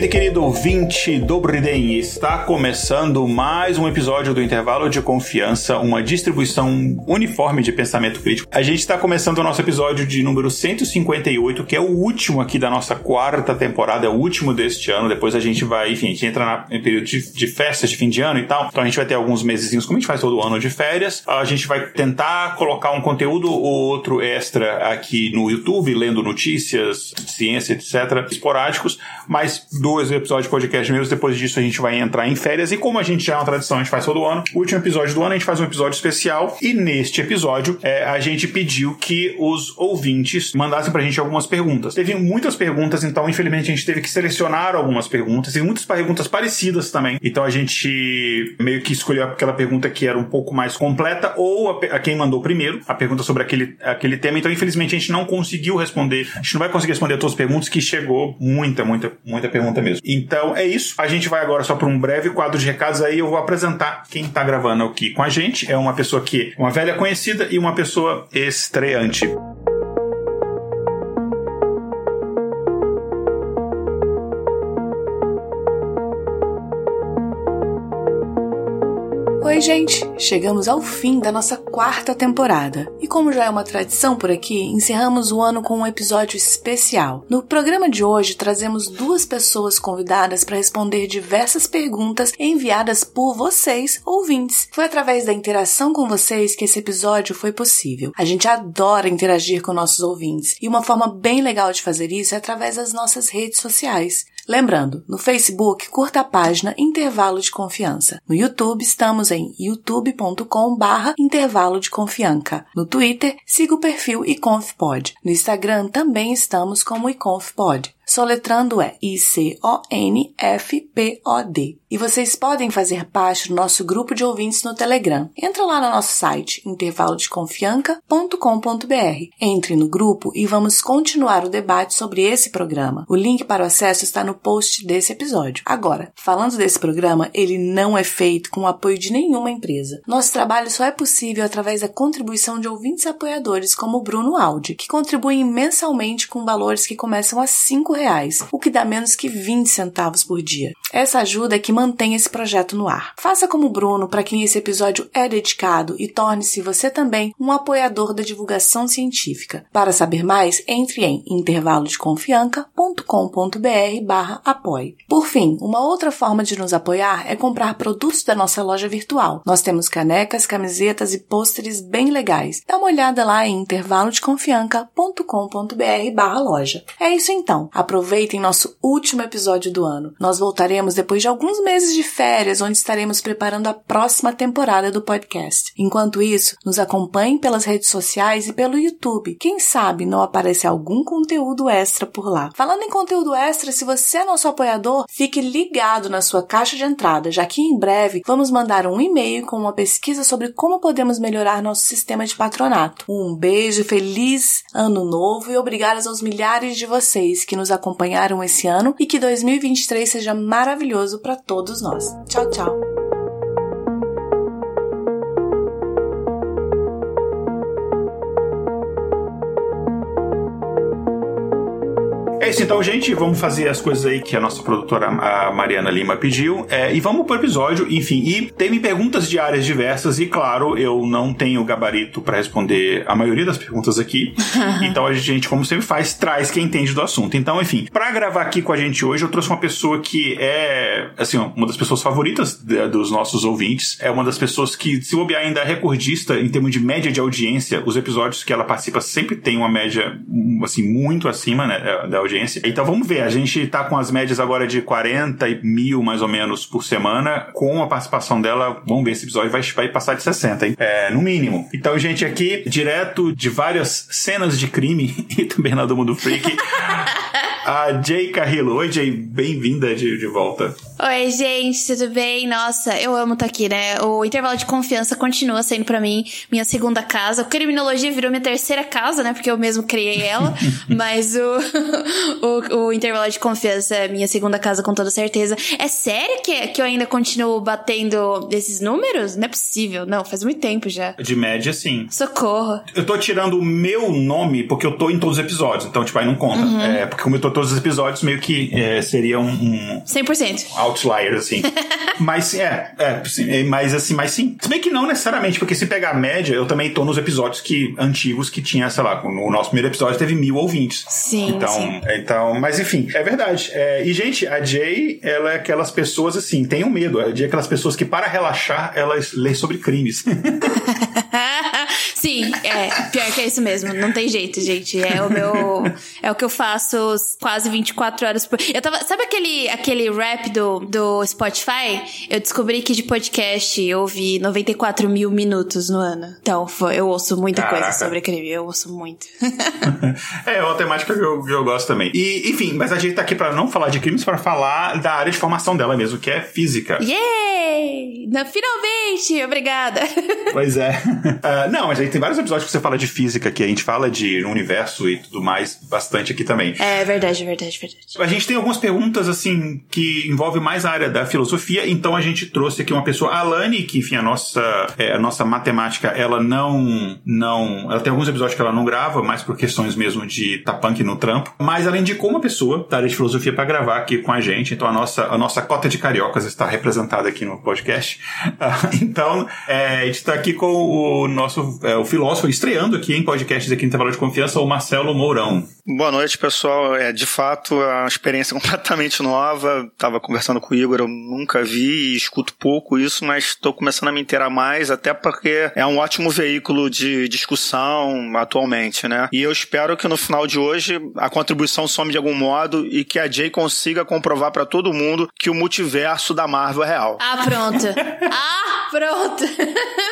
the kitty ouvinte Dobriden, está começando mais um episódio do Intervalo de Confiança, uma distribuição uniforme de pensamento crítico. A gente está começando o nosso episódio de número 158, que é o último aqui da nossa quarta temporada, é o último deste ano. Depois a gente vai, enfim, a gente entra em período de, de festas de fim de ano e tal. Então a gente vai ter alguns mesezinhos, como a gente faz todo ano de férias. A gente vai tentar colocar um conteúdo ou outro extra aqui no YouTube, lendo notícias, ciência, etc., esporádicos, mas dois episódios de podcast mesmo. Depois disso a gente vai entrar em férias. E como a gente já é uma tradição, a gente faz todo ano. O último episódio do ano a gente faz um episódio especial. E neste episódio é, a gente pediu que os ouvintes mandassem pra gente algumas perguntas. Teve muitas perguntas, então infelizmente a gente teve que selecionar algumas perguntas. E muitas perguntas parecidas também. Então a gente meio que escolheu aquela pergunta que era um pouco mais completa ou a, a quem mandou primeiro a pergunta sobre aquele, aquele tema. Então infelizmente a gente não conseguiu responder. A gente não vai conseguir responder todas as perguntas que chegou muita, muita, muita pergunta mesmo. Então então é isso. A gente vai agora só para um breve quadro de recados aí. Eu vou apresentar quem está gravando aqui com a gente. É uma pessoa que é uma velha conhecida e uma pessoa estreante. Oi, gente! Chegamos ao fim da nossa quarta temporada. E como já é uma tradição por aqui, encerramos o ano com um episódio especial. No programa de hoje, trazemos duas pessoas convidadas para responder diversas perguntas enviadas por vocês, ouvintes. Foi através da interação com vocês que esse episódio foi possível. A gente adora interagir com nossos ouvintes e uma forma bem legal de fazer isso é através das nossas redes sociais. Lembrando, no Facebook, curta a página Intervalo de Confiança. No YouTube, estamos em youtube.com barra Intervalo de Confiança. No Twitter, siga o perfil iconfpod. No Instagram, também estamos como iconfpod. Soletrando é I-C-O-N-F-P-O-D. E vocês podem fazer parte do nosso grupo de ouvintes no Telegram. Entra lá no nosso site, intervalodeconfianca.com.br. Entre no grupo e vamos continuar o debate sobre esse programa. O link para o acesso está no post desse episódio. Agora, falando desse programa, ele não é feito com o apoio de nenhuma empresa. Nosso trabalho só é possível através da contribuição de ouvintes apoiadores como o Bruno Aldi, que contribuem mensalmente com valores que começam a 5 reais, o que dá menos que 20 centavos por dia. Essa ajuda é que mantém esse projeto no ar. Faça como Bruno, para quem esse episódio é dedicado, e torne-se você também um apoiador da divulgação científica. Para saber mais, entre em intervalodeconfianca.com.br barra apoie. Por fim, uma outra forma de nos apoiar é comprar produtos da nossa loja virtual. Nós temos canecas, camisetas e pôsteres bem legais. Dá uma olhada lá em intervalodeconfianca.com.br barra loja. É isso então. Aproveitem nosso último episódio do ano. Nós voltaremos depois de alguns meses de férias, onde estaremos preparando a próxima temporada do podcast. Enquanto isso, nos acompanhem pelas redes sociais e pelo YouTube. Quem sabe não aparece algum conteúdo extra por lá. Falando em conteúdo extra, se você é nosso apoiador, fique ligado na sua caixa de entrada, já que em breve vamos mandar um e-mail com uma pesquisa sobre como podemos melhorar nosso sistema de patronato. Um beijo, feliz ano novo e obrigadas aos milhares de vocês que nos acompanharam esse ano e que 2023 seja maravilhoso para todos nós. Tchau, tchau! É isso então, gente. Vamos fazer as coisas aí que a nossa produtora a Mariana Lima pediu. É, e vamos pro episódio, enfim. E teve perguntas de áreas diversas, e claro, eu não tenho gabarito para responder a maioria das perguntas aqui. então a gente, como sempre faz, traz quem entende do assunto. Então, enfim, para gravar aqui com a gente hoje, eu trouxe uma pessoa que é, assim, uma das pessoas favoritas dos nossos ouvintes. É uma das pessoas que, se bobear, ainda é recordista em termos de média de audiência. Os episódios que ela participa sempre tem uma média, assim, muito acima né, da audiência audiência. Então vamos ver, a gente tá com as médias agora de 40 mil mais ou menos por semana. Com a participação dela, vamos ver, esse episódio vai, vai passar de 60, hein? É, no mínimo. Então, gente, aqui, direto de várias cenas de crime e também lá do Mundo Freak. a Jay Carrillo. Oi, Jay, bem-vinda de, de volta. Oi, gente, tudo bem? Nossa, eu amo estar tá aqui, né? O intervalo de confiança continua sendo para mim minha segunda casa. O criminologia virou minha terceira casa, né? Porque eu mesmo criei ela. mas o, o, o, intervalo de confiança é minha segunda casa com toda certeza. É sério que, que eu ainda continuo batendo esses números? Não é possível. Não, faz muito tempo já. De média, sim. Socorro. Eu tô tirando o meu nome porque eu tô em todos os episódios. Então, tipo, aí não conta. Uhum. É, porque como eu tô em todos os episódios, meio que é, seria um, um... 100% outliers, assim. mas é, é, sim, mas assim, mas sim. Se bem que não necessariamente, porque se pegar a média, eu também tô nos episódios que antigos que tinha, sei lá, no nosso primeiro episódio teve mil ouvintes. Sim. Então, sim. então mas enfim, é verdade. É, e, gente, a Jay, ela é aquelas pessoas assim, tenham medo. A Jay é aquelas pessoas que, para relaxar, elas lê sobre crimes. Sim, é. Pior que é isso mesmo. Não tem jeito, gente. É o meu. É o que eu faço quase 24 horas por. Eu tava. Sabe aquele, aquele rap do, do Spotify? Eu descobri que de podcast eu ouvi 94 mil minutos no ano. Então, eu ouço muita Caraca. coisa sobre crime. Eu ouço muito. é, é uma temática que eu, que eu gosto também. E, enfim, mas a gente tá aqui pra não falar de crimes, pra falar da área de formação dela mesmo, que é física. Yay! Finalmente! Obrigada! Pois é. Uh, não, mas aí tem vários episódios que você fala de física, que a gente fala de universo e tudo mais, bastante aqui também. É verdade, verdade, verdade. A gente tem algumas perguntas, assim, que envolvem mais a área da filosofia, então a gente trouxe aqui uma pessoa, a Alane, que, enfim, a nossa, é, a nossa matemática, ela não, não, ela tem alguns episódios que ela não grava, mais por questões mesmo de tapunk no trampo, mas ela indicou uma pessoa da área de filosofia para gravar aqui com a gente, então a nossa, a nossa cota de cariocas está representada aqui no podcast. então, é, a gente está aqui com o nosso é, o filósofo estreando aqui em podcasts aqui no Intervalo de Confiança, o Marcelo Mourão. Boa noite, pessoal. É de fato é uma experiência completamente nova. Tava conversando com o Igor, eu nunca vi e escuto pouco isso, mas estou começando a me inteirar mais, até porque é um ótimo veículo de discussão atualmente, né? E eu espero que no final de hoje a contribuição some de algum modo e que a Jay consiga comprovar para todo mundo que o multiverso da Marvel é real. Ah, pronto. ah, pronto.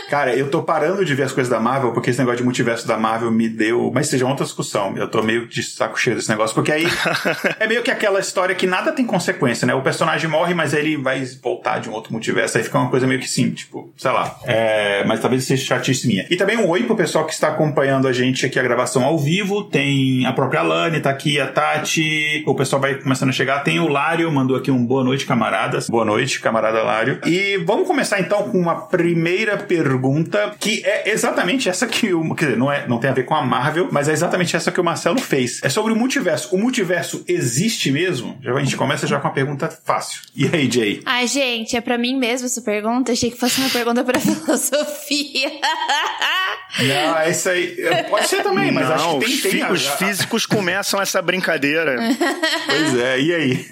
Cara, eu tô parando de ver as coisas da Marvel, porque esse negócio de multiverso da Marvel me deu. Mas seja outra discussão. Eu tô meio de saco cheio desse negócio, porque aí é meio que aquela história que nada tem consequência, né? O personagem morre, mas ele vai voltar de um outro multiverso. Aí fica uma coisa meio que sim, tipo, sei lá. É... Mas talvez seja chatice minha. E também um oi pro pessoal que está acompanhando a gente aqui a gravação ao vivo. Tem a própria Lani, tá aqui, a Tati. O pessoal vai começando a chegar. Tem o Lário, mandou aqui um boa noite, camaradas. Boa noite, camarada Lário. E vamos começar então com uma primeira pergunta, que é exatamente essa que o. Quer dizer, não, é, não tem a ver com a Marvel, mas é exatamente essa que o Marcelo fez. É sobre o multiverso. O multiverso existe mesmo? Já, a gente começa já com uma pergunta fácil. E aí, Jay? Ai, gente, é pra mim mesmo essa pergunta. Achei que fosse uma pergunta pra filosofia. Não, essa aí. Pode ser também, mas não, acho que tem, tem Os físicos começam essa brincadeira. pois é, e aí?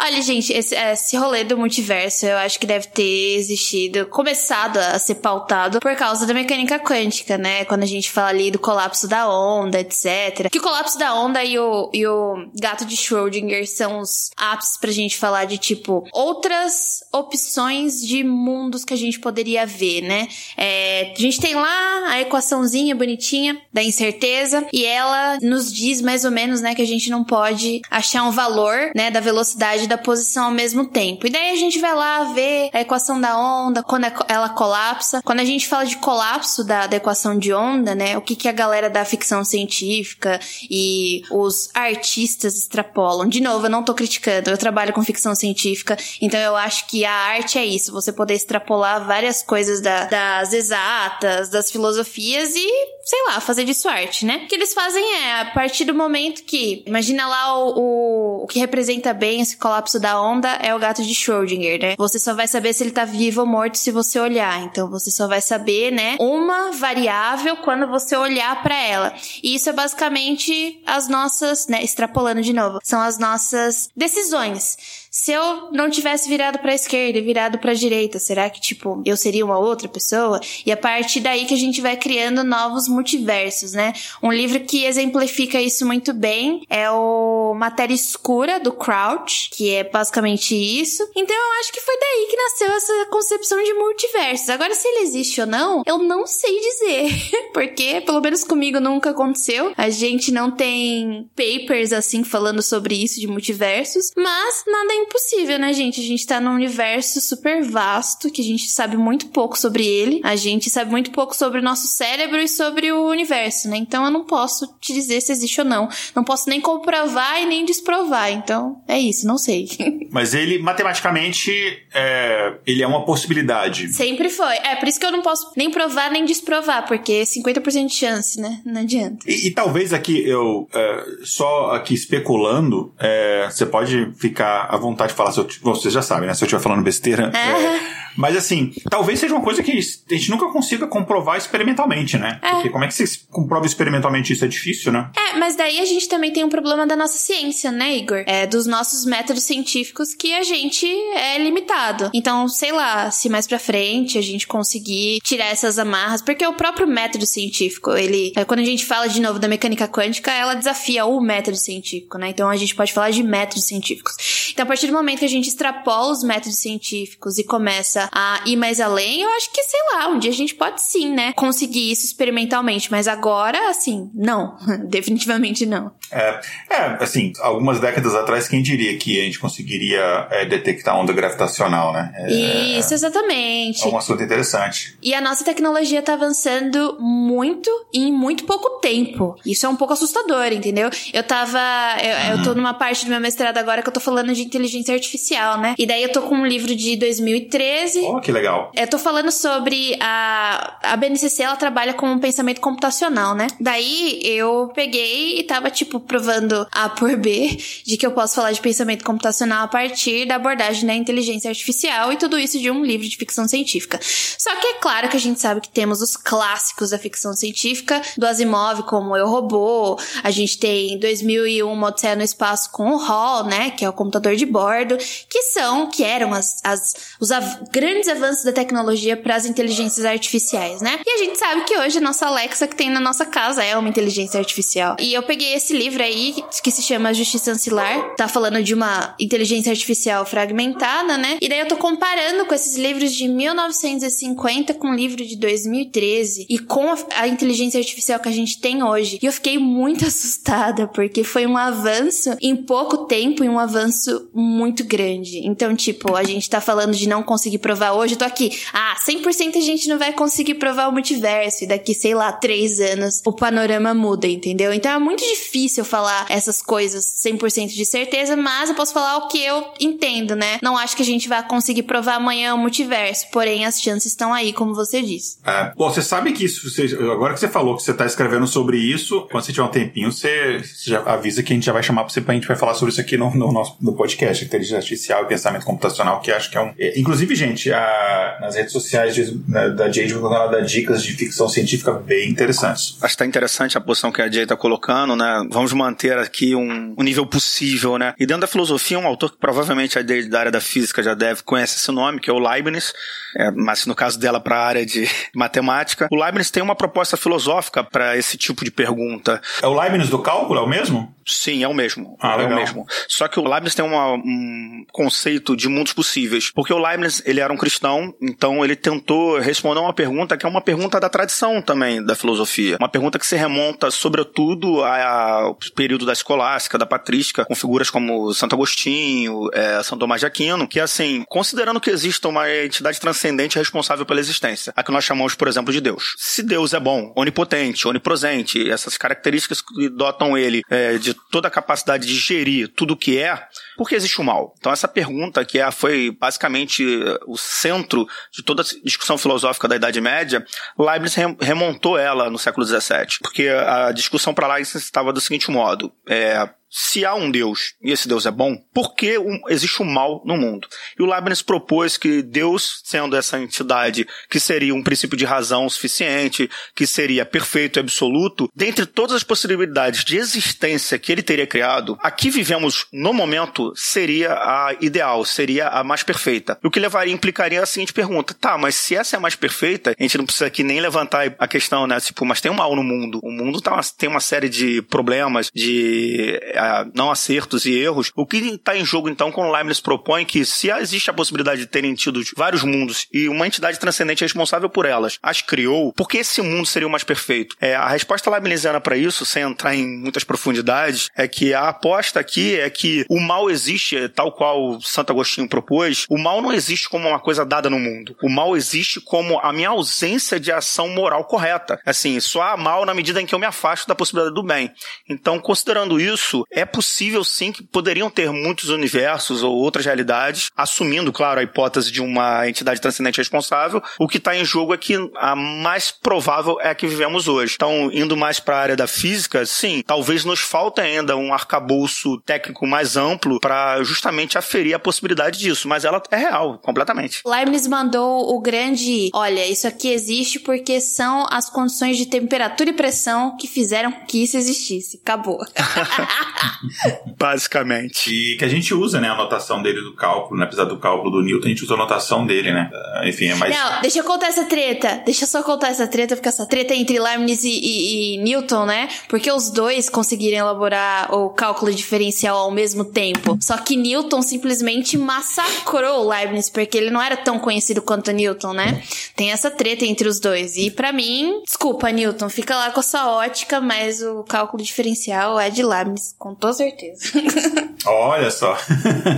Olha, gente, esse, esse rolê do multiverso eu acho que deve ter existido, começado a ser pautado por causa da mecânica quântica, né? Quando a gente fala ali do colapso da onda, etc. Que o colapso da onda e o, e o gato de Schrödinger são os ápices pra gente falar de, tipo, outras opções de mundos que a gente poderia ver, né? É, a gente tem lá a equaçãozinha bonitinha da incerteza e ela nos diz mais ou menos, né, que a gente não pode achar um valor, né, da velocidade e da posição ao mesmo tempo. E daí a gente vai lá ver a equação da onda, quando ela colapsa. Quando a gente fala de colapso da, da equação de onda, né, o que, que a galera da ficção científica e os artistas extrapolam. De novo, eu não tô criticando, eu trabalho com ficção científica, então eu acho que a arte é isso, você poder extrapolar várias coisas da, das exatas, das filosofias e, sei lá, fazer disso arte, né? O que eles fazem é, a partir do momento que, imagina lá o, o, o que representa bem esse colapso da onda é o gato de Schrödinger, né? Você só vai saber se ele tá vivo ou morto se você olhar, então você só vai saber, né, uma variável quando você olhar para ela. E isso é basicamente as nossas, né, extrapolando de novo, são as nossas decisões. Se eu não tivesse virado pra esquerda e virado pra direita, será que, tipo, eu seria uma outra pessoa? E a partir daí que a gente vai criando novos multiversos, né? Um livro que exemplifica isso muito bem é o Matéria Escura, do Crouch, que é basicamente isso. Então eu acho que foi daí que nasceu essa concepção de multiversos. Agora, se ele existe ou não, eu não sei dizer. Porque, pelo menos comigo, nunca aconteceu. A gente não tem papers assim falando sobre isso de multiversos. Mas nada é impossível, né, gente? A gente tá num universo super vasto que a gente sabe muito pouco sobre ele. A gente sabe muito pouco sobre o nosso cérebro e sobre o universo, né? Então eu não posso te dizer se existe ou não. Não posso nem comprovar e nem desprovar. Então é isso, não sei. Mas ele, matematicamente, é, ele é uma possibilidade. Sempre foi. É, por isso que eu não posso nem provar nem desprovar, porque é 50% de chance, né? Não adianta. E, e talvez aqui eu, é, só aqui especulando, é, você pode ficar à vontade de falar, se eu, você já sabe, né? Se eu estiver falando besteira. É, mas assim, talvez seja uma coisa que a gente nunca consiga comprovar experimentalmente, né? É. Porque como é que você comprova experimentalmente isso? É difícil, né? É, mas daí a gente também tem um problema da nossa ciência, né, Igor? É, dos nossos métodos científicos que a gente é limitado. Então, sei lá, se mais pra frente a gente conseguir tirar essas amarras, porque o próprio método científico, ele, é, quando a gente fala de novo da mecânica quântica, ela desafia o método científico, né? Então a gente pode falar de métodos científicos. Então, a partir do momento que a gente extrapola os métodos científicos e começa a ir mais além, eu acho que, sei lá, um dia a gente pode sim, né? Conseguir isso experimentalmente. Mas agora, assim, não. Definitivamente não. É, é, assim, algumas décadas atrás, quem diria que a gente conseguiria é, detectar onda gravitacional, né? É, isso, exatamente. É um assunto interessante. E a nossa tecnologia tá avançando muito em muito pouco tempo. Isso é um pouco assustador, entendeu? Eu tava. Eu, eu tô numa parte do meu mestrado agora que eu tô falando de inteligência artificial, né? E daí eu tô com um livro de 2013 Oh, que legal. Eu tô falando sobre a, a BNCC, ela trabalha com um pensamento computacional, né? Daí eu peguei e tava, tipo, provando A por B de que eu posso falar de pensamento computacional a partir da abordagem da inteligência artificial e tudo isso de um livro de ficção científica. Só que é claro que a gente sabe que temos os clássicos da ficção científica, do Asimov, como Eu Robô, a gente tem 2001 Uma Odisseia no Espaço com o Hall, né, que é o computador de bordo, que são, que eram as, as os grandes grandes avanços da tecnologia para as inteligências artificiais, né? E a gente sabe que hoje a nossa Alexa que tem na nossa casa é uma inteligência artificial. E eu peguei esse livro aí que se chama Justiça Ancilar, tá falando de uma inteligência artificial fragmentada, né? E daí eu tô comparando com esses livros de 1950 com o livro de 2013 e com a, inteligência artificial que a gente tem hoje. E eu fiquei muito assustada porque foi um avanço em pouco tempo e um avanço muito grande. Então, tipo, a gente tá falando de não conseguir provar hoje, eu tô aqui. Ah, 100% a gente não vai conseguir provar o multiverso. E daqui, sei lá, três anos o panorama muda, entendeu? Então é muito difícil falar essas coisas 100% de certeza, mas eu posso falar o que eu entendo, né? Não acho que a gente vai conseguir provar amanhã o multiverso, porém as chances estão aí, como você disse. É. Bom, você sabe que isso, você, agora que você falou que você tá escrevendo sobre isso, quando você tiver um tempinho, você, você já avisa que a gente já vai chamar pra você, pra gente vai falar sobre isso aqui no, no nosso no podcast, inteligência artificial e pensamento computacional, que acho que é um. É, inclusive, gente, a, nas redes sociais de, na, da Jade, quando ela dá dicas de ficção científica bem interessantes. Acho que tá interessante a posição que a Jade tá colocando, né? Vamos manter aqui um, um nível possível, né? E dentro da filosofia, um autor que provavelmente a Jade da área da física já deve conhecer esse nome, que é o Leibniz, é, mas no caso dela para a área de matemática. O Leibniz tem uma proposta filosófica para esse tipo de pergunta. É o Leibniz do cálculo, é o mesmo? Sim, é o mesmo. Ah, é legal. o mesmo. Só que o Leibniz tem uma, um conceito de mundos possíveis. Porque o Leibniz, ele era um cristão, então ele tentou responder uma pergunta que é uma pergunta da tradição também da filosofia. Uma pergunta que se remonta, sobretudo, ao período da escolástica, da patrística, com figuras como Santo Agostinho, é, São Tomás de Aquino, que assim, considerando que exista uma entidade transcendente responsável pela existência, a que nós chamamos, por exemplo, de Deus. Se Deus é bom, onipotente, onipresente, essas características que dotam ele é, de toda a capacidade de gerir tudo o que é, por que existe o mal? Então essa pergunta que é, foi basicamente o centro de toda a discussão filosófica da Idade Média, Leibniz remontou ela no século XVII, porque a discussão para Leibniz estava do seguinte modo: é, se há um Deus e esse Deus é bom, por que existe um mal no mundo? E o Leibniz propôs que Deus, sendo essa entidade que seria um princípio de razão suficiente, que seria perfeito e absoluto, dentre todas as possibilidades de existência que ele teria criado, aqui vivemos no momento seria a ideal, seria a mais perfeita. O que levaria, implicaria a seguinte pergunta: tá, mas se essa é a mais perfeita, a gente não precisa aqui nem levantar a questão, né? Tipo, mas tem um mal no mundo. O mundo tá, tem uma série de problemas, de uh, não acertos e erros. O que está em jogo, então, quando o Leibniz propõe que se existe a possibilidade de terem tido vários mundos e uma entidade transcendente responsável por elas as criou, por que esse mundo seria o mais perfeito? É, a resposta leibniziana para isso, sem entrar em muitas profundidades, é que a aposta aqui é que o mal existe, tal qual Santo Agostinho propôs, o mal não existe como uma coisa dada no mundo. O mal existe como a minha ausência de ação moral correta. Assim, só há mal na medida em que eu me afasto da possibilidade do bem. Então, considerando isso, é possível sim que poderiam ter muitos universos ou outras realidades, assumindo, claro, a hipótese de uma entidade transcendente responsável. O que está em jogo é que a mais provável é a que vivemos hoje. Então, indo mais para a área da física, sim, talvez nos falte ainda um arcabouço técnico mais amplo para justamente aferir a possibilidade disso, mas ela é real, completamente. Leibniz mandou o grande, olha, isso aqui existe porque são as condições de temperatura e pressão que fizeram que isso existisse. Acabou. Basicamente. E que a gente usa, né, a notação dele do cálculo, né? apesar do cálculo do Newton, a gente usa a notação dele, né? Enfim, é mais... Não, deixa eu contar essa treta. Deixa eu só contar essa treta, porque essa treta é entre Leibniz e, e, e Newton, né? Porque os dois conseguiram elaborar o cálculo diferencial ao mesmo tempo. Só que Newton simplesmente massacrou Leibniz, porque ele não era tão conhecido quanto Newton, né? Tem essa treta entre os dois. E para mim, desculpa, Newton, fica lá com a sua ótica, mas o cálculo diferencial é de Leibniz, com toda certeza. Olha só,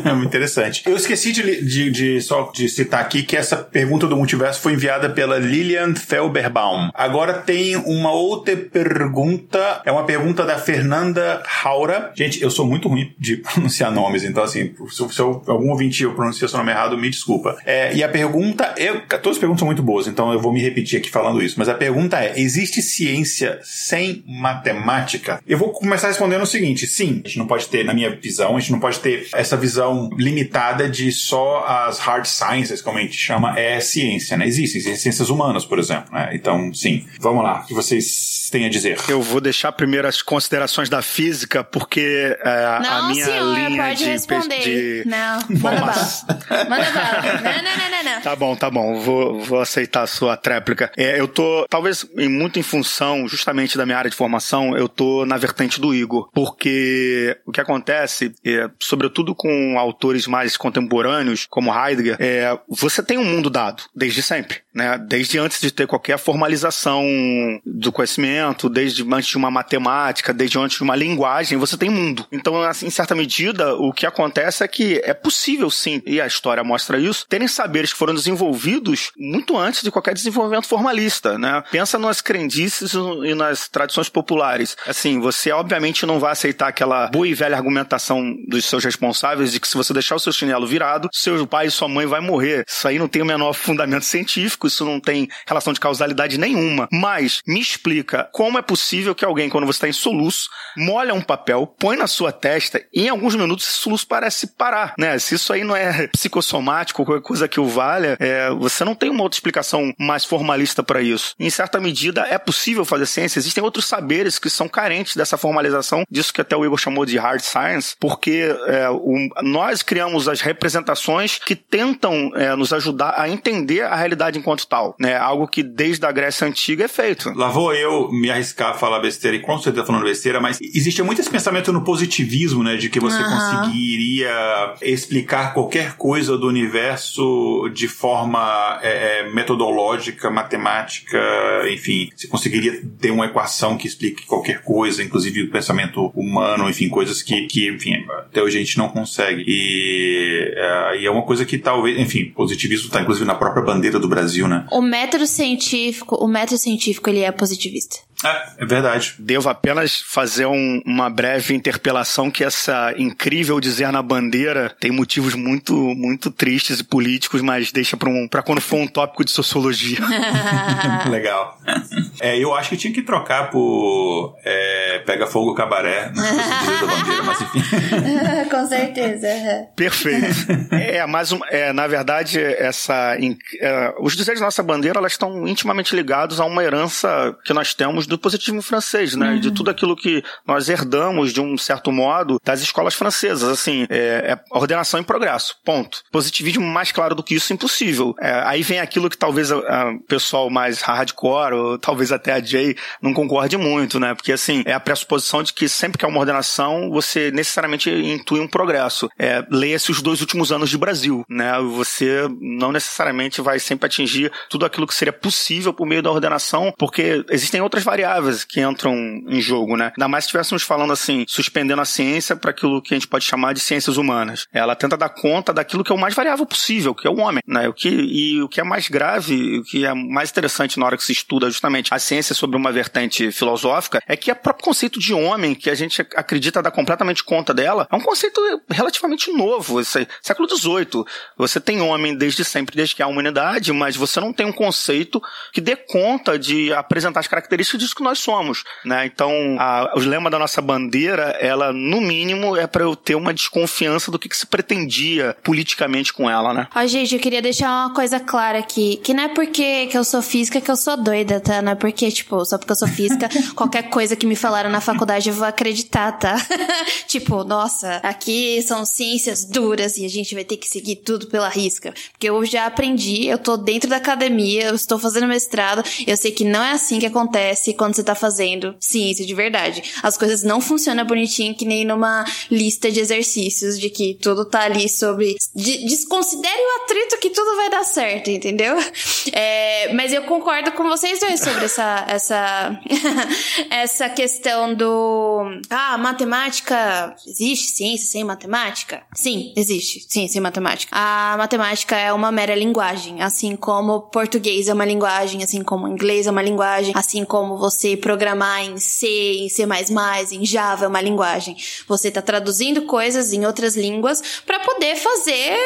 é muito interessante. Eu esqueci de, de, de, só de citar aqui que essa pergunta do multiverso foi enviada pela Lilian Felberbaum. Agora tem uma outra pergunta, é uma pergunta da Fernanda Haura. Gente, eu sou muito ruim de pronunciar nomes, então assim, se, se eu, algum ouvinte eu pronunciei seu nome errado, me desculpa. É, e a pergunta, eu, todas as perguntas são muito boas, então eu vou me repetir aqui falando isso, mas a pergunta é, existe ciência sem matemática? Eu vou começar respondendo o seguinte, sim, a gente não pode ter, na minha visão, a gente não pode ter essa visão limitada de só as hard sciences, como a gente chama, é ciência, né? Existem ciências humanas, por exemplo, né? Então, sim. Vamos lá, que vocês têm a dizer? Eu vou deixar primeiro as considerações da física, porque é, não, a minha senhora, linha pode de, responder. de... Não, manda bala. Manda bala. Não, não, não, não, não. Tá bom, tá bom. Vou, vou aceitar a sua tréplica. É, eu tô, talvez, em, muito em função justamente da minha área de formação, eu tô na vertente do Igor. Porque o que acontece, é, sobretudo com autores mais contemporâneos, como Heidegger, é, você tem um mundo dado, desde sempre. Né? Desde antes de ter qualquer formalização do conhecimento, desde antes de uma matemática, desde antes de uma linguagem, você tem mundo. Então, assim, em certa medida, o que acontece é que é possível sim, e a história mostra isso, terem saberes que foram desenvolvidos muito antes de qualquer desenvolvimento formalista, né? Pensa nas crendices e nas tradições populares. Assim, você obviamente não vai aceitar aquela boa e velha argumentação dos seus responsáveis de que se você deixar o seu chinelo virado, seu pai e sua mãe vai morrer. Isso aí não tem o menor fundamento científico, isso não tem relação de causalidade nenhuma. Mas me explica como é possível que alguém, quando você está em soluço, molha um papel, põe na sua testa e em alguns minutos esse soluço parece parar, né? Se isso aí não é psicossomático, qualquer coisa que o valha, é, você não tem uma outra explicação mais formalista para isso. Em certa medida, é possível fazer ciência. Existem outros saberes que são carentes dessa formalização, disso que até o Igor chamou de hard science, porque é, o, nós criamos as representações que tentam é, nos ajudar a entender a realidade enquanto tal, né? Algo que desde a Grécia Antiga é feito. Lá vou eu me arriscar a falar besteira, e com certeza falando besteira, mas existe muito esse pensamento no positivismo, né? De que você Aham. conseguiria explicar qualquer coisa do universo de forma é, é, metodológica, matemática, enfim. Você conseguiria ter uma equação que explique qualquer coisa, inclusive o pensamento humano, enfim, coisas que, que enfim, até hoje a gente não consegue. E é, e é uma coisa que talvez, enfim, positivismo está inclusive na própria bandeira do Brasil, né? O método científico, o método científico, ele é positivista. É, é verdade. Devo apenas fazer um- uma breve interpelação que essa incrível dizer na bandeira tem motivos muito, muito tristes e políticos, mas deixa para um, pra quando for um tópico de sociologia. Legal. É, eu acho que tinha que trocar por é, Pega Fogo Cabaré no sentido da bandeira, mas enfim. Com certeza. Perfeito. é, mas é, na verdade, essa, é, os desejos da nossa bandeira elas estão intimamente ligados a uma herança que nós temos do positivismo francês, né? Uhum. De tudo aquilo que nós herdamos, de um certo modo, das escolas francesas. Assim, é, é ordenação e progresso. Ponto. Positivismo mais claro do que isso, impossível. É, aí vem aquilo que talvez o pessoal mais hardcore, ou talvez até a Jay, não concorde muito, né? Porque, assim, é a pressuposição de que sempre que há uma ordenação, você necessariamente intui um progresso. É, Leia-se os dois últimos anos de Brasil, né? Você não necessariamente vai sempre atingir tudo aquilo que seria possível por meio da ordenação, porque existem outras variáveis que entram em jogo, né? Ainda mais se estivéssemos falando assim, suspendendo a ciência para aquilo que a gente pode chamar de ciências humanas. Ela tenta dar conta daquilo que é o mais variável possível, que é o homem, né? O que, e o que é mais grave, o que é mais interessante na hora que se estuda justamente a ciência sobre uma vertente filosófica, é que o próprio conceito de homem, que a gente acredita dar completamente conta dela, é um conceito relativamente novo. Esse, século XVIII. Você tem homem desde sempre, desde que há humanidade, mas você não tem um conceito que dê conta de apresentar as características disso que nós somos, né? Então, a, o lema da nossa bandeira, ela, no mínimo, é para eu ter uma desconfiança do que, que se pretendia politicamente com ela, né? Ó, gente, eu queria deixar uma coisa clara aqui, que não é porque que eu sou física que eu sou doida, tá? Não é porque, tipo, só porque eu sou física, qualquer coisa que me falaram na faculdade eu vou acreditar, tá? tipo, nossa, aqui são ciências duras e a gente vai ter que seguir tudo pela risca. Porque eu já aprendi, eu tô dentro da academia, eu estou fazendo mestrado, eu sei que não é assim que acontece quando você tá fazendo ciência de verdade. As coisas não funcionam bonitinho que nem numa lista de exercícios de que tudo tá ali sobre. De, desconsidere o atrito que tudo vai dar certo, entendeu? É, mas eu concordo com vocês dois sobre essa, essa, essa questão do. Ah, matemática. Existe ciência sem matemática? Sim, existe ciência sem matemática. A matemática é uma mera linguagem, assim como português é uma linguagem, assim como inglês é uma linguagem, assim como você programar em C, em C++, em Java é uma linguagem. Você está traduzindo coisas em outras línguas para poder fazer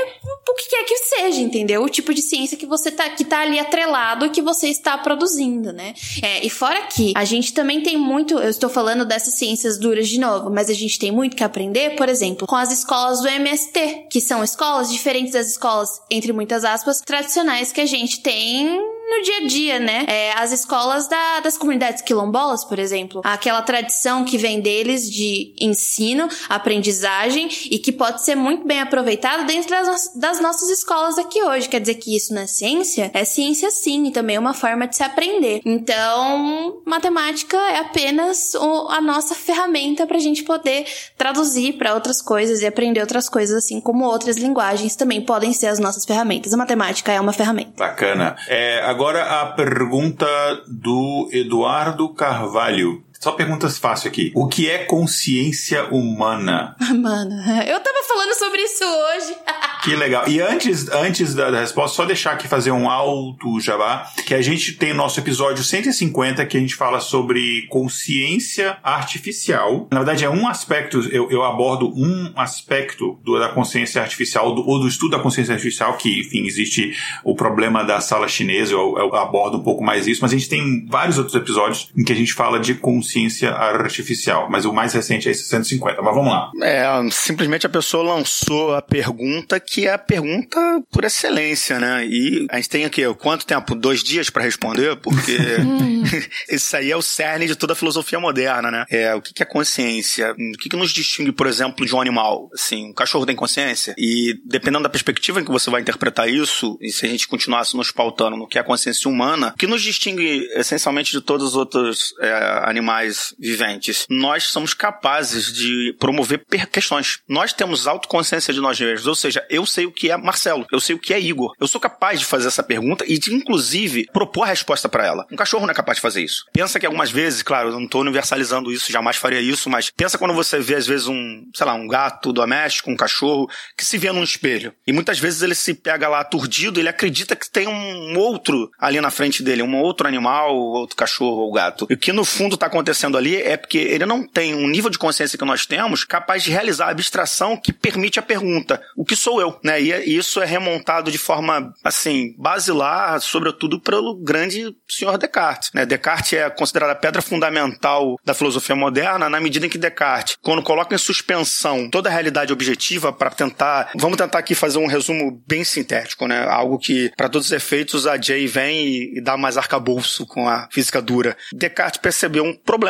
o que quer que seja, entendeu? O tipo de ciência que você tá, que tá ali atrelado que você está produzindo, né? É, e fora que a gente também tem muito, eu estou falando dessas ciências duras de novo, mas a gente tem muito que aprender, por exemplo, com as escolas do MST, que são escolas diferentes das escolas, entre muitas aspas, tradicionais que a gente tem no dia a dia, né? É, as escolas da, das comunidades quilombolas, por exemplo. Aquela tradição que vem deles de ensino, aprendizagem e que pode ser muito bem aproveitada dentro das, das nossas escolas aqui hoje. Quer dizer que isso não é ciência? É ciência sim, e também é uma forma de se aprender. Então, matemática é apenas o, a nossa ferramenta para a gente poder traduzir para outras coisas e aprender outras coisas, assim como outras linguagens também podem ser as nossas ferramentas. A matemática é uma ferramenta. Bacana. É, agora a pergunta do Eduardo Carvalho. Só perguntas fáceis aqui. O que é consciência humana? Mano, eu tava falando sobre isso hoje. que legal. E antes, antes da, da, resposta, só deixar aqui fazer um alto jabá, que a gente tem nosso episódio 150 que a gente fala sobre consciência artificial. Na verdade, é um aspecto, eu, eu abordo um aspecto do, da consciência artificial, do, ou do estudo da consciência artificial, que, enfim, existe o problema da sala chinesa, eu, eu abordo um pouco mais isso, mas a gente tem vários outros episódios em que a gente fala de consciência consciência artificial, mas o mais recente é esse 150. Mas vamos lá. É, simplesmente a pessoa lançou a pergunta que é a pergunta por excelência, né? E a gente tem aqui, quanto tempo? Dois dias para responder? Porque isso aí é o cerne de toda a filosofia moderna, né? É, o que é consciência? O que nos distingue, por exemplo, de um animal? Assim, um cachorro tem consciência? E dependendo da perspectiva em que você vai interpretar isso, e se a gente continuasse nos pautando no que é a consciência humana, o que nos distingue essencialmente de todos os outros é, animais viventes, nós somos capazes de promover questões. Nós temos autoconsciência de nós mesmos, ou seja, eu sei o que é Marcelo, eu sei o que é Igor. Eu sou capaz de fazer essa pergunta e de, inclusive, propor a resposta para ela. Um cachorro não é capaz de fazer isso. Pensa que algumas vezes, claro, eu não estou universalizando isso, jamais faria isso, mas pensa quando você vê, às vezes, um, sei lá, um gato doméstico, um cachorro, que se vê num espelho. E muitas vezes ele se pega lá aturdido, ele acredita que tem um outro ali na frente dele, um outro animal, outro cachorro ou gato. E o que no fundo está acontecendo acontecendo ali é porque ele não tem um nível de consciência que nós temos capaz de realizar a abstração que permite a pergunta: o que sou eu? Né? E isso é remontado de forma, assim, basilar, sobretudo pelo grande senhor Descartes. Né? Descartes é considerado a pedra fundamental da filosofia moderna na medida em que Descartes, quando coloca em suspensão toda a realidade objetiva para tentar. Vamos tentar aqui fazer um resumo bem sintético, né? Algo que, para todos os efeitos, a Jay vem e, e dá mais arcabouço com a física dura. Descartes percebeu um problema.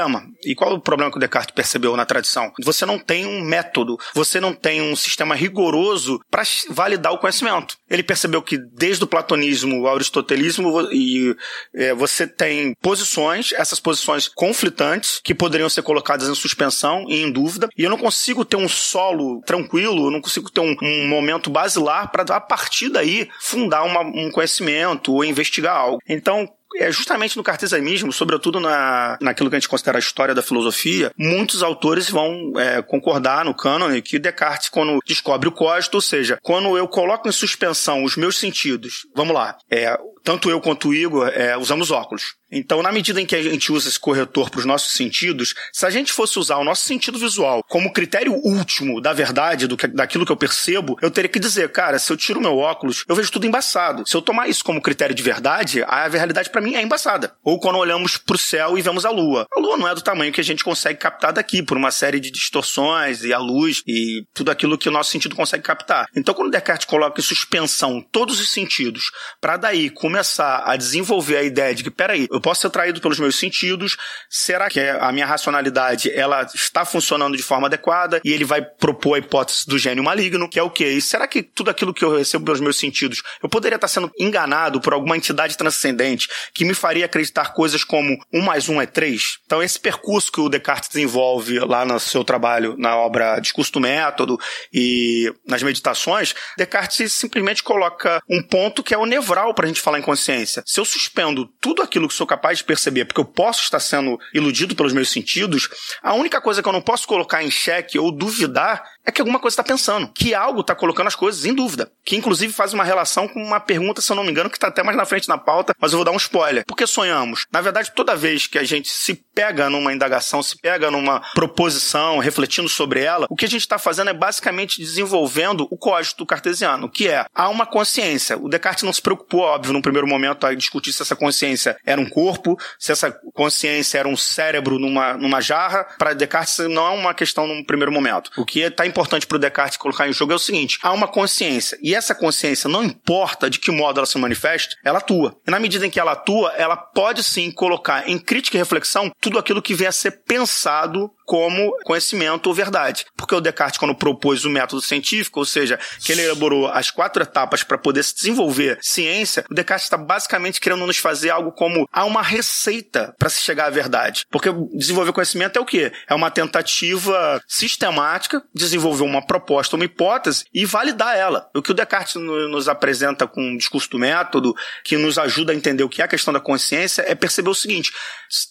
E qual é o problema que o Descartes percebeu na tradição? Você não tem um método, você não tem um sistema rigoroso para validar o conhecimento. Ele percebeu que desde o platonismo ao aristotelismo e é, você tem posições, essas posições conflitantes que poderiam ser colocadas em suspensão e em dúvida. E eu não consigo ter um solo tranquilo, eu não consigo ter um, um momento basilar para a partir daí fundar uma, um conhecimento ou investigar algo. Então, é justamente no cartesianismo, sobretudo na, naquilo que a gente considera a história da filosofia, muitos autores vão é, concordar no cânone que Descartes, quando descobre o código, ou seja, quando eu coloco em suspensão os meus sentidos, vamos lá, é, tanto eu quanto o Igor é, usamos óculos. Então, na medida em que a gente usa esse corretor para os nossos sentidos, se a gente fosse usar o nosso sentido visual como critério último da verdade, do que, daquilo que eu percebo, eu teria que dizer, cara, se eu tiro meu óculos, eu vejo tudo embaçado. Se eu tomar isso como critério de verdade, a realidade para mim é embaçada. Ou quando olhamos para o céu e vemos a lua. A lua não é do tamanho que a gente consegue captar daqui, por uma série de distorções e a luz e tudo aquilo que o nosso sentido consegue captar. Então, quando Descartes coloca em suspensão todos os sentidos, para daí começar a desenvolver a ideia de que, peraí, eu posso ser traído pelos meus sentidos. Será que a minha racionalidade ela está funcionando de forma adequada? E ele vai propor a hipótese do gênio maligno, que é o quê? E será que tudo aquilo que eu recebo pelos meus sentidos, eu poderia estar sendo enganado por alguma entidade transcendente que me faria acreditar coisas como um mais um é três? Então, esse percurso que o Descartes desenvolve lá no seu trabalho, na obra Discurso do Método e nas meditações, Descartes simplesmente coloca um ponto que é o nevral para a gente falar consciência. Se eu suspendo tudo aquilo que sou capaz de perceber, porque eu posso estar sendo iludido pelos meus sentidos, a única coisa que eu não posso colocar em xeque ou duvidar é que alguma coisa está pensando, que algo está colocando as coisas em dúvida, que inclusive faz uma relação com uma pergunta, se eu não me engano, que está até mais na frente na pauta, mas eu vou dar um spoiler. Por que sonhamos? Na verdade, toda vez que a gente se pega numa indagação, se pega numa proposição, refletindo sobre ela, o que a gente está fazendo é basicamente desenvolvendo o código cartesiano, que é há uma consciência. O Descartes não se preocupou, óbvio, num primeiro momento, a discutir se essa consciência era um corpo, se essa consciência era um cérebro numa, numa jarra. Para Descartes não é uma questão num primeiro momento. O que está importante para o Descartes colocar em jogo é o seguinte: há uma consciência e essa consciência, não importa de que modo ela se manifeste, ela atua. E na medida em que ela atua, ela pode sim colocar em crítica e reflexão tudo aquilo que vem a ser pensado como conhecimento ou verdade. Porque o Descartes, quando propôs o método científico, ou seja, que ele elaborou as quatro etapas para poder se desenvolver ciência, o Descartes está basicamente querendo nos fazer algo como há uma receita para se chegar à verdade. Porque desenvolver conhecimento é o quê? É uma tentativa sistemática, desenvolver uma proposta, uma hipótese e validar ela. O que o Descartes nos apresenta com o discurso do método, que nos ajuda a entender o que é a questão da consciência, é perceber o seguinte: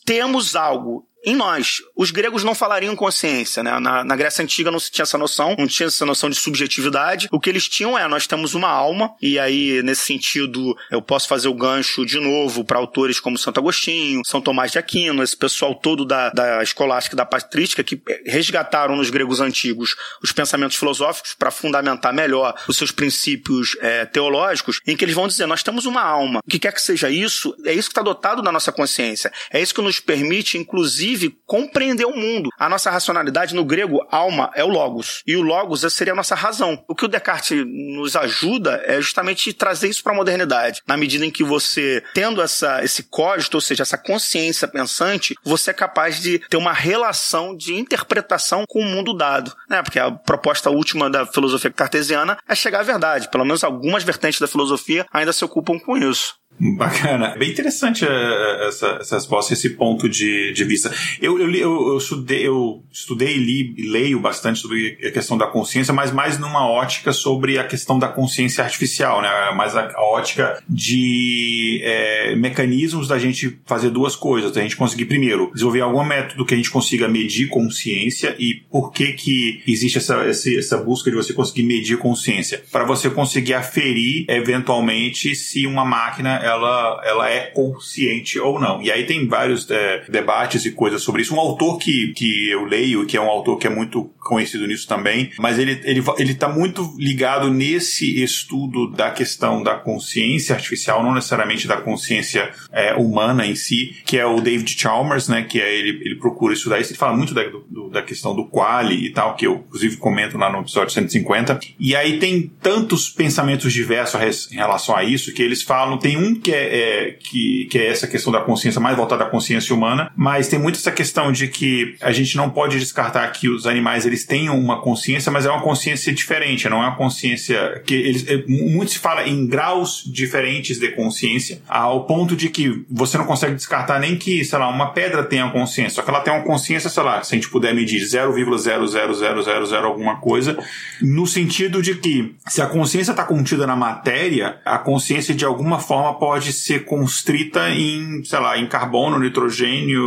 temos algo em nós. Os gregos não falariam consciência, né? Na, na, Grécia Antiga não se tinha essa noção, não tinha essa noção de subjetividade. O que eles tinham é, nós temos uma alma, e aí, nesse sentido, eu posso fazer o gancho de novo para autores como Santo Agostinho, São Tomás de Aquino, esse pessoal todo da, da escolástica, da patrística, que resgataram nos gregos antigos os pensamentos filosóficos para fundamentar melhor os seus princípios é, teológicos, em que eles vão dizer, nós temos uma alma. O que quer que seja isso, é isso que está dotado da nossa consciência. É isso que nos permite, inclusive, inclusive, compreender o mundo. A nossa racionalidade, no grego, alma, é o logos. E o logos seria a nossa razão. O que o Descartes nos ajuda é justamente trazer isso para a modernidade. Na medida em que você, tendo essa, esse código, ou seja, essa consciência pensante, você é capaz de ter uma relação de interpretação com o mundo dado. Né? Porque a proposta última da filosofia cartesiana é chegar à verdade. Pelo menos algumas vertentes da filosofia ainda se ocupam com isso. Bacana. Bem interessante eh, essa, essa resposta, esse ponto de, de vista. Eu, eu, eu, eu, estudei, eu estudei li, leio bastante sobre a questão da consciência, mas mais numa ótica sobre a questão da consciência artificial, né? Mais a, a ótica de é, mecanismos da gente fazer duas coisas. Da gente conseguir, primeiro, desenvolver algum método que a gente consiga medir consciência e por que que existe essa, essa, essa busca de você conseguir medir consciência. Para você conseguir aferir, eventualmente, se uma máquina ela, ela é consciente ou não. E aí tem vários é, debates e coisas sobre isso. Um autor que, que eu leio, que é um autor que é muito conhecido nisso também, mas ele, ele, ele tá muito ligado nesse estudo da questão da consciência artificial, não necessariamente da consciência é, humana em si, que é o David Chalmers, né, que é ele, ele procura estudar isso, ele fala muito da, do, da questão do quali e tal, que eu inclusive comento lá no episódio 150, e aí tem tantos pensamentos diversos em relação a isso, que eles falam, tem um que é, é que, que é essa questão da consciência, mais voltada à consciência humana, mas tem muito essa questão de que a gente não pode descartar que os animais eles tenham uma consciência, mas é uma consciência diferente, não é uma consciência que eles é, muito se fala em graus diferentes de consciência, ao ponto de que você não consegue descartar nem que, sei lá, uma pedra tenha consciência, só que ela tem uma consciência, sei lá, se a gente puder medir 0,00000 alguma coisa, no sentido de que se a consciência está contida na matéria, a consciência de alguma forma pode ser constrita em, sei lá, em carbono, nitrogênio,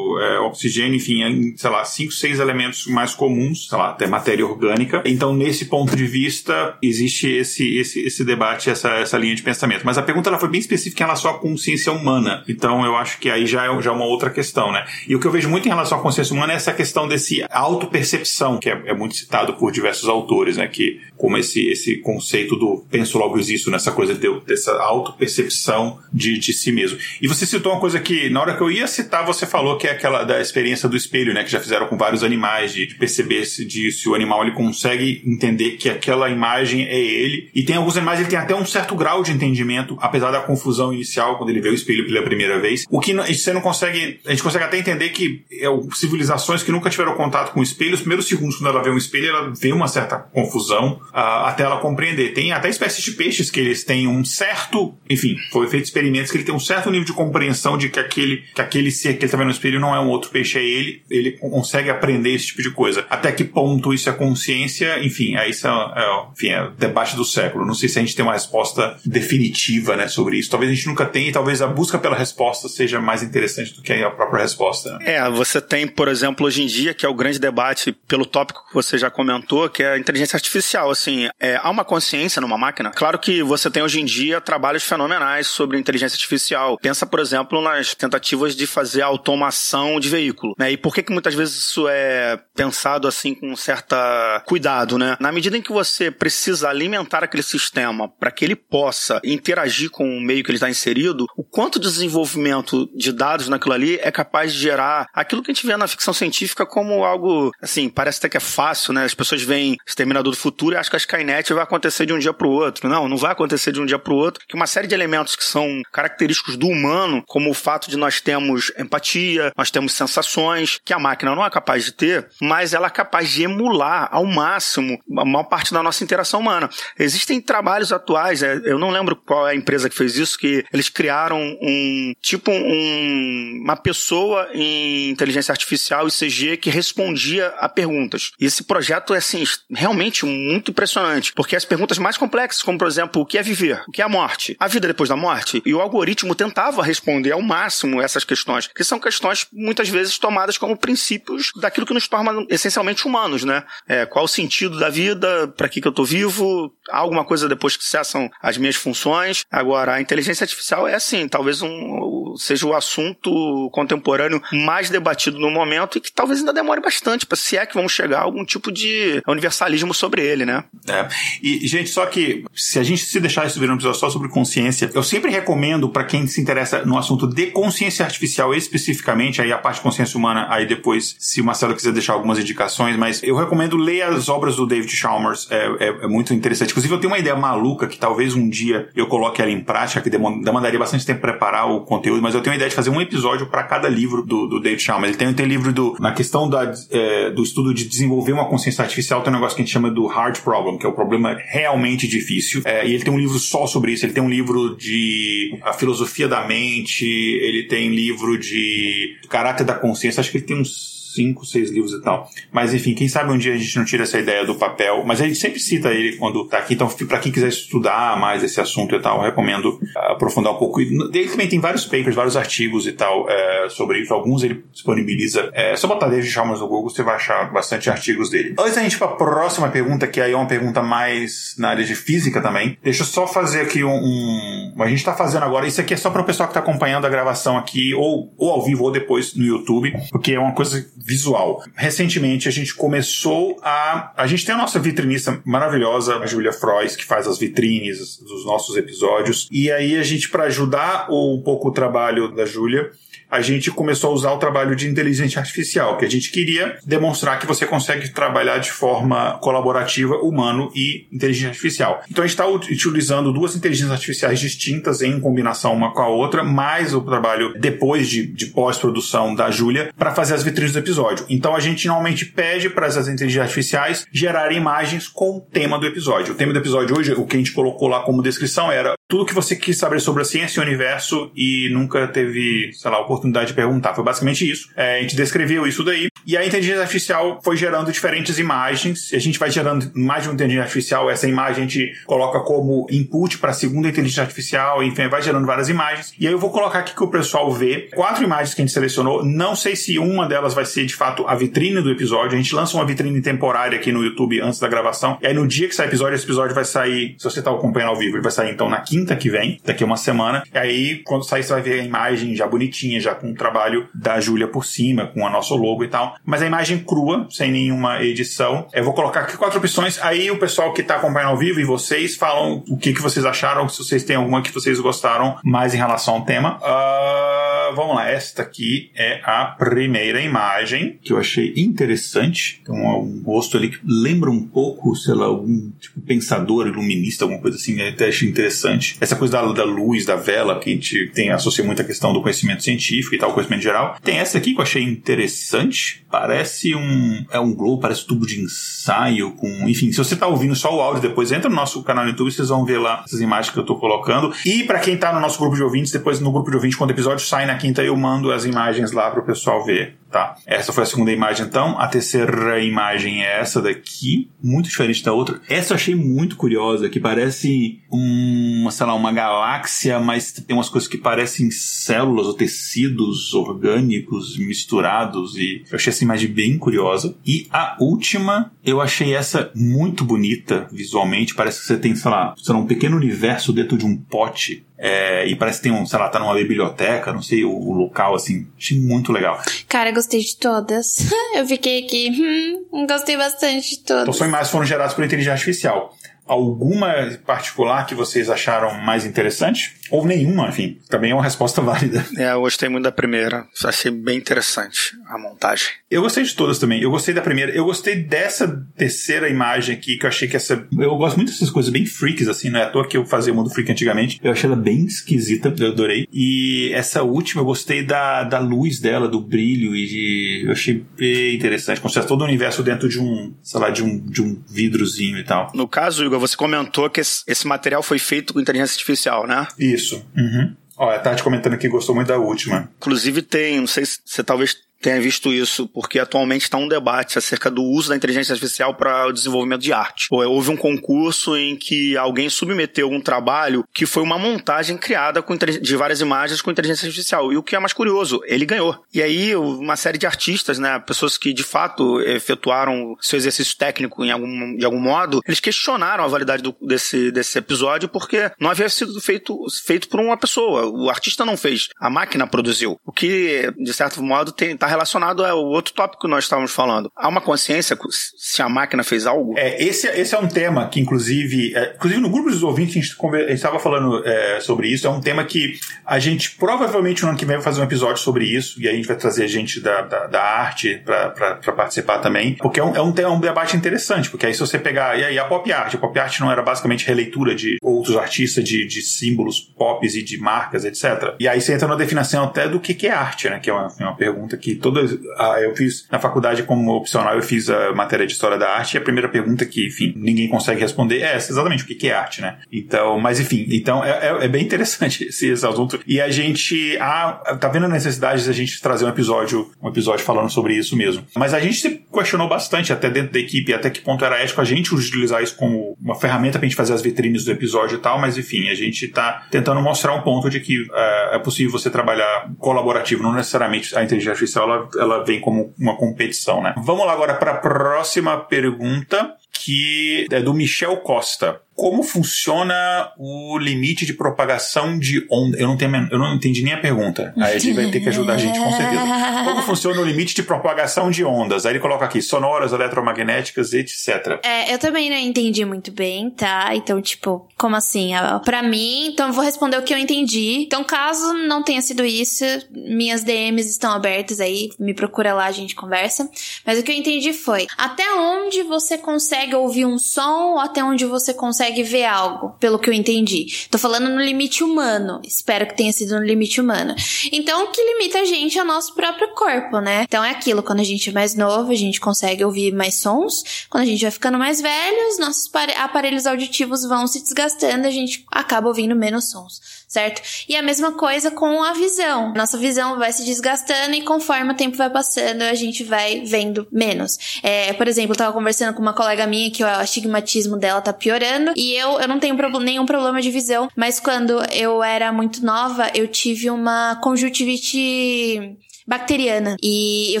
é, oxigênio, enfim, em, sei lá, cinco, seis elementos mais comuns, sei lá, até matéria orgânica. Então, nesse ponto de vista, existe esse, esse, esse debate, essa, essa linha de pensamento. Mas a pergunta ela foi bem específica em relação à consciência humana. Então, eu acho que aí já é, já é uma outra questão, né? E o que eu vejo muito em relação à consciência humana é essa questão desse autopercepção, que é, é muito citado por diversos autores, né? Que como esse, esse conceito do penso logo existo, nessa coisa de, dessa autopercepção de, de si mesmo. E você citou uma coisa que, na hora que eu ia citar, você falou que é da experiência do espelho, né? Que já fizeram com vários animais, de, de perceber se, de, se o animal ele consegue entender que aquela imagem é ele. E tem alguns animais, ele tem até um certo grau de entendimento, apesar da confusão inicial, quando ele vê o espelho pela primeira vez. O que você não consegue. A gente consegue até entender que é, civilizações que nunca tiveram contato com espelho, os primeiros segundos, quando ela vê um espelho, ela vê uma certa confusão uh, até ela compreender. Tem até espécies de peixes que eles têm um certo. Enfim, foi feito experimentos que ele tem um certo nível de compreensão de que aquele, que aquele ser que ele está vendo no espelho não é um outro peixe, é ele. Ele consegue aprender esse tipo de coisa. Até que ponto isso é consciência? Enfim, aí isso é, é, enfim, é o debate do século. Não sei se a gente tem uma resposta definitiva né, sobre isso. Talvez a gente nunca tenha e talvez a busca pela resposta seja mais interessante do que a própria resposta. Né? É, você tem, por exemplo, hoje em dia, que é o grande debate pelo tópico que você já comentou, que é a inteligência artificial. Assim, é, há uma consciência numa máquina. Claro que você tem hoje em dia trabalhos fenomenais sobre inteligência artificial. Pensa, por exemplo, nas tentativas de fazer automação de veículo. Né? E por que, que muitas vezes isso é pensado assim com certa cuidado, né? Na medida em que você precisa alimentar aquele sistema para que ele possa interagir com o meio que ele está inserido, o quanto de desenvolvimento de dados naquilo ali é capaz de gerar aquilo que a gente vê na ficção científica como algo, assim, parece até que é fácil, né? As pessoas veem Exterminador do Futuro e acham que a Skynet vai acontecer de um dia para o outro. Não, não vai acontecer de um dia para o outro, que uma série de elementos que são característicos do humano, como o fato de nós termos empatia, nós temos sensações, que a máquina não é capaz de ter, mas ela é capaz de emular ao máximo a maior parte da nossa interação humana. Existem trabalhos atuais, é, eu não lembro qual é a empresa que fez isso, que eles criaram um tipo um, uma pessoa em inteligência artificial e CG que respondia a perguntas. E esse projeto é assim realmente muito impressionante, porque as perguntas mais complexas, como por exemplo, o que é viver, o que é a morte, a vida depois da morte, e o algoritmo tentava responder ao máximo essas questões, que são questões muitas vezes tomadas como princípios daquilo que nos torna essencialmente humanos, né? É, qual o sentido da vida, para que, que eu tô vivo, há alguma coisa depois que cessam as minhas funções. Agora, a inteligência artificial é assim, talvez um, seja o assunto contemporâneo mais debatido no momento e que talvez ainda demore bastante, para se é que vamos chegar a algum tipo de universalismo sobre ele, né? É. E, gente, só que se a gente se deixar isso virar um episódio só sobre consciência, eu sempre recomendo para quem se interessa no assunto de consciência artificial especificamente, aí a parte de consciência humana, aí depois, se o Marcelo quiser deixar algumas indicações, mas eu recomendo ler as obras do David Chalmers, é, é, é muito interessante. Inclusive, eu tenho uma ideia maluca que talvez um dia eu coloque ela em prática, que demandaria bastante tempo preparar o conteúdo, mas eu tenho a ideia de fazer um episódio para cada livro do, do David Chalmers. Ele tem, tem livro do, na questão da, é, do estudo de desenvolver uma consciência artificial, tem um negócio que a gente chama do hard problem, que é o problema realmente difícil. É, e ele tem um livro só sobre isso. Ele tem um livro de a filosofia da mente, ele tem livro de caráter da consciência. Acho que ele tem uns cinco, seis livros e tal. Mas enfim, quem sabe um dia a gente não tira essa ideia do papel, mas a gente sempre cita ele quando tá aqui, então para quem quiser estudar mais esse assunto e tal, recomendo aprofundar um pouco. Ele também tem vários papers, vários artigos e tal é, sobre isso, alguns ele disponibiliza, é só botar David Chalmers no Google, você vai achar bastante artigos dele. Antes da gente para a próxima pergunta, que aí é uma pergunta mais na área de física também, deixa eu só fazer aqui um, um a gente está fazendo agora, isso aqui é só para o pessoal que está acompanhando a gravação aqui, ou, ou ao vivo ou depois no YouTube, porque é uma coisa visual. Recentemente a gente começou a. A gente tem a nossa vitrinista maravilhosa, a Julia Frois, que faz as vitrines dos nossos episódios. E aí a gente, para ajudar um pouco o trabalho da Julia, a gente começou a usar o trabalho de inteligência artificial, que a gente queria demonstrar que você consegue trabalhar de forma colaborativa, humano e inteligência artificial. Então a gente está utilizando duas inteligências artificiais distintas em combinação uma com a outra, mais o trabalho depois de, de pós-produção da Júlia para fazer as vitrines do episódio. Então a gente normalmente pede para essas inteligências artificiais gerarem imagens com o tema do episódio. O tema do episódio hoje, o que a gente colocou lá como descrição era tudo que você quis saber sobre a ciência e o universo e nunca teve, sei lá, oportunidade oportunidade de perguntar. Foi basicamente isso. É, a gente descreveu isso daí. E a inteligência artificial foi gerando diferentes imagens. A gente vai gerando mais de uma inteligência artificial. Essa imagem a gente coloca como input para a segunda inteligência artificial. Enfim, vai gerando várias imagens. E aí eu vou colocar aqui que o pessoal vê. Quatro imagens que a gente selecionou. Não sei se uma delas vai ser de fato a vitrine do episódio. A gente lança uma vitrine temporária aqui no YouTube antes da gravação. E aí no dia que sai o episódio, esse episódio vai sair. Se você está acompanhando ao vivo, ele vai sair então na quinta que vem, daqui a uma semana. E aí, quando sair, você vai ver a imagem já bonitinha, já com o trabalho da Júlia por cima, com a nosso logo e tal. Mas a imagem crua, sem nenhuma edição. Eu vou colocar aqui quatro opções. Aí o pessoal que está acompanhando ao vivo e vocês falam o que, que vocês acharam, se vocês têm alguma que vocês gostaram mais em relação ao tema. Uh, vamos lá, esta aqui é a primeira imagem que eu achei interessante. Tem um rosto ali que lembra um pouco, sei lá, algum tipo pensador, iluminista, alguma coisa assim. Eu até achei interessante. Essa coisa da, da luz, da vela, que a gente tem associa muito a questão do conhecimento científico e tal, conhecimento geral. Tem essa aqui que eu achei interessante. Parece um. É um globo, parece tubo de ensaio. com Enfim, se você tá ouvindo só o áudio, depois entra no nosso canal no YouTube, vocês vão ver lá essas imagens que eu tô colocando. E para quem tá no nosso grupo de ouvintes, depois no grupo de ouvintes, quando o episódio sai na quinta, eu mando as imagens lá pro pessoal ver. Tá. Essa foi a segunda imagem, então. A terceira imagem é essa daqui, muito diferente da outra. Essa eu achei muito curiosa, que parece uma, sei lá, uma galáxia, mas tem umas coisas que parecem células ou tecidos orgânicos misturados e eu achei essa imagem bem curiosa. E a última, eu achei essa muito bonita visualmente. Parece que você tem, sei lá, sei lá um pequeno universo dentro de um pote é, e parece que tem um, sei lá, tá numa biblioteca, não sei, o, o, local, assim. Achei muito legal. Cara, gostei de todas. Eu fiquei aqui, hum, gostei bastante de todas. Então são imagens foram geradas por inteligência artificial. Alguma particular que vocês acharam mais interessante? Ou nenhuma, enfim. Também é uma resposta válida. É, eu gostei muito da primeira. Achei bem interessante a montagem. Eu gostei de todas também. Eu gostei da primeira. Eu gostei dessa terceira imagem aqui, que eu achei que essa. Eu gosto muito dessas coisas bem freaks, assim, não é à toa que eu fazia o mundo freak antigamente. Eu achei ela bem esquisita, eu adorei. E essa última, eu gostei da, da luz dela, do brilho, e de... eu achei bem interessante. Como se todo o universo dentro de um, sei lá, de um, de um vidrozinho e tal. No caso, Igor, você comentou que esse, esse material foi feito com inteligência artificial, né? Isso. Uhum. Ó, a Tati comentando aqui gostou muito da última. Inclusive tem, não sei se você talvez tenha visto isso, porque atualmente está um debate acerca do uso da inteligência artificial para o desenvolvimento de arte. Houve um concurso em que alguém submeteu um trabalho que foi uma montagem criada com, de várias imagens com inteligência artificial. E o que é mais curioso, ele ganhou. E aí, uma série de artistas, né, pessoas que de fato efetuaram seu exercício técnico em algum, de algum modo, eles questionaram a validade do, desse, desse episódio porque não havia sido feito, feito por uma pessoa. O artista não fez, a máquina produziu. O que, de certo modo, está relacionado ao outro tópico que nós estávamos falando. Há uma consciência se a máquina fez algo? É, esse, esse é um tema que, inclusive, é, inclusive no grupo dos ouvintes, a gente estava falando é, sobre isso. É um tema que a gente provavelmente no ano que vem vai fazer um episódio sobre isso, e a gente vai trazer gente da, da, da arte para participar também, porque é um, é um, um debate interessante, porque aí se você pegar, e aí a pop art, a pop art não era basicamente releitura de outros artistas, de, de símbolos pop e de marcas, etc. E aí você entra na definição até do que, que é arte, né? Que é uma, é uma pergunta que que todas. Ah, eu fiz na faculdade como opcional, eu fiz a matéria de história da arte e a primeira pergunta que, enfim, ninguém consegue responder é essa, exatamente o que é arte, né? Então, mas enfim, então é, é, é bem interessante esse, esse assunto. E a gente ah, tá vendo a necessidade de a gente trazer um episódio, um episódio falando sobre isso mesmo. Mas a gente se questionou bastante, até dentro da equipe, até que ponto era ético a gente utilizar isso como uma ferramenta pra gente fazer as vitrines do episódio e tal, mas enfim, a gente tá tentando mostrar um ponto de que uh, é possível você trabalhar colaborativo, não necessariamente a inteligência artificial ela, ela vem como uma competição, né? Vamos lá agora para a próxima pergunta que é do Michel Costa como funciona o limite de propagação de onda? Eu não, tenho, eu não entendi nem a pergunta. Aí ele vai ter que ajudar a gente, com certeza. Como funciona o limite de propagação de ondas? Aí ele coloca aqui, sonoras, eletromagnéticas, etc. É, eu também não entendi muito bem, tá? Então, tipo, como assim? Para mim, então eu vou responder o que eu entendi. Então, caso não tenha sido isso, minhas DMs estão abertas aí, me procura lá, a gente conversa. Mas o que eu entendi foi, até onde você consegue ouvir um som, ou até onde você consegue consegue ver algo, pelo que eu entendi. Tô falando no limite humano. Espero que tenha sido no limite humano. Então, o que limita a gente é o nosso próprio corpo, né? Então é aquilo, quando a gente é mais novo, a gente consegue ouvir mais sons. Quando a gente vai ficando mais velho, os nossos aparelhos auditivos vão se desgastando, a gente acaba ouvindo menos sons certo? E a mesma coisa com a visão. Nossa visão vai se desgastando e conforme o tempo vai passando, a gente vai vendo menos. É, por exemplo, eu tava conversando com uma colega minha que o astigmatismo dela tá piorando e eu, eu não tenho nenhum problema de visão, mas quando eu era muito nova, eu tive uma conjuntivite bacteriana. E eu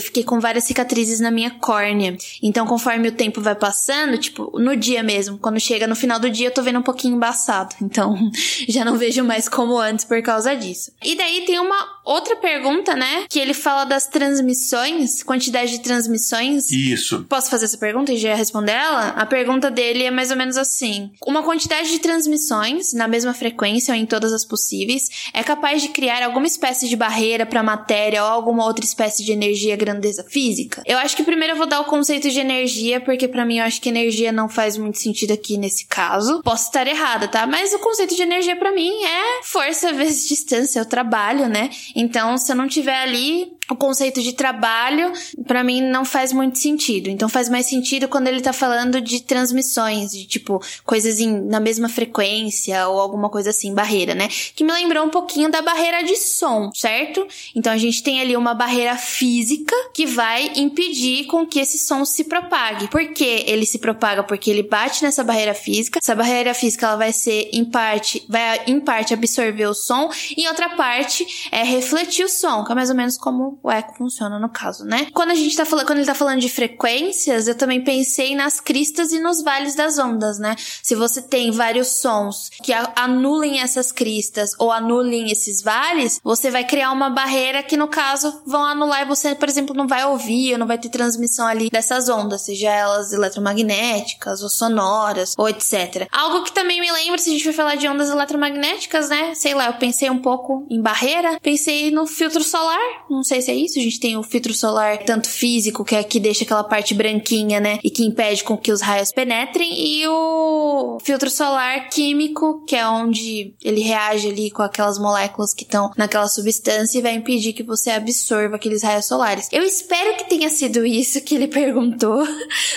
fiquei com várias cicatrizes na minha córnea. Então, conforme o tempo vai passando, tipo, no dia mesmo, quando chega no final do dia, eu tô vendo um pouquinho embaçado. Então, já não vejo mais como antes por causa disso. E daí tem uma outra pergunta, né? Que ele fala das transmissões, quantidade de transmissões. Isso. Posso fazer essa pergunta e já responder ela? A pergunta dele é mais ou menos assim: uma quantidade de transmissões na mesma frequência ou em todas as possíveis é capaz de criar alguma espécie de barreira para matéria ou algum alguma outra espécie de energia grandeza física? Eu acho que primeiro eu vou dar o conceito de energia, porque para mim eu acho que energia não faz muito sentido aqui nesse caso. Posso estar errada, tá? Mas o conceito de energia para mim é força vezes distância, o trabalho, né? Então, se eu não tiver ali, o conceito de trabalho, para mim, não faz muito sentido. Então, faz mais sentido quando ele tá falando de transmissões, de tipo, coisas em, na mesma frequência ou alguma coisa assim, barreira, né? Que me lembrou um pouquinho da barreira de som, certo? Então, a gente tem ali uma barreira física que vai impedir com que esse som se propague. Por que ele se propaga? Porque ele bate nessa barreira física. Essa barreira física, ela vai ser, em parte, vai em parte absorver o som, e em outra parte é refletir o som, que é mais ou menos como o eco funciona no caso, né? Quando a gente tá falando, quando ele tá falando de frequências, eu também pensei nas cristas e nos vales das ondas, né? Se você tem vários sons que anulem essas cristas ou anulem esses vales, você vai criar uma barreira que no caso vão anular e você, por exemplo, não vai ouvir ou não vai ter transmissão ali dessas ondas, seja elas eletromagnéticas ou sonoras ou etc. Algo que também me lembra, se a gente for falar de ondas eletromagnéticas, né? Sei lá, eu pensei um pouco em barreira, pensei no filtro solar, não sei é isso. A gente tem o filtro solar, tanto físico, que é que deixa aquela parte branquinha, né? E que impede com que os raios penetrem. E o filtro solar químico, que é onde ele reage ali com aquelas moléculas que estão naquela substância e vai impedir que você absorva aqueles raios solares. Eu espero que tenha sido isso que ele perguntou.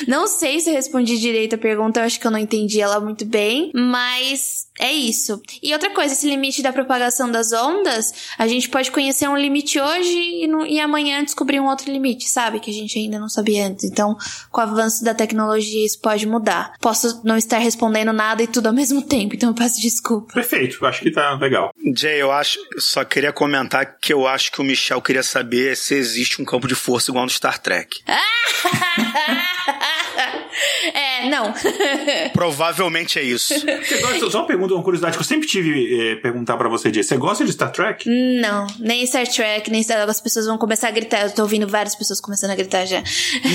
Não sei se eu respondi direito a pergunta, eu acho que eu não entendi ela muito bem, mas é isso. E outra coisa, esse limite da propagação das ondas, a gente pode conhecer um limite hoje e, no, e amanhã descobrir um outro limite, sabe? Que a gente ainda não sabia antes. Então, com o avanço da tecnologia, isso pode mudar. Posso não estar respondendo nada e tudo ao mesmo tempo, então eu peço desculpa. Perfeito, acho que tá legal. Jay, eu acho, só queria comentar que eu acho que o Michel queria saber se existe um campo de força igual no Star Trek. é, não. Provavelmente é isso. Você gosta, só uma pergunta, uma curiosidade que eu sempre tive eh, perguntar para você, Jay. Você gosta de Star Trek? Não, nem Star Trek, nem Star As pessoas vão começar a gritar. Eu tô ouvindo várias pessoas começando a gritar já.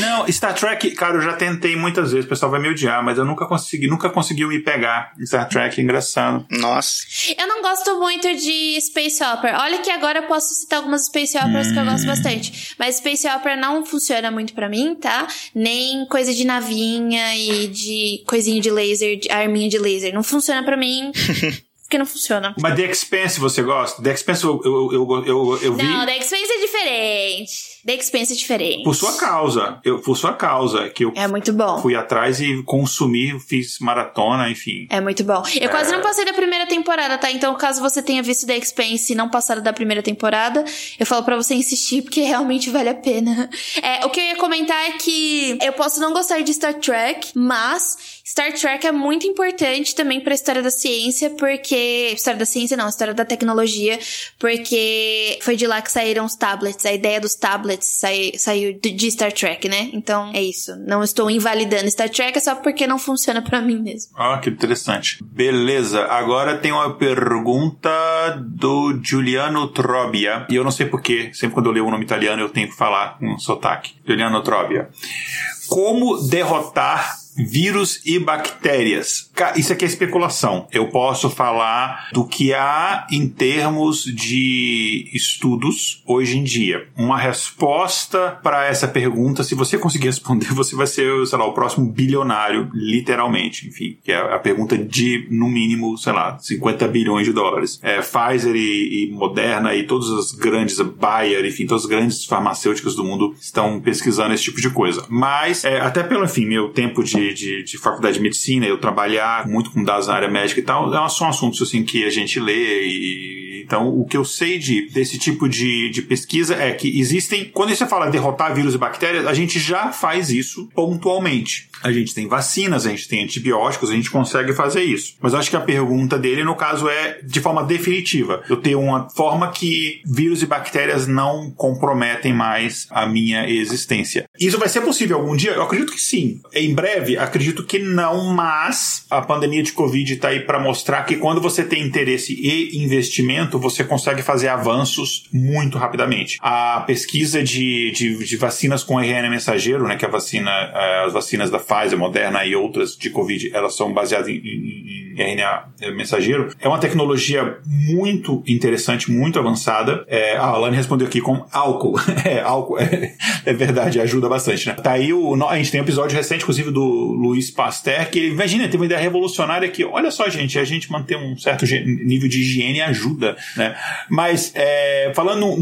Não, Star Trek, cara, eu já tentei muitas vezes, o pessoal vai me odiar, mas eu nunca consegui, nunca conseguiu me pegar em Star Trek, engraçado. Nossa. Eu não gosto muito de Space Opera. Olha que agora eu posso citar algumas Space Operas hum. que eu gosto hum. bastante. Mas Space Opera não funciona muito para mim, tá? Nem coisa de e de coisinha de laser, de arminha de laser. Não funciona para mim. porque não funciona. Mas The Expense você gosta? The Expense eu, eu, eu, eu, eu vi. Não, The Expense é diferente. The Expanse é diferente. Por sua causa. Eu, por sua causa. Que eu É muito bom. fui atrás e consumi, fiz maratona, enfim. É muito bom. Eu quase não passei da primeira temporada, tá? Então, caso você tenha visto The Expanse e não passado da primeira temporada, eu falo pra você insistir, porque realmente vale a pena. É, o que eu ia comentar é que eu posso não gostar de Star Trek, mas Star Trek é muito importante também pra história da ciência, porque. História da ciência não, história da tecnologia, porque foi de lá que saíram os tablets. A ideia dos tablets sai- saiu de Star Trek, né? Então é isso. Não estou invalidando Star Trek, é só porque não funciona pra mim mesmo. Ah, que interessante. Beleza, agora tem uma pergunta do Giuliano Trobia. E eu não sei porquê, sempre quando eu leio um nome italiano eu tenho que falar com sotaque. Giuliano Trobia. Como derrotar vírus e bactérias? Isso aqui é especulação. Eu posso falar do que há em termos de estudos hoje em dia. Uma resposta para essa pergunta, se você conseguir responder, você vai ser, sei lá, o próximo bilionário, literalmente. Enfim, que é a pergunta de, no mínimo, sei lá, 50 bilhões de dólares. É, Pfizer e, e Moderna e todas as grandes, Bayer, enfim, todas as grandes farmacêuticas do mundo estão pesquisando esse tipo de coisa. Mas, é, até pelo, enfim, meu tempo de, de, de faculdade de medicina, eu trabalhar muito com dados na área médica e tal, é- são assuntos assim que a gente lê e então, o que eu sei de, desse tipo de, de pesquisa é que existem. Quando você fala derrotar vírus e bactérias, a gente já faz isso pontualmente. A gente tem vacinas, a gente tem antibióticos, a gente consegue fazer isso. Mas acho que a pergunta dele, no caso, é de forma definitiva. Eu tenho uma forma que vírus e bactérias não comprometem mais a minha existência. Isso vai ser possível algum dia? Eu acredito que sim. Em breve, acredito que não, mas a pandemia de Covid está aí para mostrar que quando você tem interesse e investimento, você consegue fazer avanços muito rapidamente. A pesquisa de, de, de vacinas com RNA mensageiro, né, que é a vacina, eh, as vacinas da Pfizer, Moderna e outras de Covid, elas são baseadas em, em- em RNA mensageiro, é uma tecnologia muito interessante, muito avançada. É, a Alane respondeu aqui com álcool. é, álcool é, é verdade, ajuda bastante, né? Tá aí o. A gente tem um episódio recente, inclusive, do Luiz Pasteur, que imagina, teve uma ideia revolucionária que, olha só, gente, a gente manter um certo nível de higiene ajuda, né? Mas, é, falando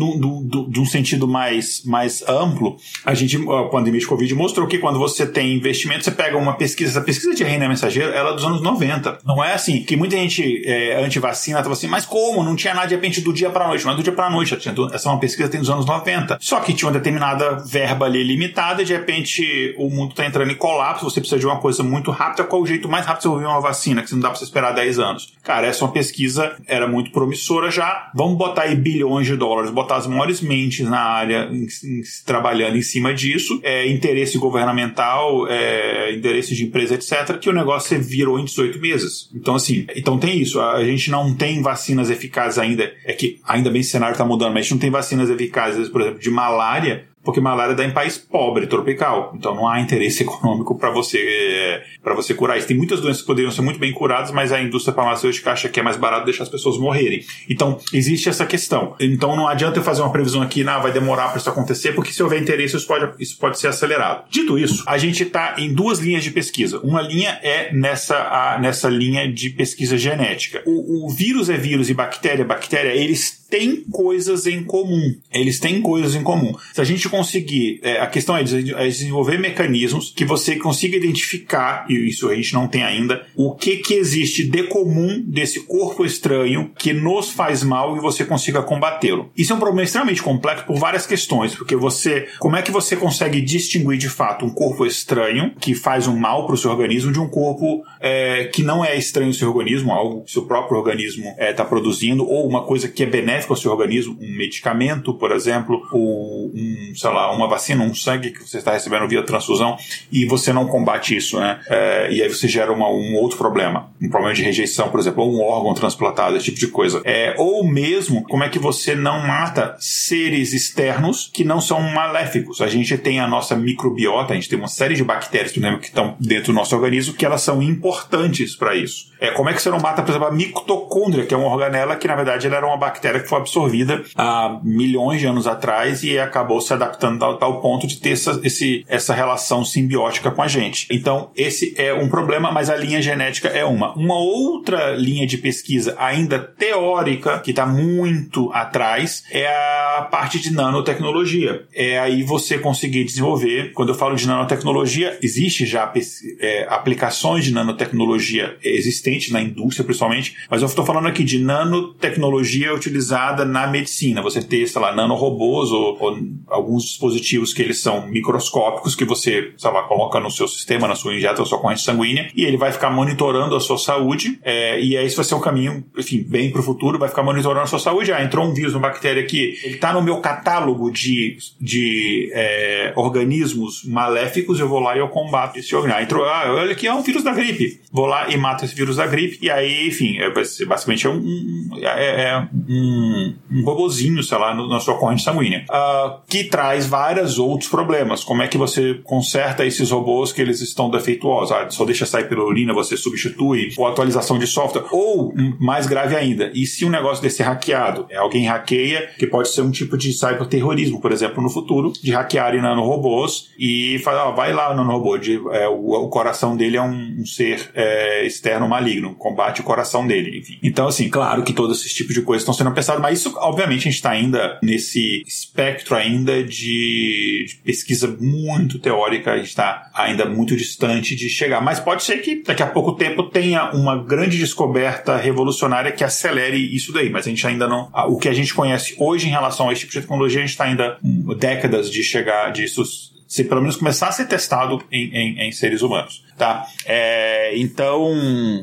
de um sentido mais, mais amplo, a gente, a pandemia de Covid mostrou que quando você tem investimento, você pega uma pesquisa, essa pesquisa de RNA mensageiro, ela é dos anos 90. Não é assim, que muita gente é, anti-vacina tava assim, mas como? Não tinha nada de repente do dia pra noite, não é do dia pra noite. Essa é uma pesquisa tem dos anos 90. Só que tinha uma determinada verba ali limitada, e de repente o mundo tá entrando em colapso, você precisa de uma coisa muito rápida. Qual o jeito mais rápido de ouvir uma vacina, que não dá pra você esperar 10 anos? Cara, essa é uma pesquisa, era muito promissora já. Vamos botar aí bilhões de dólares, botar as maiores mentes na área em- em- trabalhando em cima disso, é, interesse governamental, é, interesse de empresa, etc., que o negócio virou em 18 meses. Então, assim, então tem isso. A gente não tem vacinas eficazes ainda. É que ainda bem o cenário está mudando, mas a gente não tem vacinas eficazes, por exemplo, de malária, porque malária dá em país pobre, tropical. Então não há interesse econômico para você para você curar isso. Tem muitas doenças que poderiam ser muito bem curadas, mas a indústria farmacêutica acha que é mais barato deixar as pessoas morrerem. Então existe essa questão. Então não adianta eu fazer uma previsão aqui, não, vai demorar para isso acontecer, porque se houver interesse isso pode, isso pode ser acelerado. Dito isso, a gente está em duas linhas de pesquisa. Uma linha é nessa, a- nessa linha de pesquisa genética. O, o vírus é vírus e bactéria é bactéria, eles têm coisas em comum. Eles têm coisas em comum. Se a gente conseguir, é, a questão é é desenvolver mecanismos que você consiga identificar, e isso a gente não tem ainda, o que que existe de comum desse corpo estranho que nos faz mal e você consiga combatê-lo. Isso é um problema extremamente complexo por várias questões, porque você, como é que você consegue distinguir de fato um corpo estranho que faz um mal para o seu organismo de um corpo é, que não é estranho ao seu organismo, algo que seu próprio organismo está produzindo, ou uma coisa que é benéfica ao seu organismo, um medicamento, por exemplo, ou um, sei lá, uma vacina, um sangue que você está recebendo via transfusão e você não combate isso, né? É, e aí você gera uma- um outro problema, um problema de rejeição, por exemplo, ou um órgão transplantado, esse tipo de coisa. É, ou mesmo, como é que você não mata seres externos que não são maléficos? A gente tem a nossa microbiota, a gente tem uma série de bactérias, que estão dentro do nosso organismo, que elas são importantes para isso. É, como é que você não mata, por exemplo, a mitocôndria, que é uma organela que, na verdade, ela era uma bactéria que foi absorvida há milhões de anos atrás e acabou se adaptando ao tal ponto de ter essa, esse, essa relação simbiótica com a gente. Então, esse é um problema, mas a linha genética é uma. Uma outra linha de pesquisa, ainda teórica, que está muito atrás, é a parte de nanotecnologia. É aí você conseguir desenvolver. Quando eu falo de nanotecnologia, existe já é, aplicações de nanotecnologia existentes na indústria, principalmente, mas eu estou falando aqui de nanotecnologia utilizada na medicina. Você ter, sei lá, nanorobôs ou, ou alguns dispositivos que eles são microscópicos que você, sei lá, coloca no seu sistema, na sua injeta, na sua corrente sanguínea, e ele vai ficar monitorando a sua saúde, é, e isso vai ser um caminho, enfim, bem para o futuro, vai ficar monitorando a sua saúde. Ah, entrou um vírus, uma bactéria aqui, ele está no meu catálogo de, de é, organismos maléficos, eu vou lá e eu combato esse organismo. Ah, entrou, ah, olha aqui, é um vírus da gripe. Vou lá e mato esse vírus da gripe, e aí, enfim, é, basicamente é um, é, é um, um robozinho, sei lá, no, na sua corrente sanguínea, uh, que traz vários outros problemas. Como é que você conserta esses robôs que eles estão defeituosos? Ah, só deixa sair pela urina, você substitui, ou atualização de software, ou mais grave ainda, e se um negócio desse é hackeado? É alguém hackeia, que pode ser um tipo de cyberterrorismo, por exemplo, no futuro, de hackearem nanorobôs e falar, vai lá nanorobô, de, é, o, o, coração dele é um, um ser é, externo maligno, combate o coração dele, enfim. Então, assim, claro que todos esses tipos de coisas estão sendo pensados, mas isso, obviamente, a gente está ainda nesse espectro ainda de, de pesquisa muito teórica, a gente está ainda muito distante de chegar. Mas pode ser que daqui a pouco tempo tenha uma grande descoberta revolucionária que acelere isso daí, mas a gente ainda não. O que a gente conhece hoje em relação a esse tipo de tecnologia, a gente está ainda décadas de chegar disso se pelo menos começar a ser testado em, em, em seres humanos, tá? É, então,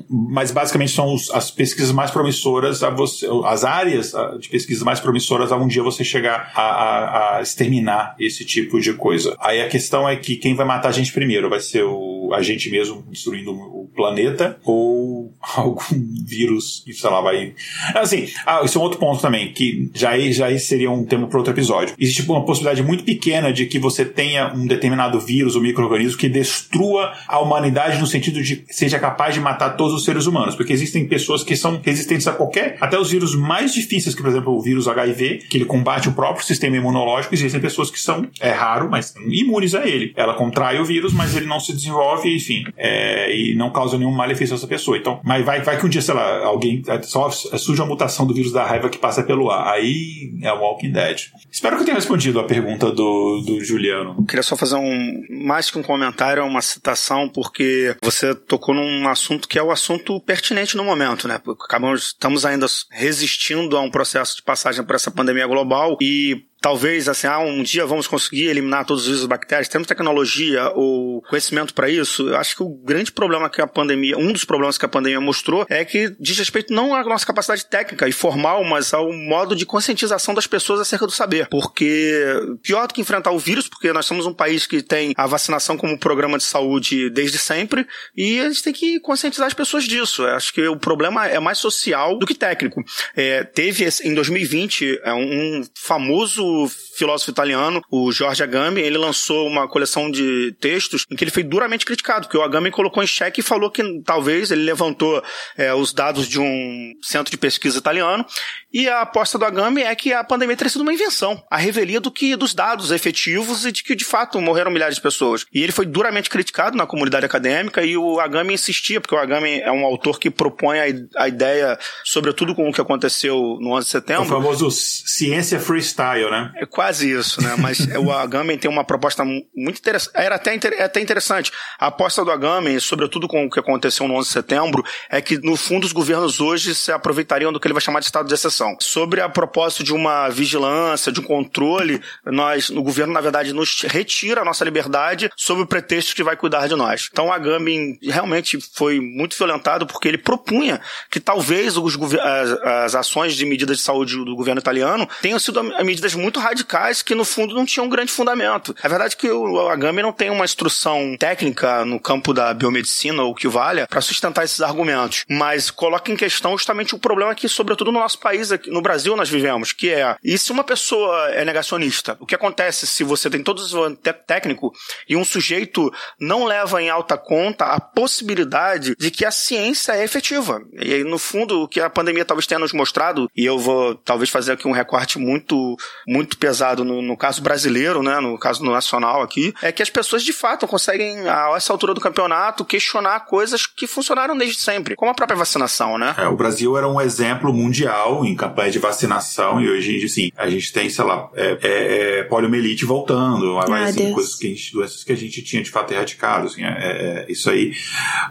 mas basicamente são os, as pesquisas mais promissoras a você, as áreas de pesquisa mais promissoras a um dia você chegar a, a, a exterminar esse tipo de coisa. Aí a questão é que quem vai matar a gente primeiro vai ser o a gente mesmo destruindo o planeta ou algum vírus que, sei lá, vai. Assim, ah, isso é um outro ponto também, que já, já seria um tema para outro episódio. Existe uma possibilidade muito pequena de que você tenha um determinado vírus ou microorganismo que destrua a humanidade no sentido de seja capaz de matar todos os seres humanos, porque existem pessoas que são resistentes a qualquer, até os vírus mais difíceis, que por exemplo o vírus HIV, que ele combate o próprio sistema imunológico, existem pessoas que são, é raro, mas imunes a ele. Ela contrai o vírus, mas ele não se desenvolve, enfim, é, e não causa nenhum malefício a essa pessoa. Então, mas vai, vai que um dia, sei lá, alguém só surge a mutação do vírus da raiva que passa pelo ar. Aí é o Walking Dead. Espero que eu tenha respondido a pergunta do, do Juliano. Queria só fazer um, mais que um comentário, uma citação, porque você tocou num assunto que é o assunto pertinente no momento, né? Acabamos, estamos ainda resistindo a um processo de passagem por essa pandemia global e talvez assim, ah, um dia vamos conseguir eliminar todos os vírus bactérias, temos tecnologia ou conhecimento para isso. Eu acho que o grande problema que a pandemia, um dos problemas que a pandemia mostrou é que diz respeito não à nossa capacidade técnica e formal, mas ao modo de conscientização das pessoas acerca do saber. Porque pior do que enfrentar o vírus, porque nós somos um país que tem a vacinação como programa de saúde desde sempre e a gente tem que conscientizar as pessoas disso. Eu acho que o problema é mais social do que técnico. É, teve em 2020 é, um famoso move filósofo italiano, o Jorge Agamben, ele lançou uma coleção de textos em que ele foi duramente criticado, porque o Agamben colocou em xeque e falou que talvez ele levantou é, os dados de um centro de pesquisa italiano e a aposta do Agamben é que a pandemia teria sido uma invenção, a revelia do que dos dados efetivos e de que de fato morreram milhares de pessoas. E ele foi duramente criticado na comunidade acadêmica e o Agamben insistia, porque o Agamben é um autor que propõe a, a ideia, sobretudo com o que aconteceu no 11 de setembro. O famoso ciência freestyle, né? É quase isso, né? Mas o Agamben tem uma proposta muito interessante. Era até, inter... É até interessante. A aposta do Agamben, sobretudo com o que aconteceu no 11 de setembro, é que no fundo os governos hoje se aproveitariam do que ele vai chamar de estado de exceção. Sobre a propósito de uma vigilância, de um controle, nós, no governo, na verdade, nos retira a nossa liberdade sob o pretexto que vai cuidar de nós. Então, o Agamben realmente foi muito violentado porque ele propunha que talvez os, as, as ações de medidas de saúde do governo italiano tenham sido medidas muito muito que no fundo não tinham um grande fundamento. É verdade que o Agami não tem uma instrução técnica no campo da biomedicina ou que valha para sustentar esses argumentos, mas coloca em questão justamente o problema que, sobretudo no nosso país, aqui, no Brasil, nós vivemos, que é, e se uma pessoa é negacionista, o que acontece se você tem todos os técnico e um sujeito não leva em alta conta a possibilidade de que a ciência é efetiva. E no fundo, o que a pandemia talvez tenha nos mostrado, e eu vou talvez fazer aqui um recorte muito, muito pesado no, no caso brasileiro, né, no caso nacional aqui, é que as pessoas de fato conseguem, a essa altura do campeonato, questionar coisas que funcionaram desde sempre, como a própria vacinação, né? É, o Brasil era um exemplo mundial em campanha de vacinação e hoje, assim, a gente tem, sei lá, é, é, é poliomielite voltando, mas, assim, coisas que a gente, doenças que a gente tinha de fato erradicado, assim, é, é isso aí.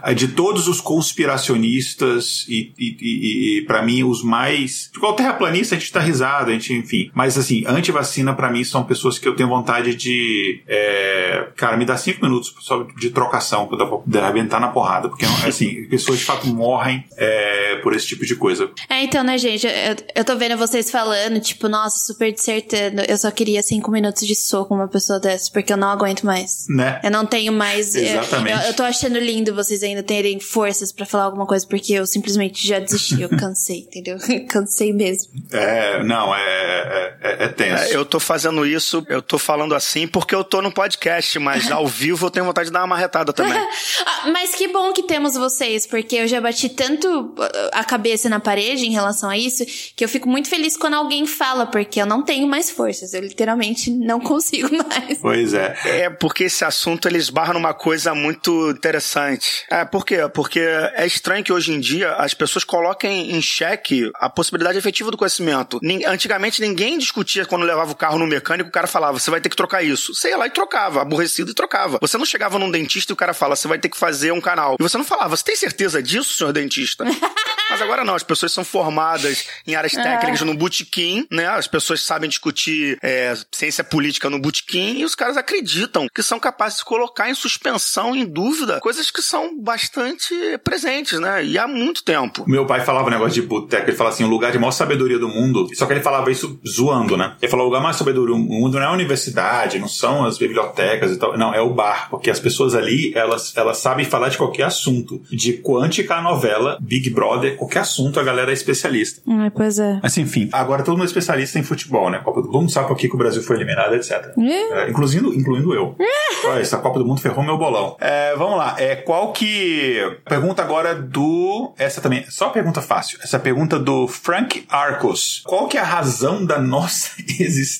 É, de todos os conspiracionistas e, e, e, e para mim os mais, igual terraplanista a gente tá risado, a gente, enfim, mas assim, anti-vacina para mim são pessoas que eu tenho vontade de, é, cara, me dá cinco minutos só de trocação pra eu poder arrebentar na porrada, porque assim, pessoas de fato morrem é, por esse tipo de coisa. É, então, né, gente, eu, eu tô vendo vocês falando, tipo, nossa, super dissertando, eu só queria cinco minutos de soco com uma pessoa dessa, porque eu não aguento mais. Né? Eu não tenho mais. Exatamente. Eu, eu tô achando lindo vocês ainda terem forças para falar alguma coisa, porque eu simplesmente já desisti, eu cansei, entendeu? cansei mesmo. É, não, é, é, é, é tenso. É, eu tô fazendo isso, eu tô falando assim porque eu tô no podcast, mas ao vivo eu tenho vontade de dar uma marretada também. Ah, mas que bom que temos vocês, porque eu já bati tanto a cabeça na parede em relação a isso que eu fico muito feliz quando alguém fala, porque eu não tenho mais forças, eu literalmente não consigo mais. Pois é. É porque esse assunto ele esbarra numa coisa muito interessante. É, por quê? Porque é estranho que hoje em dia as pessoas coloquem em xeque a possibilidade efetiva do conhecimento. Antigamente ninguém discutia quando levava o carro no mecânico, o cara falava, você vai ter que trocar isso. Você ia lá e trocava, aborrecido e trocava. Você não chegava num dentista e o cara fala, você vai ter que fazer um canal. E você não falava, você tem certeza disso, senhor dentista? Mas agora não, as pessoas são formadas em áreas é. técnicas no botequim, né? As pessoas sabem discutir é, ciência política no botequim e os caras acreditam que são capazes de colocar em suspensão, em dúvida, coisas que são bastante presentes, né? E há muito tempo. Meu pai falava um negócio de boteco, ele falava assim, o lugar de maior sabedoria do mundo, só que ele falava isso zoando, né? Ele falou, o lugar mais sabedoria do mundo não é a universidade, não são as bibliotecas e tal, não, é o bar, porque as pessoas ali, elas, elas sabem falar de qualquer assunto, de quântica a novela, Big Brother, qualquer assunto a galera é especialista. Ai, pois é. Mas enfim, agora todo mundo é especialista em futebol, né? Copa do Mundo sabe por que, que o Brasil foi eliminado, etc. É, incluindo, incluindo eu. Olha, essa Copa do Mundo ferrou meu bolão. É, vamos lá. É, qual que. Pergunta agora do. Essa também. Só pergunta fácil. Essa pergunta do Frank Arcos. Qual que é a razão da nossa existência?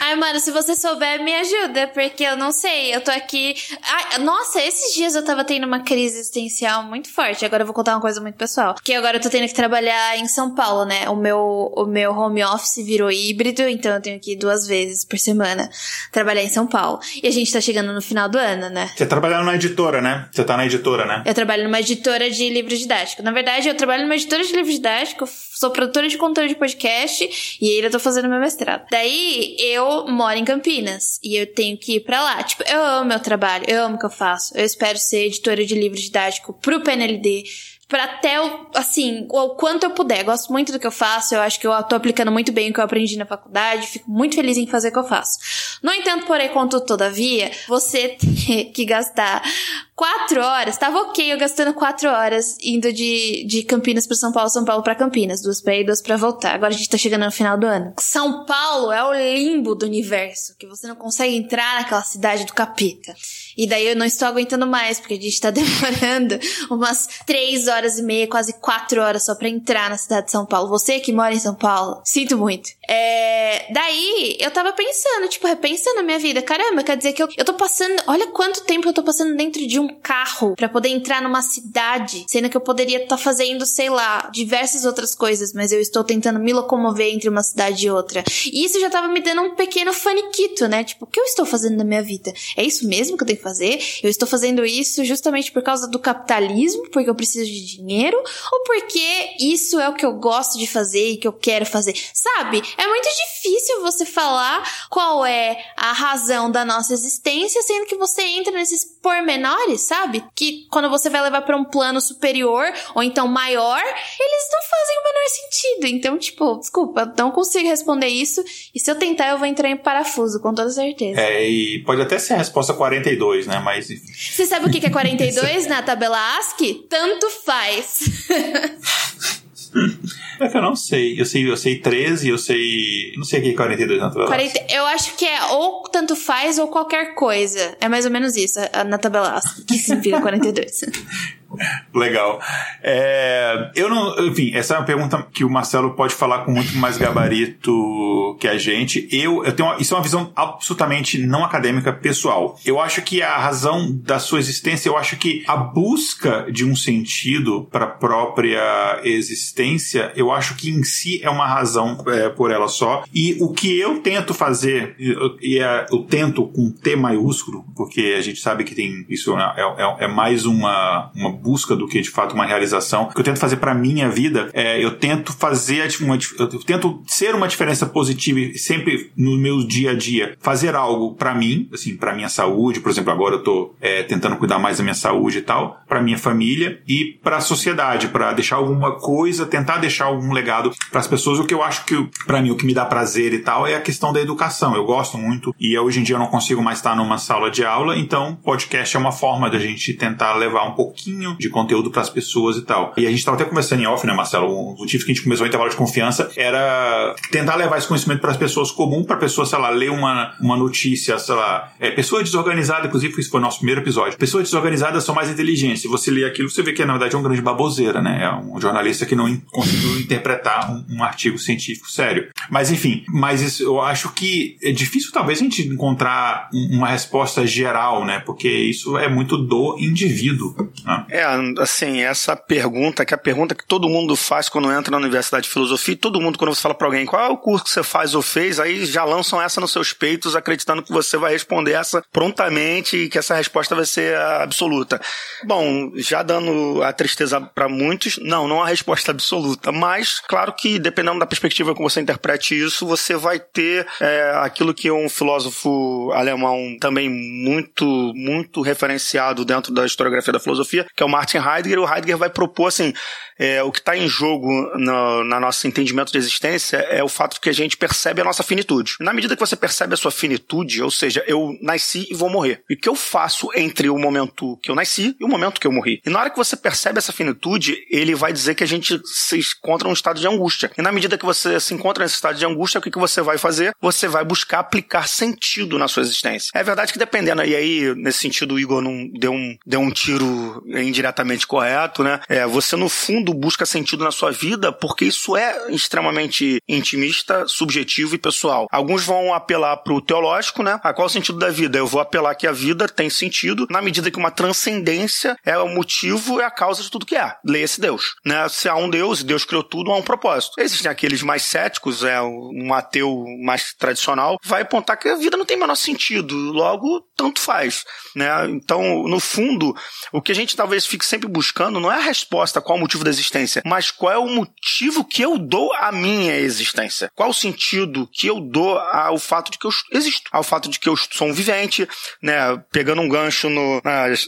Ai, mano, se você souber, me ajuda, porque eu não sei. Eu tô aqui. Ai, nossa, esses dias eu tava tendo uma crise existencial muito forte. Agora eu vou contar uma coisa muito pessoal. Que agora eu tô tendo que trabalhar em São Paulo, né? O meu, o meu home office virou híbrido, então eu tenho que ir duas vezes por semana trabalhar em São Paulo. E a gente tá chegando no final do ano, né? Você trabalha numa editora, né? Você tá na editora, né? Eu trabalho numa editora de livro didático. Na verdade, eu trabalho numa editora de livro didático, sou produtora de conteúdo de podcast e ainda tô fazendo meu mestrado. Daí, eu moro em Campinas e eu tenho que ir pra lá. Tipo, eu amo meu trabalho, eu amo o que eu faço. Eu espero ser editora de livro didático pro PNLD para até, o, assim, o quanto eu puder. Gosto muito do que eu faço, eu acho que eu tô aplicando muito bem o que eu aprendi na faculdade, fico muito feliz em fazer o que eu faço. No entanto, porém, contudo, todavia, você ter que gastar quatro horas, tava ok eu gastando quatro horas indo de, de Campinas para São Paulo, São Paulo para Campinas, duas pra ir, duas pra voltar. Agora a gente tá chegando no final do ano. São Paulo é o limbo do universo, que você não consegue entrar naquela cidade do capeta. E daí eu não estou aguentando mais, porque a gente tá demorando umas três horas e meia, quase quatro horas só pra entrar na cidade de São Paulo. Você que mora em São Paulo, sinto muito. É... Daí eu tava pensando, tipo, repensando a minha vida. Caramba, quer dizer que eu, eu tô passando. Olha quanto tempo eu tô passando dentro de um carro para poder entrar numa cidade, sendo que eu poderia estar tá fazendo, sei lá, diversas outras coisas, mas eu estou tentando me locomover entre uma cidade e outra. E isso já tava me dando um pequeno faniquito, né? Tipo, o que eu estou fazendo na minha vida? É isso mesmo que eu tenho que fazer? Eu estou fazendo isso justamente por causa do capitalismo, porque eu preciso de dinheiro, ou porque isso é o que eu gosto de fazer e que eu quero fazer? Sabe? É muito difícil você falar qual é a razão da nossa existência, sendo que você entra nesses pormenores sabe? Que quando você vai levar para um plano superior ou então maior, eles não fazem o menor sentido. Então, tipo, desculpa, não consigo responder isso. E se eu tentar, eu vou entrar em parafuso, com toda certeza. É, e pode até ser a resposta 42, né? Mas. Você sabe o que é 42 na tabela ASCII? Tanto faz. É que eu não sei. Eu sei, eu sei 13, eu sei. Não sei o que é 42 na tabela. 40, eu acho que é ou tanto faz ou qualquer coisa. É mais ou menos isso na tabela que significa 42. Legal. É, eu não, enfim, essa é uma pergunta que o Marcelo pode falar com muito mais gabarito que a gente. Eu, eu tenho uma, isso é uma visão absolutamente não acadêmica pessoal. Eu acho que a razão da sua existência, eu acho que a busca de um sentido para a própria existência, eu acho que em si é uma razão é, por ela só. E o que eu tento fazer, e é, eu tento com T maiúsculo, porque a gente sabe que tem isso é, é, é mais uma, uma busca do que de fato uma realização. O que eu tento fazer para minha vida é eu tento fazer uma, eu tento ser uma diferença positiva sempre no meu dia a dia, fazer algo para mim, assim, para minha saúde, por exemplo, agora eu tô é, tentando cuidar mais da minha saúde e tal, para minha família e para a sociedade, para deixar alguma coisa, tentar deixar algum legado para as pessoas. O que eu acho que para mim o que me dá prazer e tal é a questão da educação. Eu gosto muito e hoje em dia eu não consigo mais estar numa sala de aula, então podcast é uma forma da gente tentar levar um pouquinho de conteúdo para as pessoas e tal. E a gente estava até conversando em off, né, Marcelo? O motivo que a gente começou o intervalo de confiança era tentar levar esse conhecimento para as pessoas comum, para a pessoa, sei lá, ler uma, uma notícia, sei lá. É, pessoa desorganizada, inclusive, isso foi o nosso primeiro episódio. Pessoas desorganizadas são mais inteligentes. Se você lê aquilo, você vê que na verdade é um grande baboseira, né? É um jornalista que não conseguiu interpretar um, um artigo científico sério. Mas enfim, mas isso, eu acho que é difícil talvez a gente encontrar uma resposta geral, né? Porque isso é muito do indivíduo. Né? É, assim, essa pergunta, que é a pergunta que todo mundo faz quando entra na Universidade de Filosofia, todo mundo, quando você fala para alguém qual é o curso que você faz ou fez, aí já lançam essa nos seus peitos, acreditando que você vai responder essa prontamente e que essa resposta vai ser absoluta. Bom, já dando a tristeza para muitos, não, não há resposta absoluta, mas claro que dependendo da perspectiva como você interprete isso, você vai ter é, aquilo que um filósofo alemão também muito, muito referenciado dentro da historiografia da filosofia, que é o Martin Heidegger. O Heidegger vai propor assim: é, o que está em jogo no, na nosso entendimento de existência é o fato que a gente percebe a nossa finitude. Na medida que você percebe a sua finitude, ou seja, eu nasci e vou morrer. E o que eu faço entre o momento que eu nasci e o momento que eu morri? E na hora que você percebe essa finitude, ele vai dizer que a gente se encontra num estado de angústia. E na medida que você se encontra nesse estado de angústia, o que, que você vai fazer? Você vai buscar aplicar sentido na sua existência. É verdade que dependendo, e aí, nesse sentido, o Igor não deu um, deu um tiro indiretamente correto, né? É, você, no fundo, busca sentido na sua vida porque isso é extremamente intimista, subjetivo e pessoal. Alguns vão apelar para o teológico, né? A qual é o sentido da vida? Eu vou apelar que a vida tem sentido na medida que uma transcendência é o motivo e a causa de tudo que é. Leia-se Deus. Né? Se há um Deus e Deus criou tudo, há um propósito. Existem aqueles mais céticos, é um ateu mais tradicional, vai apontar que a vida não tem menor sentido. Logo, tanto faz. Né? Então, no fundo, o que a gente talvez fique sempre buscando não é a resposta qual o motivo da existência, mas qual é o motivo que eu dou à minha existência. Qual o sentido que eu dou ao fato de que eu existo, ao fato de que eu sou um vivente, né? Pegando um gancho no,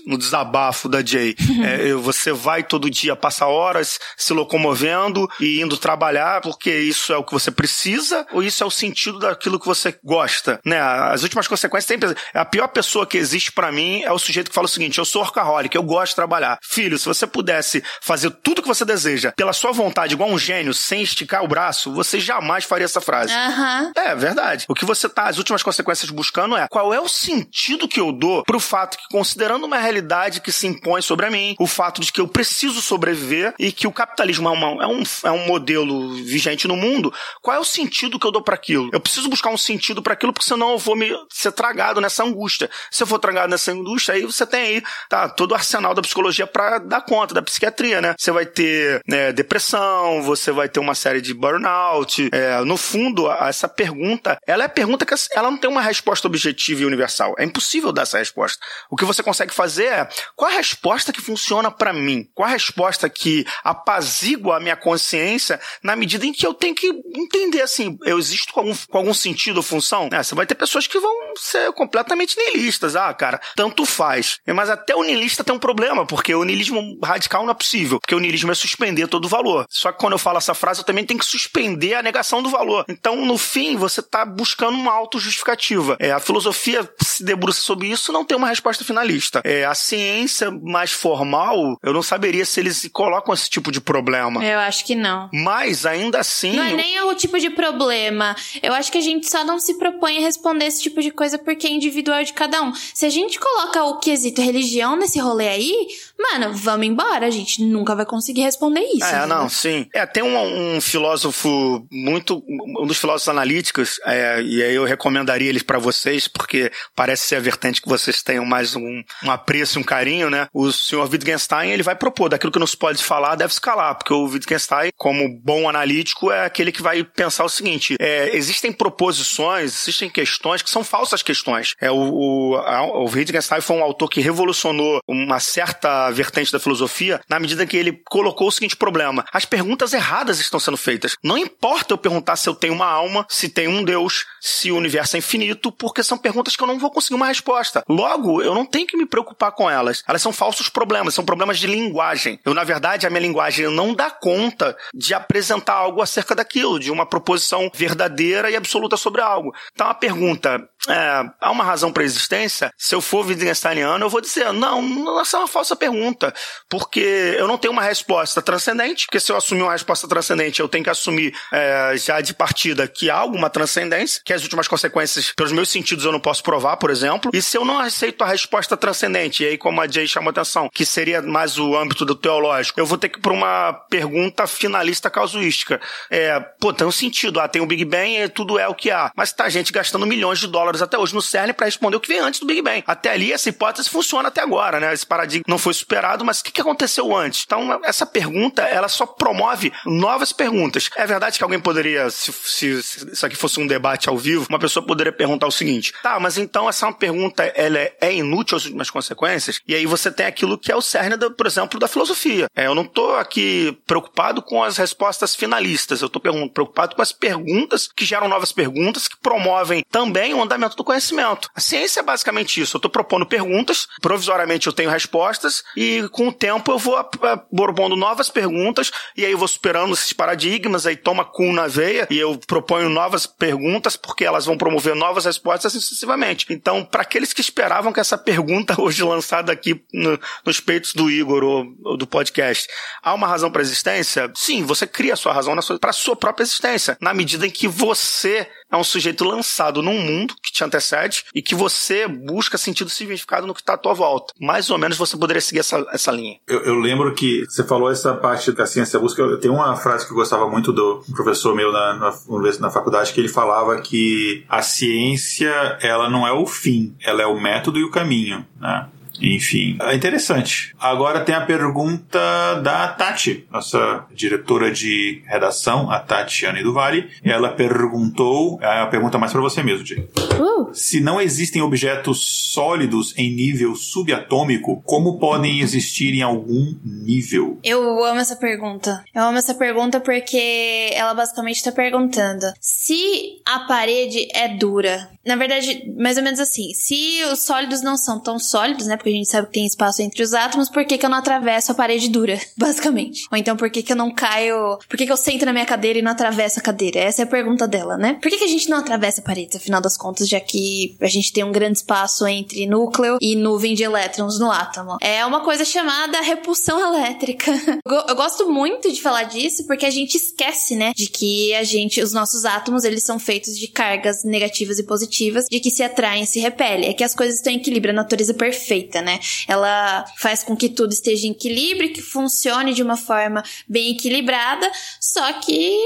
no desabafo da Jay. é, você vai todo dia, passa horas se locomovendo e indo trabalhar porque isso é o que você precisa ou isso é o sentido daquilo que você gosta, né? As últimas consequências sempre a pior pessoa que existe para mim é o sujeito que fala o seguinte: eu sou workaholic, eu gosto de trabalhar. Filho, se você pudesse fazer tudo que você deseja pela sua vontade, igual um gênio, sem esticar o braço, você jamais faria essa frase. Uhum. É verdade. O que você tá, as últimas consequências buscando é qual é o sentido que eu dou pro fato que, considerando uma realidade que se impõe sobre mim, o fato de que eu preciso sobreviver e que o capitalismo é, uma, é, um, é um modelo vigente no mundo, qual é o sentido que eu dou para aquilo? Eu preciso buscar um sentido para aquilo, porque senão eu vou me ser tragado nessa angústia. Se eu for tragado nessa angústia, aí você tem aí, tá, todo o arsenal da psicologia psicologia para dar conta da psiquiatria, né? Você vai ter né, depressão, você vai ter uma série de burnout. É, no fundo, essa pergunta, ela é pergunta que ela não tem uma resposta objetiva e universal. É impossível dar essa resposta. O que você consegue fazer é qual a resposta que funciona para mim? Qual a resposta que apazigua a minha consciência na medida em que eu tenho que entender assim, eu existo com algum, com algum sentido ou função? É, você vai ter pessoas que vão ser completamente nihilistas. Ah, cara, tanto faz. Mas até o niilista tem um problema, porque o niilismo radical não é possível, porque o niilismo é suspender todo o valor. Só que quando eu falo essa frase, eu também tenho que suspender a negação do valor. Então, no fim, você está buscando uma autojustificativa. É, a filosofia se debruça sobre isso não tem uma resposta finalista. É, a ciência mais formal, eu não saberia se eles colocam esse tipo de problema. Eu acho que não. Mas, ainda assim... Não é nem o tipo de problema. Eu acho que a gente só não se propõe a responder esse tipo de coisa porque é individual de cada um. Se a gente coloca o quesito religião nesse rolê aí, mano, vamos embora. A gente nunca vai conseguir responder isso. É, não, sim. É, tem um, um filósofo muito. Um dos filósofos analíticos, é, e aí eu recomendaria ele para vocês, porque parece ser a vertente que vocês tenham mais um, um apreço, um carinho, né? O senhor Wittgenstein, ele vai propor, daquilo que não se pode falar, deve se calar, porque o Wittgenstein, como bom analítico, é aquele que vai pensar o seguinte: é, existem proposições, existem questões que são falsas questões. É, o, o, o Wittgenstein foi um autor que revolucionou uma certa vertente da filosofia na medida que ele colocou o seguinte problema: as perguntas erradas estão sendo feitas. Não importa eu perguntar se eu tenho uma alma, se tem um Deus, se o universo é infinito, porque são perguntas que eu não vou conseguir uma resposta. Logo, eu não tenho que me preocupar com elas. Elas são falsos problemas, são problemas de linguagem. Eu, na verdade, a minha linguagem não dá conta de apresentar algo acerca daquilo, de uma proposição verdadeira e absoluta sobre algo. Então, a pergunta: é, há uma razão para a existência? Se eu for wittgensteiniano, eu vou dizer: não, essa é uma falsa pergunta, porque eu não tenho uma resposta transcendente, porque se eu assumir uma resposta transcendente, eu tenho que assumir é, já de partida que há alguma transcendência, que as últimas consequências, pelos meus sentidos, eu não posso provar, por exemplo. E se eu não aceito a resposta transcendente, e aí, como a Jay chamou atenção, que seria mais o âmbito do teológico, eu vou ter que ir para uma pergunta finalista casuística. É, pô, tem um sentido. Ah, tem o Big Bang e tudo é o que há. Mas tá gente gastando milhões de dólares até hoje no CERN para responder o que vem antes do Big Bang. Até ali, essa hipótese funciona até agora, né? Esse paradigma não foi superado, mas o que, aconteceu antes? Então, essa pergunta, ela só promove novas perguntas. É verdade que alguém poderia, se, se, se isso aqui fosse um debate ao vivo, uma pessoa poderia perguntar o seguinte: tá, mas então essa é pergunta, ela é, é inútil às últimas consequências? E aí você tem aquilo que é o cerne, do, por exemplo, da filosofia. É, eu não estou aqui preocupado com as respostas finalistas, eu estou preocupado com as perguntas que geram novas perguntas, que promovem também o andamento do conhecimento. A ciência é basicamente isso. Eu estou propondo perguntas, provisoriamente eu tenho respostas, e com o tempo eu vou propondo novas perguntas, e aí eu vou superando esses paradigmas, aí toma cu na veia, e eu proponho novas perguntas, porque elas vão promover novas respostas sucessivamente. Então, para aqueles que esperavam que essa pergunta hoje lançada aqui no, nos peitos do Igor ou, ou, do podcast, há uma razão para a existência? Sim, você cria a sua razão para sua própria existência, na medida em que você é um sujeito lançado num mundo que te antecede e que você busca sentido significado no que está à tua volta. Mais ou menos você poderia seguir essa, essa linha. Eu, eu lembro que você falou essa parte da ciência busca. Tenho uma frase que eu gostava muito do professor meu na, na, na faculdade que ele falava que a ciência ela não é o fim, ela é o método e o caminho. Né? Enfim, é interessante. Agora tem a pergunta da Tati, nossa diretora de redação, a Tatiane do Vale. Ela perguntou, é a pergunta mais para você mesmo, Jay. Uh. Se não existem objetos sólidos em nível subatômico, como podem existir em algum nível? Eu amo essa pergunta. Eu amo essa pergunta porque ela basicamente está perguntando se a parede é dura. Na verdade, mais ou menos assim, se os sólidos não são tão sólidos, né? Porque a gente sabe que tem espaço entre os átomos, por que, que eu não atravesso a parede dura, basicamente? Ou então, por que, que eu não caio. Por que, que eu sento na minha cadeira e não atravesso a cadeira? Essa é a pergunta dela, né? Por que, que a gente não atravessa a parede, afinal das contas, já que a gente tem um grande espaço entre núcleo e nuvem de elétrons no átomo? É uma coisa chamada repulsão elétrica. eu gosto muito de falar disso porque a gente esquece, né, de que a gente, os nossos átomos, eles são feitos de cargas negativas e positivas, de que se atraem e se repelem. É que as coisas estão em equilíbrio, a natureza é perfeita. né? Ela faz com que tudo esteja em equilíbrio, que funcione de uma forma bem equilibrada, só que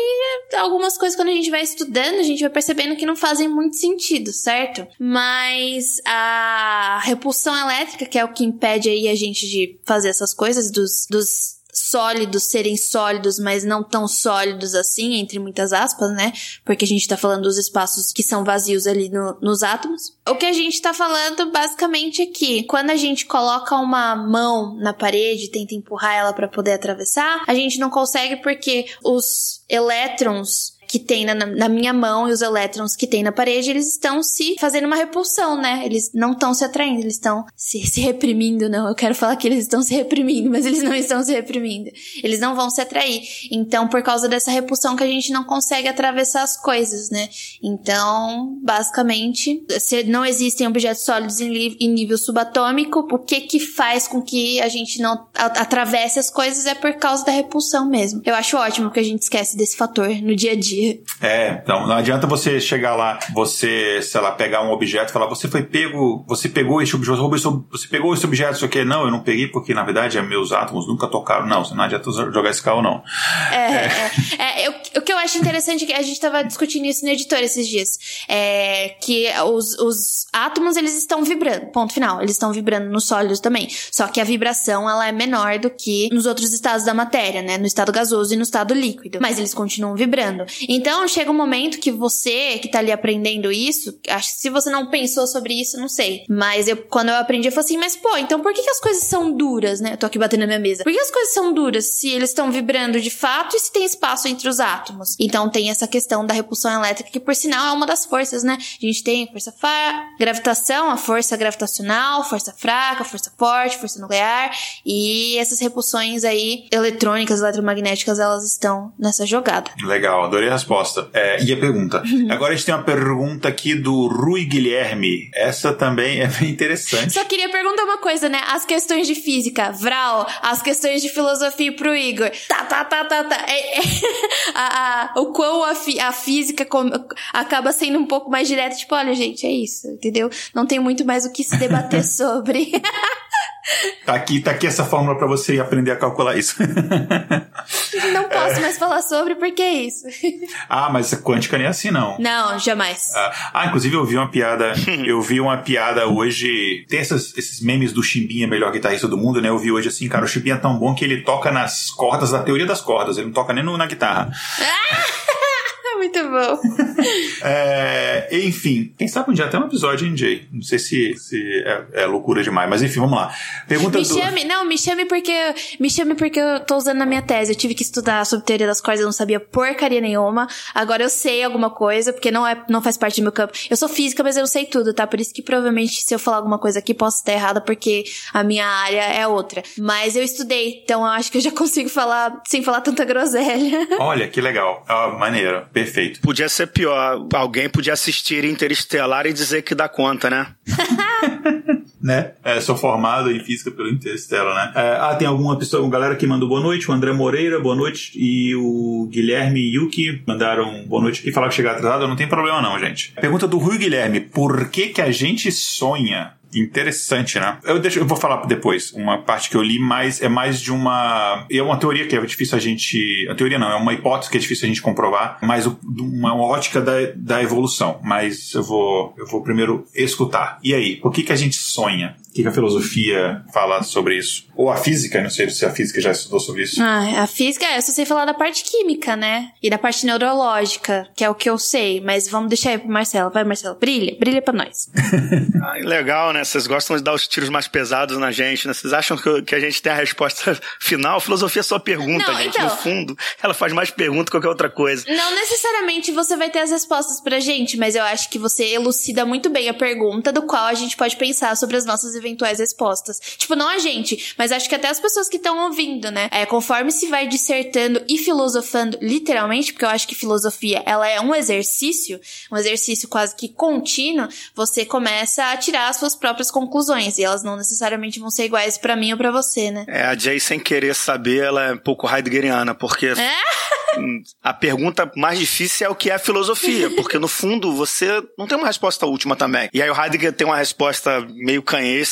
algumas coisas quando a gente vai estudando, a gente vai percebendo que não fazem muito sentido, certo? Mas a repulsão elétrica, que é o que impede aí a gente de fazer essas coisas dos, dos sólidos serem sólidos, mas não tão sólidos assim, entre muitas aspas, né? Porque a gente tá falando dos espaços que são vazios ali no, nos átomos. O que a gente tá falando basicamente é que quando a gente coloca uma mão na parede, tenta empurrar ela para poder atravessar, a gente não consegue porque os elétrons que tem na, na, minha mão e os elétrons que tem na parede, eles estão se fazendo uma repulsão, né? Eles não estão se atraindo, eles estão se, se reprimindo, não. Eu quero falar que eles estão se reprimindo, mas eles não estão se reprimindo. Eles não vão se atrair. Então, por causa dessa repulsão que a gente não consegue atravessar as coisas, né? Então, basicamente, se não existem objetos sólidos em, em nível subatômico, o que que faz com que a gente não atravesse as coisas é por causa da repulsão mesmo. Eu acho ótimo que a gente esquece desse fator no dia a dia É, então não adianta você chegar lá, você, sei lá, pegar um objeto e falar, você foi pego, você pegou esse objeto, você pegou esse objeto, isso aqui. Não, eu não peguei porque na verdade meus átomos nunca tocaram. Não, não adianta jogar esse carro, não. É, é. é, é eu, o que eu acho interessante é que a gente estava discutindo isso no editor esses dias. É que os, os átomos, eles estão vibrando, ponto final. Eles estão vibrando nos sólidos também. Só que a vibração, ela é menor do que nos outros estados da matéria, né? No estado gasoso e no estado líquido. Mas eles continuam vibrando. Então, chega um momento que você, que tá ali aprendendo isso, acho que se você não pensou sobre isso, não sei. Mas eu, quando eu aprendi, eu falei assim, mas pô, então por que, que as coisas são duras, né? Eu tô aqui batendo na minha mesa. Por que as coisas são duras se eles estão vibrando de fato e se tem espaço entre os átomos? Então, tem essa questão da repulsão elétrica, que por sinal é uma das forças, né? A gente tem a força gravitação, a força gravitacional, força fraca, força forte, força nuclear. E essas repulsões aí, eletrônicas, eletromagnéticas, elas estão nessa jogada. Legal, adorei a resposta. É, e a pergunta. Agora a gente tem uma pergunta aqui do Rui Guilherme. Essa também é bem interessante. Só queria perguntar uma coisa, né? As questões de física, Vral, as questões de filosofia pro Igor. Tá, tá, tá, tá, tá. É, é, a, a, o quão a, fi, a física com, acaba sendo um pouco mais direta, tipo, olha, gente, é isso, entendeu? Não tem muito mais o que se debater sobre. Tá aqui, tá aqui essa fórmula para você aprender a calcular isso. Não posso é. mais falar sobre porque é isso. Ah, mas quântica nem é assim, não. Não, jamais. Ah, ah, inclusive eu vi uma piada. eu vi uma piada hoje. Tem essas, esses memes do Chimbinha, melhor guitarrista do mundo, né? Eu vi hoje assim, cara, o Chimbinha é tão bom que ele toca nas cordas da teoria das cordas. Ele não toca nem no, na guitarra. Ah! Muito bom. é, enfim, quem sabe um dia até um episódio, hein, Jay? Não sei se, se é, é, loucura demais, mas enfim, vamos lá. Pergunta me do... chame, não, me chame porque me chame porque eu tô usando na minha tese. Eu tive que estudar sobre teoria das cordas, eu não sabia porcaria nenhuma. Agora eu sei alguma coisa, porque não é não faz parte do meu campo. Eu sou física, mas eu não sei tudo, tá? Por isso que provavelmente se eu falar alguma coisa aqui posso estar errada porque a minha área é outra. Mas eu estudei, então eu acho que eu já consigo falar sem falar tanta groselha. Olha, que legal. Ah, maneiro. Perfeito. Perfeito. Podia ser pior. Alguém podia assistir Interestelar e dizer que dá conta, né? né? É, sou formado em física pelo Interstellar, né? É, ah, tem alguma pessoa, uma galera que mandou boa noite, o André Moreira, boa noite, e o Guilherme Yuki mandaram boa noite aqui, falaram que chegar atrasado, não tem problema não, gente. Pergunta do Rui Guilherme, por que que a gente sonha Interessante, né? Eu, deixo, eu vou falar depois. Uma parte que eu li, mas é mais de uma. É uma teoria que é difícil a gente. A teoria não, é uma hipótese que é difícil a gente comprovar, mas uma ótica da, da evolução. Mas eu vou, eu vou primeiro escutar. E aí, por que, que a gente sonha? O que, que a filosofia fala sobre isso? Ou a física, não sei se a física já estudou sobre isso. Ah, a física, eu só sei falar da parte química, né? E da parte neurológica, que é o que eu sei. Mas vamos deixar aí pro Marcelo. Vai, Marcelo, brilha, brilha pra nós. ah, legal, né? Vocês gostam de dar os tiros mais pesados na gente, né? Vocês acham que, que a gente tem a resposta final? Filosofia é só pergunta, não, gente. Então... No fundo, ela faz mais pergunta que qualquer outra coisa. Não necessariamente você vai ter as respostas pra gente, mas eu acho que você elucida muito bem a pergunta do qual a gente pode pensar sobre as nossas eventuais respostas. Tipo, não a gente, mas acho que até as pessoas que estão ouvindo, né? É, conforme se vai dissertando e filosofando literalmente, porque eu acho que filosofia, ela é um exercício, um exercício quase que contínuo, você começa a tirar as suas próprias conclusões e elas não necessariamente vão ser iguais para mim ou para você, né? É, a Jay sem querer saber, ela é um pouco heideggeriana, porque é? a pergunta mais difícil é o que é filosofia, porque no fundo você não tem uma resposta última também. E aí o Heidegger tem uma resposta meio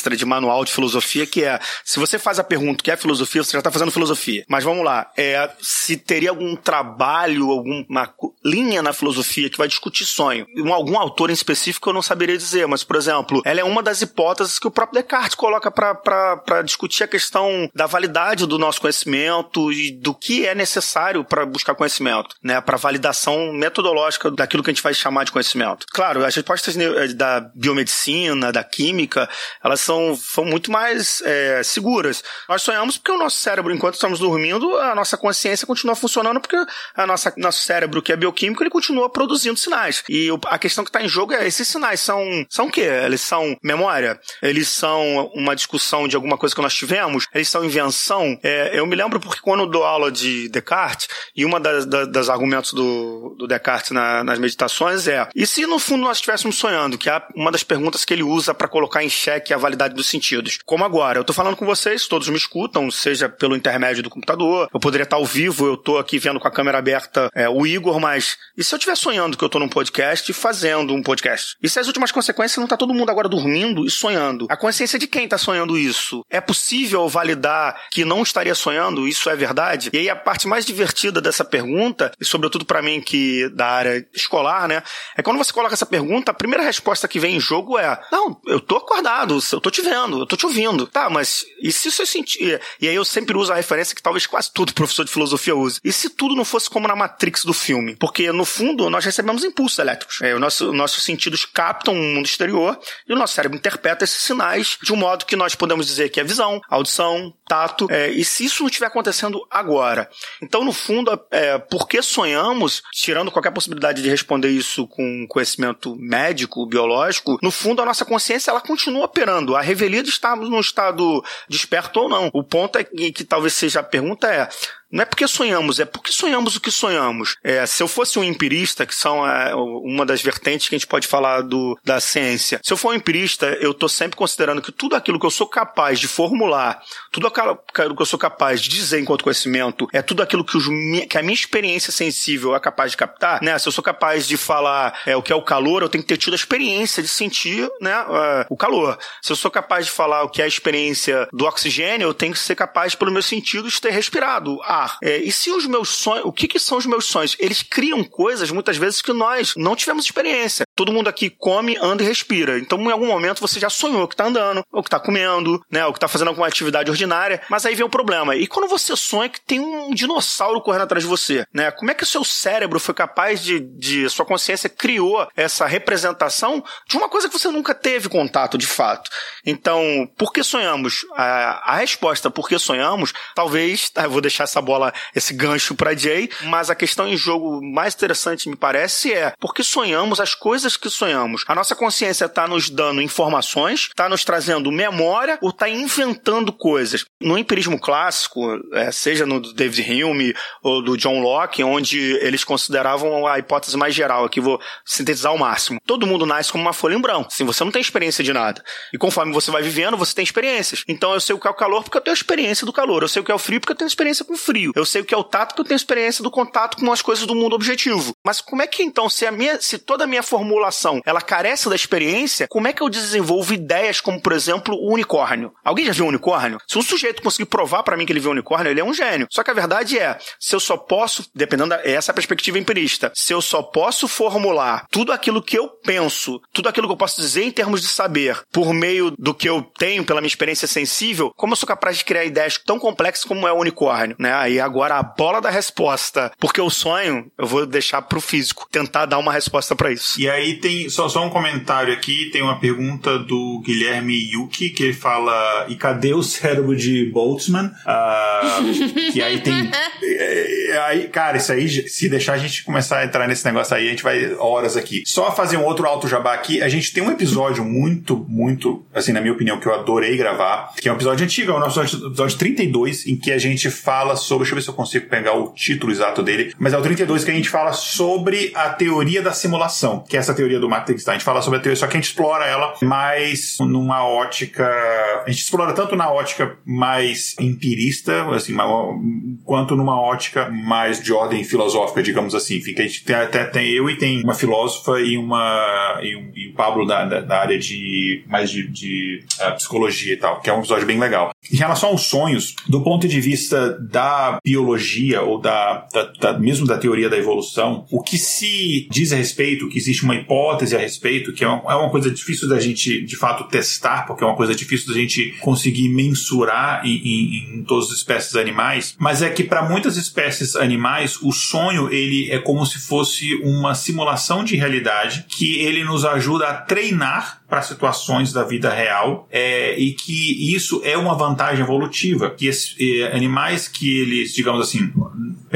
canhestra de manual de filosofia que é: se você faz a pergunta que é filosofia, você já está fazendo filosofia. Mas vamos lá, é se teria algum trabalho, alguma linha na filosofia que vai discutir sonho. Um, algum autor em específico eu não saberia dizer, mas por exemplo, ela é uma das hipóteses que o próprio Descartes coloca para discutir a questão da validade do nosso conhecimento e do que é necessário para buscar conhecimento, né? Para validação metodológica daquilo que a gente vai chamar de conhecimento. Claro, as respostas eh, da biomedicina, da química, elas são, são muito mais é, seguras. Nós sonhamos porque o nosso cérebro, enquanto estamos dormindo, a nossa consciência continua funcionando porque a nossa, nosso cérebro, que é bioquímico, ele continua produzindo sinais. E a questão que está em jogo é esses sinais são, são o quê? Eles são memória? Eles são uma discussão de alguma coisa que nós tivemos? Eles são invenção? É, eu me lembro porque quando eu dou aula de Descartes, e uma das, das, das argumentos do, do Descartes na, nas meditações é: e se no fundo nós estivéssemos sonhando? Que é uma das perguntas que ele usa para colocar em xeque a validade dos sentidos. Como agora, eu estou falando com vocês, todos me escutam, seja pelo intermédio do computador, eu poderia estar ao vivo, eu estou aqui vendo com a câmera aberta é, o Igor, mas e se eu estiver sonhando que eu estou num podcast e fazendo um podcast? E se as últimas consequências não está todo mundo agora dormindo e sonhando? A consciência de quem está sonhando isso? É possível validar que não estaria sonhando? Isso é verdade? E aí a parte mais divertida dessa pergunta, e sobretudo para mim que da área escolar, né, é quando você coloca essa pergunta, a primeira resposta que vem em jogo é: "Não, eu tô acordado, eu tô te vendo, eu tô te ouvindo". Tá, mas e se você sentir? E aí eu sempre uso a referência que talvez quase todo professor de filosofia use. E se tudo não fosse como na Matrix do filme? Porque no fundo nós recebemos impulsos elétricos. É, o nosso, nossos sentidos captam o mundo exterior e o nosso cérebro interpreta esses sinais de um modo que nós podemos dizer que é visão, audição, tato. É, e se isso não estiver acontecendo agora? Então, no fundo, é, por que sonhamos, tirando qualquer possibilidade de responder isso com conhecimento médico, biológico, no fundo a nossa consciência ela continua operando. A revelia de estarmos num estado desperto ou não. O ponto é que, que talvez seja a pergunta é não é porque sonhamos, é porque sonhamos o que sonhamos. É, se eu fosse um empirista, que são é, uma das vertentes que a gente pode falar do, da ciência, se eu for um empirista, eu estou sempre considerando que tudo aquilo que eu sou capaz de formular, tudo aquilo que eu sou capaz de dizer enquanto conhecimento, é tudo aquilo que, os, que a minha experiência sensível é capaz de captar, né? Se eu sou capaz de falar é, o que é o calor, eu tenho que ter tido a experiência de sentir, né, uh, o calor. Se eu sou capaz de falar o que é a experiência do oxigênio, eu tenho que ser capaz, pelos meus sentidos, de ter respirado É, e se os meus sonhos, o que, que são os meus sonhos? Eles criam coisas muitas vezes que nós não tivemos experiência. Todo mundo aqui come, anda e respira. Então, em algum momento, você já sonhou que está andando, ou que está comendo, né, ou que está fazendo alguma atividade ordinária. Mas aí vem o problema. E quando você sonha que tem um dinossauro correndo atrás de você, né? Como é que o seu cérebro foi capaz de, de sua consciência criou essa representação de uma coisa que você nunca teve contato de fato? Então, por que sonhamos? A, a resposta por que sonhamos, talvez, tá, eu vou deixar essa bola esse gancho para Jay, mas a questão em jogo mais interessante, me parece, é porque sonhamos as coisas que sonhamos. A nossa consciência está nos dando informações, está nos trazendo memória ou está inventando coisas. No empirismo clássico, é, seja no David Hume ou do John Locke, onde eles consideravam a hipótese mais geral, aqui vou sintetizar ao máximo. Todo mundo nasce como uma folha em branco. Assim, você não tem experiência de nada. E conforme você vai vivendo, você tem experiências. Então eu sei o que é o calor porque eu tenho experiência do calor. Eu sei o que é o frio porque eu tenho experiência com frio frio. Eu sei o que é o tato porque eu tenho experiência do contato com as coisas do mundo objetivo. Mas como é que então, se a minha, se toda a minha formulação ela carece da experiência, como é que eu desenvolvo ideias como, por exemplo, o unicórnio? Alguém já viu um unicórnio? Se um sujeito conseguir provar para mim que ele viu um unicórnio, ele é um gênio. Só que a verdade é, se eu só posso, dependendo da essa é perspectiva empirista, se eu só posso formular tudo aquilo que eu penso, tudo aquilo que eu posso dizer em termos de saber, por meio do que eu tenho pela minha experiência sensível, como eu sou capaz de criar ideias tão complexas como é o unicórnio, né? Aí agora a bola da resposta, porque o sonho, eu vou deixar pro físico tentar dar uma resposta para isso. E aí tem só, só um comentário aqui, tem uma pergunta do Guilherme Yuki, que ele fala: e cadê o cérebro de Boltzmann? Uh, que aí tem. É, aí, cara, isso aí, se deixar a gente começar a entrar nesse negócio aí, a gente vai horas aqui. Só fazer um outro alto jabá aqui, a gente tem um episódio muito, muito, assim, na minha opinião, que eu adorei gravar, que é um episódio antigo, é o nosso episódio 32, em que a gente fala sobre Deixa eu ver se eu consigo pegar o título exato dele. Mas é o 32 que a gente fala sobre a teoria da simulação, que é essa teoria do Matrix. Tá? A gente fala sobre a teoria, só que a gente explora ela mais numa ótica. A gente explora tanto na ótica mais empirista, assim, quanto numa ótica mais de ordem filosófica, digamos assim. Fica, a gente tem, até tem eu e tem uma filósofa e uma e, um, o Pablo da, da, da, área de mais de, de uh, psicologia e tal, que é um episódio bem legal. Em relação aos sonhos, do ponto de vista da biologia ou da, da, da mesmo da teoria da evolução, o que se diz a respeito, que existe uma hipótese a respeito, que é uma, é uma coisa difícil da gente de fato testar, porque é uma coisa difícil da gente conseguir mensurar em, em, em todas as espécies animais, mas é que para muitas espécies animais o sonho ele é como se fosse uma simulação de realidade que ele nos ajuda a treinar para situações da vida real é, e que isso é uma vantagem evolutiva que é, animais que eles digamos assim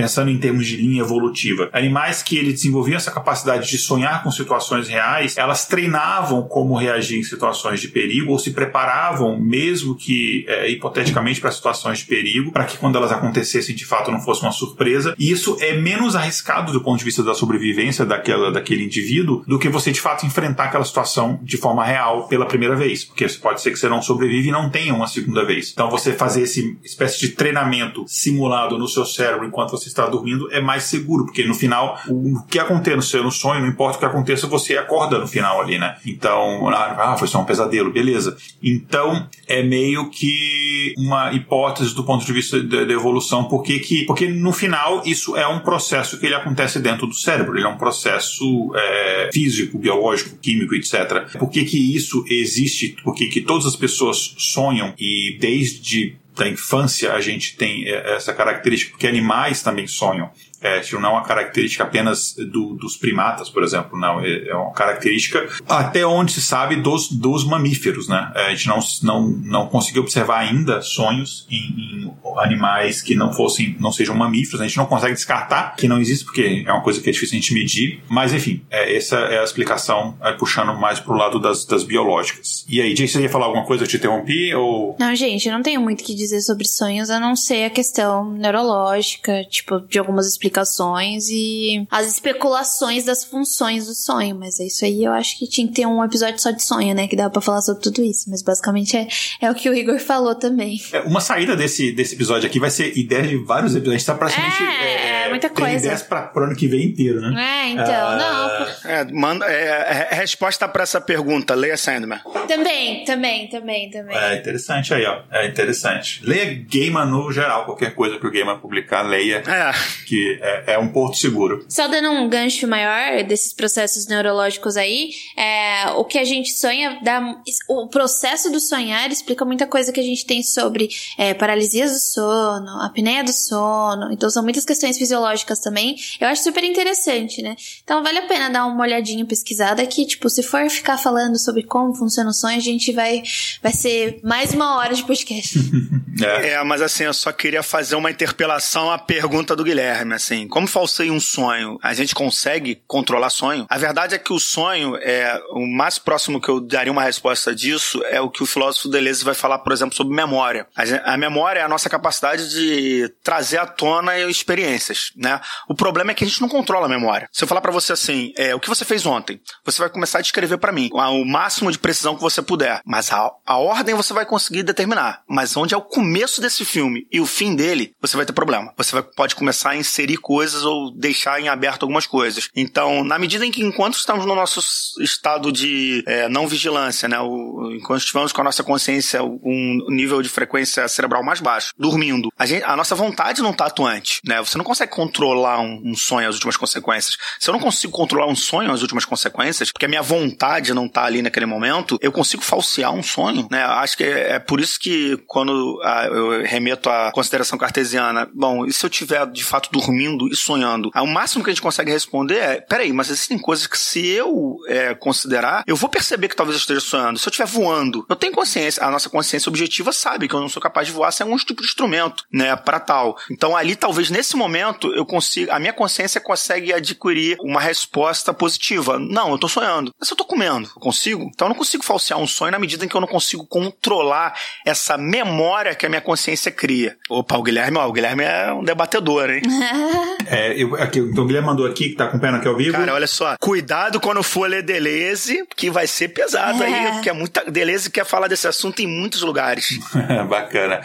pensando em termos de linha evolutiva. Animais que eles desenvolviam essa capacidade de sonhar com situações reais elas treinavam como reagir em situações de perigo ou se preparavam mesmo que é, hipoteticamente para situações de perigo para que quando elas acontecessem de fato não fosse uma surpresa. E isso é menos arriscado do ponto de vista da sobrevivência daquela daquele indivíduo do que você de fato enfrentar aquela situação de forma forma real pela primeira vez, porque pode ser que você não sobrevive e não tenha uma segunda vez. Então você fazer esse espécie de treinamento simulado no seu cérebro enquanto você está dormindo é mais seguro, porque no final o que aconteça no sonho, não importa o que aconteça, você acorda no final ali, né? Então, ah, foi só um pesadelo, beleza. Então é meio que uma hipótese do ponto de vista da, evolução, porque que, porque no final isso é um processo que ele acontece dentro do cérebro, ele é um processo é, físico, biológico, químico, etc. Por que que isso existe, porque que todas as pessoas sonham e desde da infância a gente tem é, essa característica, porque animais também sonham é, não é uma característica apenas do, dos primatas, por exemplo, não, é, é uma característica até onde se sabe dos, dos mamíferos, né? É, a gente não, não, não conseguiu observar ainda sonhos em, em, animais que não fossem, não sejam mamíferos, a gente não consegue descartar que não existe, porque é uma coisa que é difícil a gente medir, mas enfim, é, essa é a explicação, é, puxando mais pro lado das, das biológicas. E aí, Jay, você ia falar alguma coisa? Eu te interrompi? Ou... Não, gente, eu não tenho muito o que dizer sobre sonhos, a não ser a questão neurológica, tipo, de algumas explicações explicações e as especulações das funções do sonho. Mas é isso aí, eu acho que tinha que ter um episódio só de sonho, né? Que dá para falar sobre tudo isso. Mas basicamente é, é o que o Igor falou também. É, uma saída desse, desse episódio aqui vai ser ideia de vários episódios. A gente tá praticamente. É, é muita coisa. ideias pra, pro ano que vem inteiro, né? É, então, ah, não. É, manda, é, a resposta para essa pergunta, leia Sandman. Também, também, também, também. É interessante aí, ó. É interessante. Leia Gamer no geral, qualquer coisa que o Gamer publicar, leia. É. Que é, é, um porto seguro. Só dando um gancho maior desses processos neurológicos aí, é, o que a gente sonha, dá, o processo do sonhar explica muita coisa que a gente tem sobre é, paralisias do sono, apneia do sono, então são muitas questões fisiológicas também. Eu acho super interessante, né? Então vale a pena dar uma olhadinha pesquisada que, tipo, se for ficar falando sobre como funciona o sonho, a gente vai, vai ser mais uma hora de podcast. é. é, mas assim, eu só queria fazer uma interpelação à pergunta do Guilherme, assim assim, como falsei um sonho, a gente consegue controlar sonho? A verdade é que o sonho é o mais próximo que eu daria uma resposta disso é o que o filósofo Deleuze vai falar, por exemplo, sobre memória. A, memória é a nossa capacidade de trazer à tona experiências, né? O problema é que a gente não controla a memória. Se eu falar para você assim, é, o que você fez ontem, você vai começar a descrever para mim o máximo de precisão que você puder, mas a, a ordem você vai conseguir determinar. Mas onde é o começo desse filme e o fim dele, você vai ter problema. Você vai, pode começar a inserir coisas ou deixar em aberto algumas coisas. Então, na medida em que enquanto estamos no nosso estado de é, não vigilância, né, o, enquanto estivermos com a nossa consciência um nível de frequência cerebral mais baixo, dormindo, a, gente, a nossa vontade não está atuante, né? Você não consegue controlar um, um, sonho as últimas consequências. Se eu não consigo controlar um sonho as últimas consequências, porque a minha vontade não está ali naquele momento, eu consigo falsear um sonho, né? Acho que é, é por isso que quando a, eu remeto à consideração cartesiana, bom, e se eu tiver de fato dormindo e sonhando. o máximo que a gente consegue responder é: peraí, mas existem coisas que se eu é, considerar, eu vou perceber que talvez eu esteja sonhando. Se eu estiver voando, eu tenho consciência, a nossa consciência objetiva sabe que eu não sou capaz de voar sem algum tipo de instrumento, né, para tal. Então ali, talvez nesse momento, eu consiga, a minha consciência consegue adquirir uma resposta positiva. Não, eu tô sonhando. Mas eu tô comendo, eu consigo? Então eu não consigo falsear um sonho na medida em que eu não consigo controlar essa memória que a minha consciência cria. Opa, o Guilherme, ó, o Guilherme é um debatedor, hein? é, eu, aqui, então o Guilherme mandou aqui, que tá acompanhando aqui ao vivo. Cara, olha só, cuidado quando for ler Deleuze, que vai ser pesado é. aí, porque é muita, Deleuze quer falar desse assunto em muitos lugares. Bacana.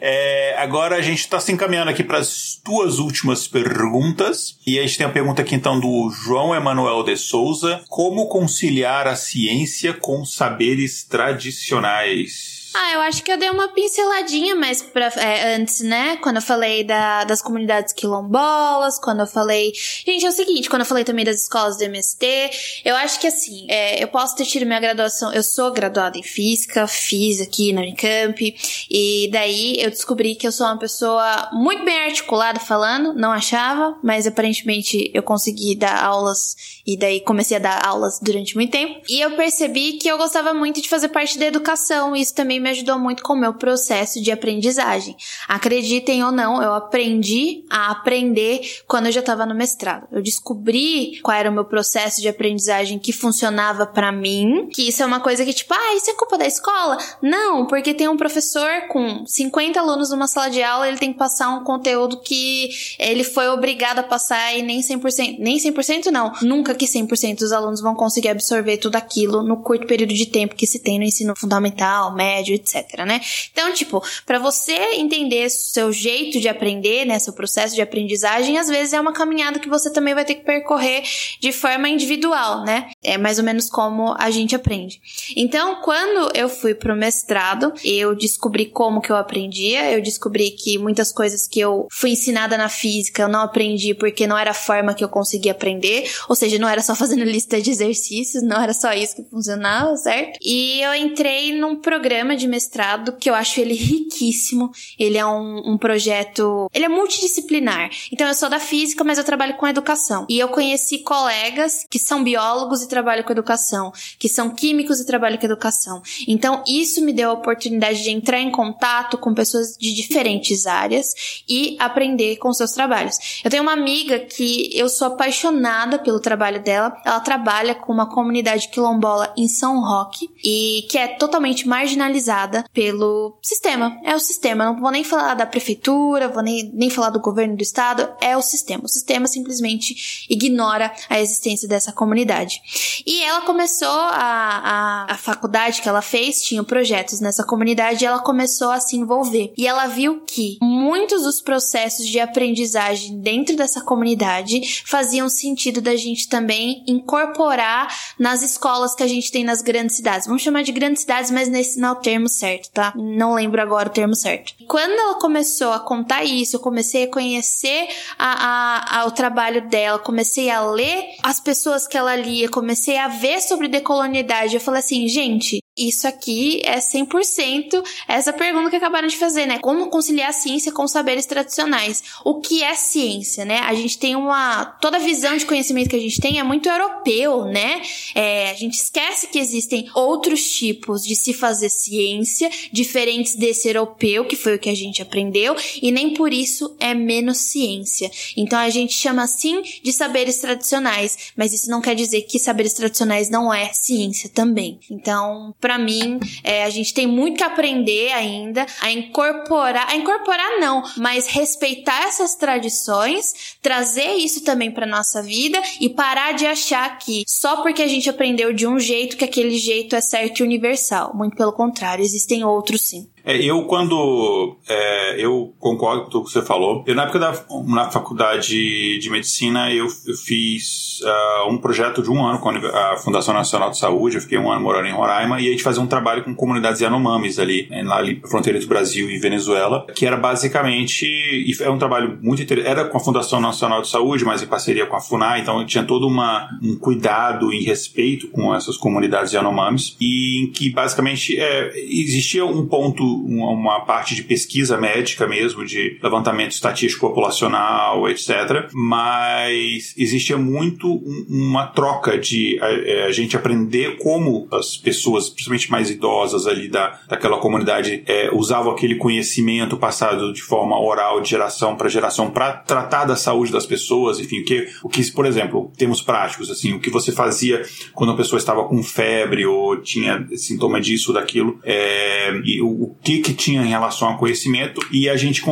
É, agora a gente está se encaminhando aqui para as duas últimas perguntas. E a gente tem a pergunta aqui então do João Emanuel de Souza: Como conciliar a ciência com saberes tradicionais? Ah, eu acho que eu dei uma pinceladinha mais pra, é, antes, né? Quando eu falei da, das comunidades quilombolas, quando eu falei. Gente, é o seguinte, quando eu falei também das escolas do MST, eu acho que assim, é, eu posso ter tido minha graduação. Eu sou graduada em física, fiz aqui na Unicamp, e daí eu descobri que eu sou uma pessoa muito bem articulada falando, não achava, mas aparentemente eu consegui dar aulas, e daí comecei a dar aulas durante muito tempo. E eu percebi que eu gostava muito de fazer parte da educação, e isso também também me ajudou muito com o meu processo de aprendizagem. Acreditem ou não, eu aprendi a aprender quando eu já estava no mestrado. Eu descobri qual era o meu processo de aprendizagem que funcionava para mim, que isso é uma coisa que tipo, ah, isso é culpa da escola? Não, porque tem um professor com 50 alunos numa sala de aula, ele tem que passar um conteúdo que ele foi obrigado a passar e nem 100%, nem 100% não, nunca que 100% dos alunos vão conseguir absorver tudo aquilo no curto período de tempo que se tem no ensino fundamental, médio, médio, etc, né? Então, tipo, para você entender seu jeito de aprender, né, seu processo de aprendizagem, às vezes é uma caminhada que você também vai ter que percorrer de forma individual, né? É mais ou menos como a gente aprende. Então, quando eu fui pro mestrado, eu descobri como que eu aprendia, eu descobri que muitas coisas que eu fui ensinada na física eu não aprendi porque não era a forma que eu conseguia aprender, ou seja, não era só fazendo lista de exercícios, não era só isso que funcionava, certo? E eu entrei num programa de mestrado, que eu acho ele riquíssimo. Ele é um, um projeto. Ele é multidisciplinar. Então eu sou da física, mas eu trabalho com educação. E eu conheci colegas que são biólogos e trabalham com educação, que são químicos e trabalham com educação. Então isso me deu a oportunidade de entrar em contato com pessoas de diferentes áreas e aprender com seus trabalhos. Eu tenho uma amiga que eu sou apaixonada pelo trabalho dela. Ela trabalha com uma comunidade quilombola em São Roque e que é totalmente marginalizada pelo sistema. É o sistema. Não vou nem falar da prefeitura, vou nem, nem falar do governo do estado. É o sistema. O sistema simplesmente ignora a existência dessa comunidade. E ela começou a, a, a faculdade que ela fez, tinha projetos nessa comunidade, e ela começou a se envolver. E ela viu que muitos dos processos de aprendizagem dentro dessa comunidade faziam sentido da gente também incorporar nas escolas que a gente tem nas grandes cidades. Vamos chamar de grandes cidades, mas nesse não termo termo certo, tá? Não lembro agora o termo certo. Quando ela começou a contar isso, eu comecei a conhecer a, a, a, o trabalho dela, comecei a ler as pessoas que ela lia, comecei a ver sobre decolonialidade. Eu falei assim, gente, isso aqui é 100% essa pergunta que acabaram de fazer, né? Como conciliar a ciência com saberes tradicionais? O que é ciência, né? A gente tem uma. Toda a visão de conhecimento que a gente tem é muito europeu, né? É, a gente esquece que existem outros tipos de se fazer ciência, diferentes desse europeu, que foi o que a gente aprendeu, e nem por isso é menos ciência. Então a gente chama assim de saberes tradicionais, mas isso não quer dizer que saberes tradicionais não é ciência também. Então, para mim, é, a gente tem muito que aprender ainda a incorporar, a incorporar não, mas respeitar essas tradições, trazer isso também para nossa vida e parar de achar que só porque a gente aprendeu de um jeito que aquele jeito é certo e universal. Muito pelo contrário, existem outros sim. É, eu, quando. É, eu concordo com o que você falou. Eu, na época da na faculdade de medicina, eu, eu fiz uh, um projeto de um ano com a Fundação Nacional de Saúde. Eu fiquei um ano morando em Roraima e a gente fazia um trabalho com comunidades Yanomamis ali, né, ali, fronteira do Brasil e Venezuela, que era basicamente. E é um trabalho muito interessante. Era com a Fundação Nacional de Saúde, mas em parceria com a FUNAI, então tinha todo uma, um cuidado e respeito com essas comunidades Yanomamis, e em que basicamente é, existia um ponto uma parte de pesquisa médica mesmo, de levantamento estatístico populacional, etc. Mas existia muito uma troca de a, é, a gente aprender como as pessoas, principalmente mais idosas ali da, daquela comunidade, é, usavam aquele conhecimento passado de forma oral, de geração para geração, para tratar da saúde das pessoas, enfim, o que, o que, por exemplo, termos práticos, assim, o que você fazia quando a pessoa estava com febre ou tinha sintoma disso, daquilo, é, e o, o que que tinha em relação ao conhecimento e a gente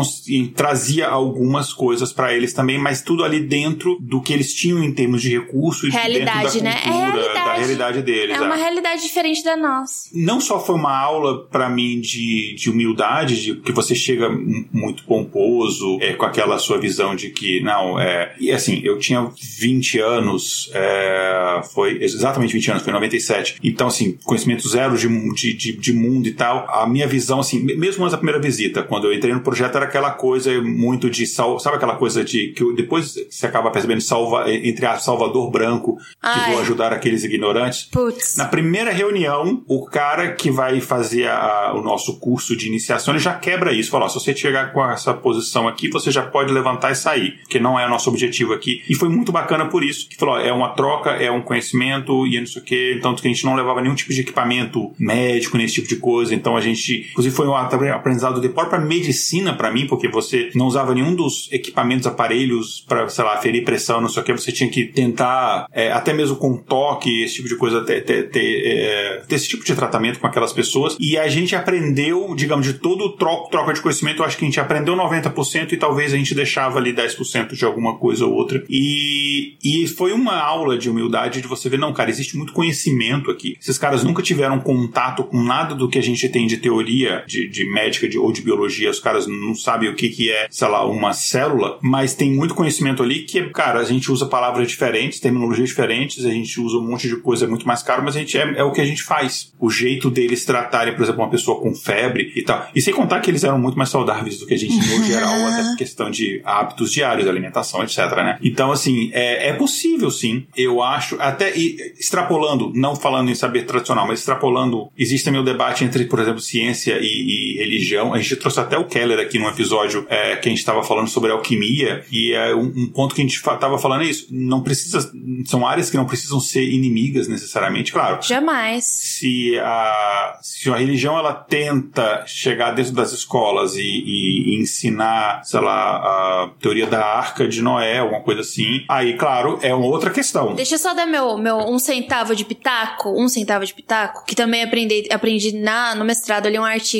trazia algumas coisas para eles também, mas tudo ali dentro do que eles tinham em termos de recurso e realidade, dentro da né? cultura, é realidade. da realidade deles. É uma realidade diferente da nossa. Não só foi uma aula para mim de, de humildade, de que você chega muito pomposo, é, com aquela sua visão de que, não, é. E assim, eu tinha 20 anos, é, foi exatamente 20 anos, foi 97. Então, assim, conhecimento zero de, de, de, mundo e tal. A minha visão, assim, mesmo antes da primeira visita, quando eu entrei no projeto, era aquela coisa muito de. Sal, sabe aquela coisa de. que depois você acaba percebendo, salva, entre a Salvador Branco, que Ai. vou ajudar aqueles ignorantes. Putz. Na primeira reunião, o cara que vai fazer a, o nosso curso de iniciação, ele já quebra isso. Fala, ó, se você chegar com essa posição aqui, você já pode levantar e sair, que não é o nosso objetivo aqui. E foi muito bacana por isso, que falou, ó, é uma troca, é um conhecimento e não sei o quê. Então, que a gente não levava nenhum tipo de equipamento médico, nesse tipo de coisa. Então, a gente, inclusive, foi um aprendizado de própria medicina para mim, porque você não usava nenhum dos equipamentos, aparelhos para, sei lá, ferir pressão, não sei o que. Você tinha que tentar, é, até mesmo com toque, esse tipo de coisa, ter, ter, ter, é, ter esse tipo de tratamento com aquelas pessoas. E a gente aprendeu, digamos, de todo troca, troca de conhecimento, eu acho que a gente aprendeu 90% e talvez a gente deixava ali 10% de alguma coisa ou outra. E, e foi uma aula de humildade de você ver, não, cara, existe muito conhecimento aqui. Esses caras nunca tiveram contato com nada do que a gente tem de teoria de, de médica de, ou de biologia. Os caras não sabem o que, que é, sei lá, uma célula, mas tem muito conhecimento ali que, cara, a gente usa palavras diferentes, terminologias diferentes, a gente usa um monte de coisa muito mais caro, mas a gente é, é o que a gente faz. O jeito deles tratarem, por exemplo, uma pessoa com febre e tal. E sem contar que eles eram muito mais saudáveis do que a gente no geral, até questão de hábitos diários, alimentação, etc, né? Então, assim, é, é possível sim. Eu acho, até e, extrapolando, não falando em saber tradicional, mas extrapolando, existe também o debate entre, por exemplo, ciência e, e religião. A gente trouxe até o Keller aqui num episódio é, que a gente estava falando sobre alquimia, e é um, um ponto que a gente estava falando é isso. Não precisa. São áreas que não precisam ser inimigas necessariamente, claro. Jamais. Se a, se a religião ela tenta chegar dentro das escolas e, e, e ensinar, sei lá, a teoria da arca de Noé, alguma coisa assim, aí, claro, é uma outra questão. Deixa eu só dar meu, meu um centavo de pitaco, um centavo de pitaco, que também aprendi, aprendi na, no mestrado ali um artigo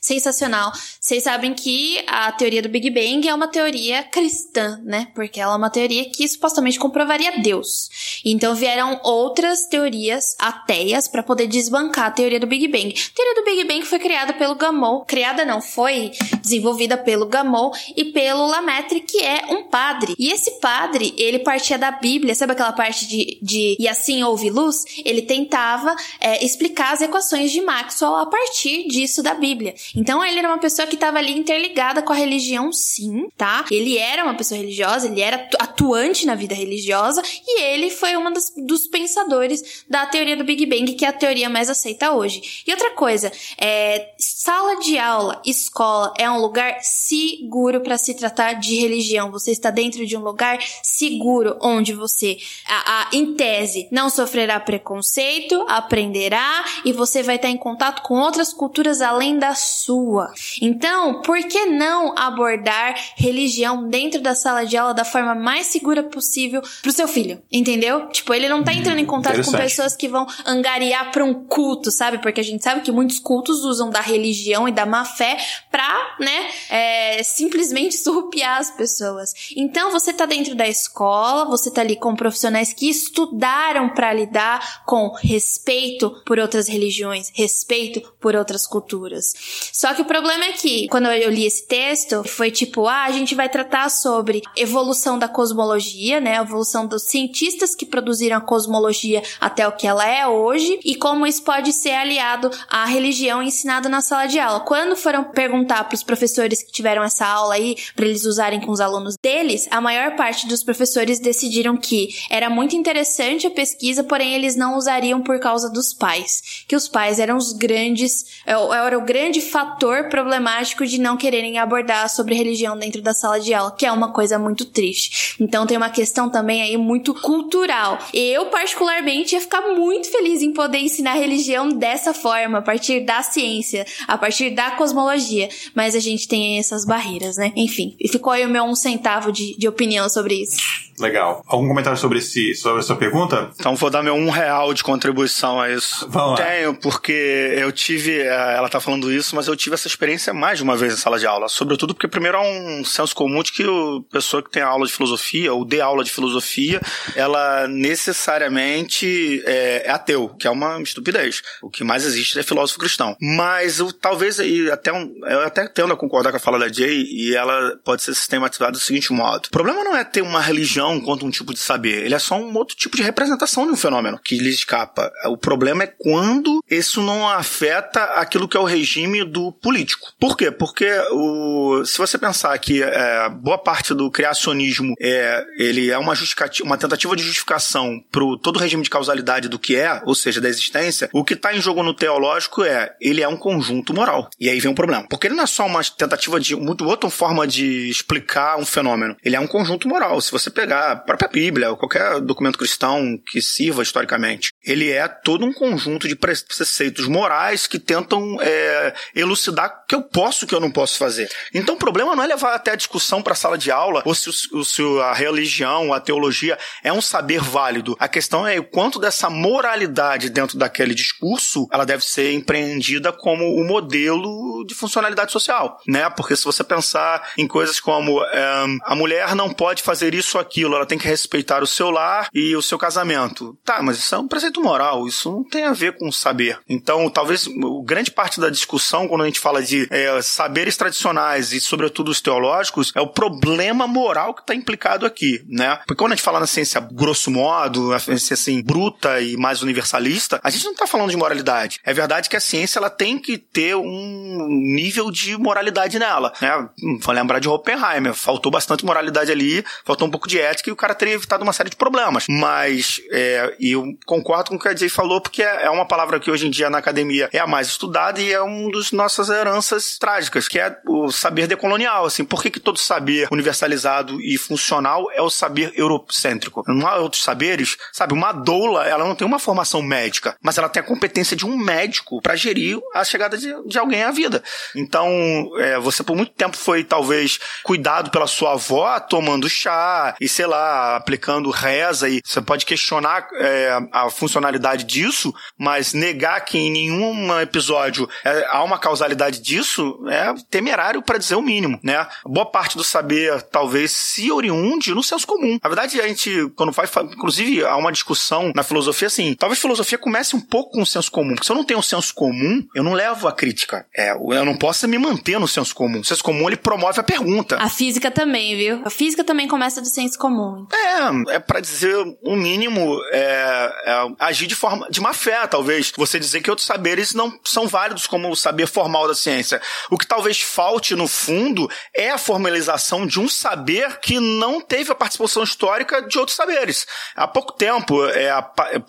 sensacional. Vocês sabem que a teoria do Big Bang é uma teoria cristã, né? Porque ela é uma teoria que supostamente comprovaria Deus. Então vieram outras teorias ateias para poder desbancar a teoria do Big Bang. A teoria do Big Bang foi criada pelo Gamow, criada não, foi desenvolvida pelo Gamow e pelo Lametre, que é um padre. E esse padre, ele partia da Bíblia, sabe aquela parte de, de e assim houve luz? Ele tentava é, explicar as equações de Maxwell a partir disso da Bíblia. Então ele era uma pessoa que estava ali interligada com a religião, sim, tá? Ele era uma pessoa religiosa, ele era atuante na vida religiosa e ele foi um dos pensadores da teoria do Big Bang, que é a teoria mais aceita hoje. E outra coisa, é, sala de aula, escola, é um lugar seguro para se tratar de religião. Você está dentro de um lugar seguro onde você, a, a, em tese, não sofrerá preconceito, aprenderá e você vai estar em contato com outras culturas além da sua. Então, por que não abordar religião dentro da sala de aula da forma mais segura possível pro seu filho? Entendeu? Tipo, ele não tá entrando em contato com pessoas que vão angariar para um culto, sabe? Porque a gente sabe que muitos cultos usam da religião e da má fé pra, né, é, simplesmente surrupiar as pessoas. Então, você tá dentro da escola, você tá ali com profissionais que estudaram para lidar com respeito por outras religiões, respeito por outras culturas. Só que o problema é que, quando eu li esse texto, foi tipo, ah, a gente vai tratar sobre evolução da cosmologia, né, a evolução dos cientistas que produziram a cosmologia até o que ela é hoje e como isso pode ser aliado à religião ensinada na sala de aula. Quando foram perguntar para os professores que tiveram essa aula aí, para eles usarem com os alunos deles, a maior parte dos professores decidiram que era muito interessante a pesquisa, porém eles não usariam por causa dos pais, que os pais eram os grandes, é, era grande fator problemático de não quererem abordar sobre religião dentro da sala de aula, que é uma coisa muito triste. Então tem uma questão também aí muito cultural. Eu particularmente ia ficar muito feliz em poder ensinar religião dessa forma, a partir da ciência, a partir da cosmologia, mas a gente tem essas barreiras, né? Enfim, e ficou aí o meu um centavo de, de opinião sobre isso. Legal. Algum comentário sobre, esse, sobre essa pergunta? Então vou dar meu um real de contribuição a isso. Vamos lá. Tenho, porque eu tive, eh, ela tá falando isso, mas eu tive essa experiência mais de uma vez em sala de aula. Sobretudo porque primeiro é um senso comum de que a pessoa que tem aula de filosofia, ou dê aula de filosofia, ela necessariamente é, é ateu, que é uma estupidez. O que mais existe é filósofo cristão. Mas eu, talvez, e até um, eu até tendo a concordar com a fala da Jay, e ela pode ser sistematizada do seguinte modo. O problema não é ter uma religião quanto um tipo de saber, ele é só um outro tipo de representação de um fenômeno que lhe escapa. O problema é quando isso não afeta aquilo que é o regime do político. Por quê? Porque o, se você pensar que é, boa parte do criacionismo é, ele é uma, uma tentativa de justificação para todo o regime de causalidade do que é, ou seja, da existência, o que está em jogo no teológico é ele é um conjunto moral. E aí vem um problema. Porque ele não é só uma tentativa de muito outra forma de explicar um fenômeno. Ele é um conjunto moral. Se você pegar a própria Bíblia ou qualquer documento cristão que sirva historicamente, ele é todo um conjunto de preceitos morais que tentam é, elucidar o que eu posso e o que eu não posso fazer. Então o problema não é levar até a discussão para a sala de aula ou se, o, se a religião, a teologia é um saber válido. A questão é o quanto dessa moralidade dentro daquele discurso ela deve ser empreendida como o modelo de funcionalidade social, né? Porque se você pensar em coisas como é, a mulher não pode fazer isso ou aquilo, ela tem que respeitar o seu lar e o seu casamento. Tá, mas isso é um preceito moral, isso não tem a ver com saber. Então, talvez grande parte da discussão, quando a gente fala de é, saberes tradicionais e, sobretudo, os teológicos, é o problema moral que está implicado aqui, né? Porque quando a gente fala na ciência grosso modo, a ciência assim, bruta e mais universalista, a gente não está falando de moralidade. É verdade que a ciência ela tem que ter um nível de moralidade nela, né? Vou lembrar de Oppenheimer, faltou bastante moralidade ali, faltou um pouco de ética e o cara teria evitado uma série de problemas. Mas é, eu concordo com o que a Jay falou, porque é uma palavra que hoje em dia na academia é a mais estudada e é uma das nossas heranças trágicas, que é o saber decolonial. Assim, por que, que todo saber universalizado e funcional é o saber eurocêntrico? Não há outros saberes, sabe? Uma doula, ela não tem uma formação médica, mas ela tem a competência de um médico para gerir a chegada de, de alguém à vida. Então, é, você por muito tempo foi talvez cuidado pela sua avó tomando chá e sei lá, aplicando reza e você pode questionar é, a funcionalidade disso, mas negar que em nenhum episódio é, há uma causalidade disso é temerário para dizer o mínimo, né? Boa parte do saber talvez se oriunde no senso comum. Na verdade, a gente, quando vai, inclusive, há uma discussão na filosofia assim, talvez a filosofia comece um pouco com o senso comum, porque se eu não tenho um senso comum, eu não levo a crítica. É, eu não posso me manter no senso comum. O senso comum, ele promove a pergunta. A física também, viu? A física também começa do senso comum. É, é para dizer o mínimo, é, é, agir de forma de má fé, talvez. Você dizer que outros saberes não são válidos como o saber formal da ciência. O que talvez falte no fundo é a formalização de um saber que não teve a participação histórica de outros saberes. Há pouco tempo, é,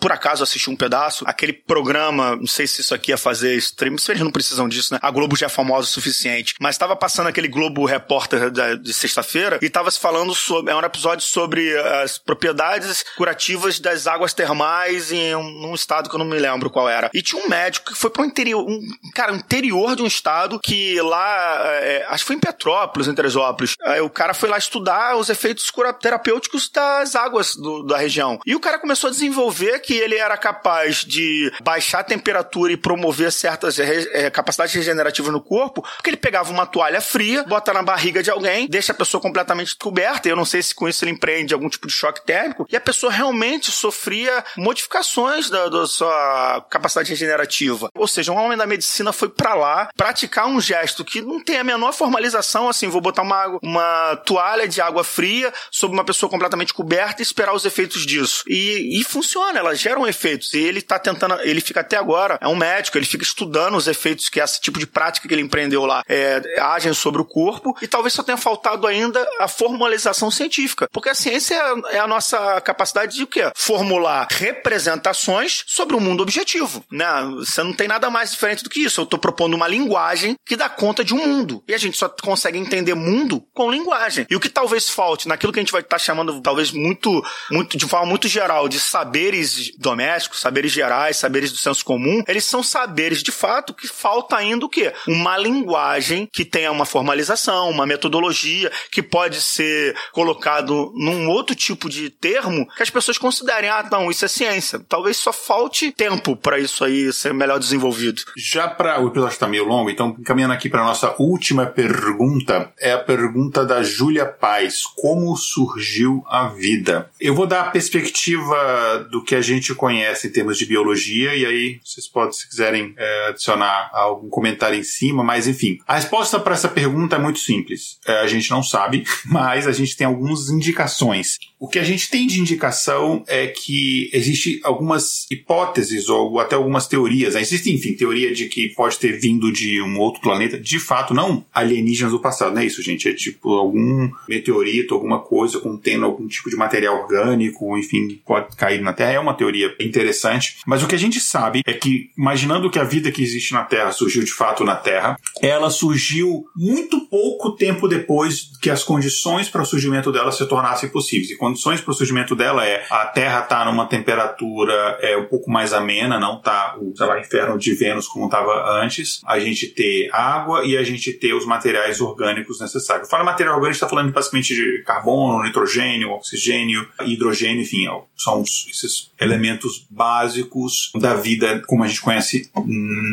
por acaso assisti um pedaço, aquele programa, não sei se isso aqui ia fazer stream, se eles não precisam disso, né? A Globo já é famosa o suficiente, mas estava passando aquele Globo Repórter de sexta-feira e estava se falando sobre, é um episódio sobre as propriedades curativas das águas termais em um, um, estado que eu não me lembro qual era. E tinha um médico que foi para o interior, um, cara, interior de um estado que lá, é, acho que foi em Petrópolis, em Teresópolis. Aí o cara foi lá estudar os efeitos terapêuticos das águas do, da região. E o cara começou a desenvolver que ele era capaz de baixar a temperatura e promover certas é, capacidades regenerativas no corpo, porque ele pegava uma toalha fria, bota na barriga de alguém, deixa a pessoa completamente coberta. Eu não sei se com isso ele empreende algum tipo de choque térmico, e a pessoa realmente sofria modificações da, da sua capacidade regenerativa. Ou seja, um homem da medicina foi para lá praticar um gesto que não tem a menor formalização, assim, vou botar uma, uma toalha de água fria sobre uma pessoa completamente coberta e esperar os efeitos disso. E, e funciona, elas geram efeitos. E ele tá tentando, ele fica até agora, é um médico, ele fica estudando os efeitos que esse tipo de prática que ele empreendeu lá é, agem sobre o corpo, e talvez só tenha faltado ainda a formalização científica. Porque a ciência é, a nossa capacidade de o quê? Formular representações sobre o um mundo objetivo, né? Você não tem nada mais diferente do que isso. Eu estou propondo uma linguagem que dá conta de um mundo. E a gente só consegue entender mundo com linguagem. E o que talvez falte naquilo que a gente vai estar tá chamando, talvez muito, muito, de forma muito geral, de saberes domésticos, saberes gerais, saberes do senso comum, eles são saberes de fato que falta ainda o quê? Uma linguagem que tenha uma formalização, uma metodologia, que pode ser colocado num outro tipo de termo que as pessoas considerem, ah, não, isso é ciência. Talvez só falte tempo para isso aí ser melhor desenvolvido. Já para o episódio está meio longo, então caminhando aqui para nossa última pergunta, é a pergunta da Júlia Paz: como surgiu a vida? Eu vou dar a perspectiva do que a gente conhece em termos de biologia e aí vocês podem, se quiserem, é, adicionar algum comentário em cima, mas enfim. A resposta para essa pergunta é muito simples. É, a gente não sabe, mas a gente tem algumas indicações. O que a gente tem de indicação é que existe algumas hipóteses ou até algumas teorias. Existe, enfim, teoria de que pode ter vindo de um outro planeta. De fato, não alienígenas do passado, não é isso, gente. É tipo algum meteorito, alguma coisa contendo algum tipo de material orgânico, enfim, pode cair na Terra. É uma teoria interessante. Mas o que a gente sabe é que, imaginando que a vida que existe na Terra surgiu de fato na Terra, ela surgiu muito pouco tempo depois que as condições para o surgimento dela se tornassem possíveis. E condições para o surgimento dela é a Terra estar tá numa temperatura é, um pouco mais amena, não tá o sei lá, inferno de Vênus como estava antes. A gente ter água e a gente ter os materiais orgânicos necessários. Fala material orgânico, está falando basicamente de carbono, nitrogênio, oxigênio, hidrogênio, enfim, são esses elementos básicos da vida como a gente conhece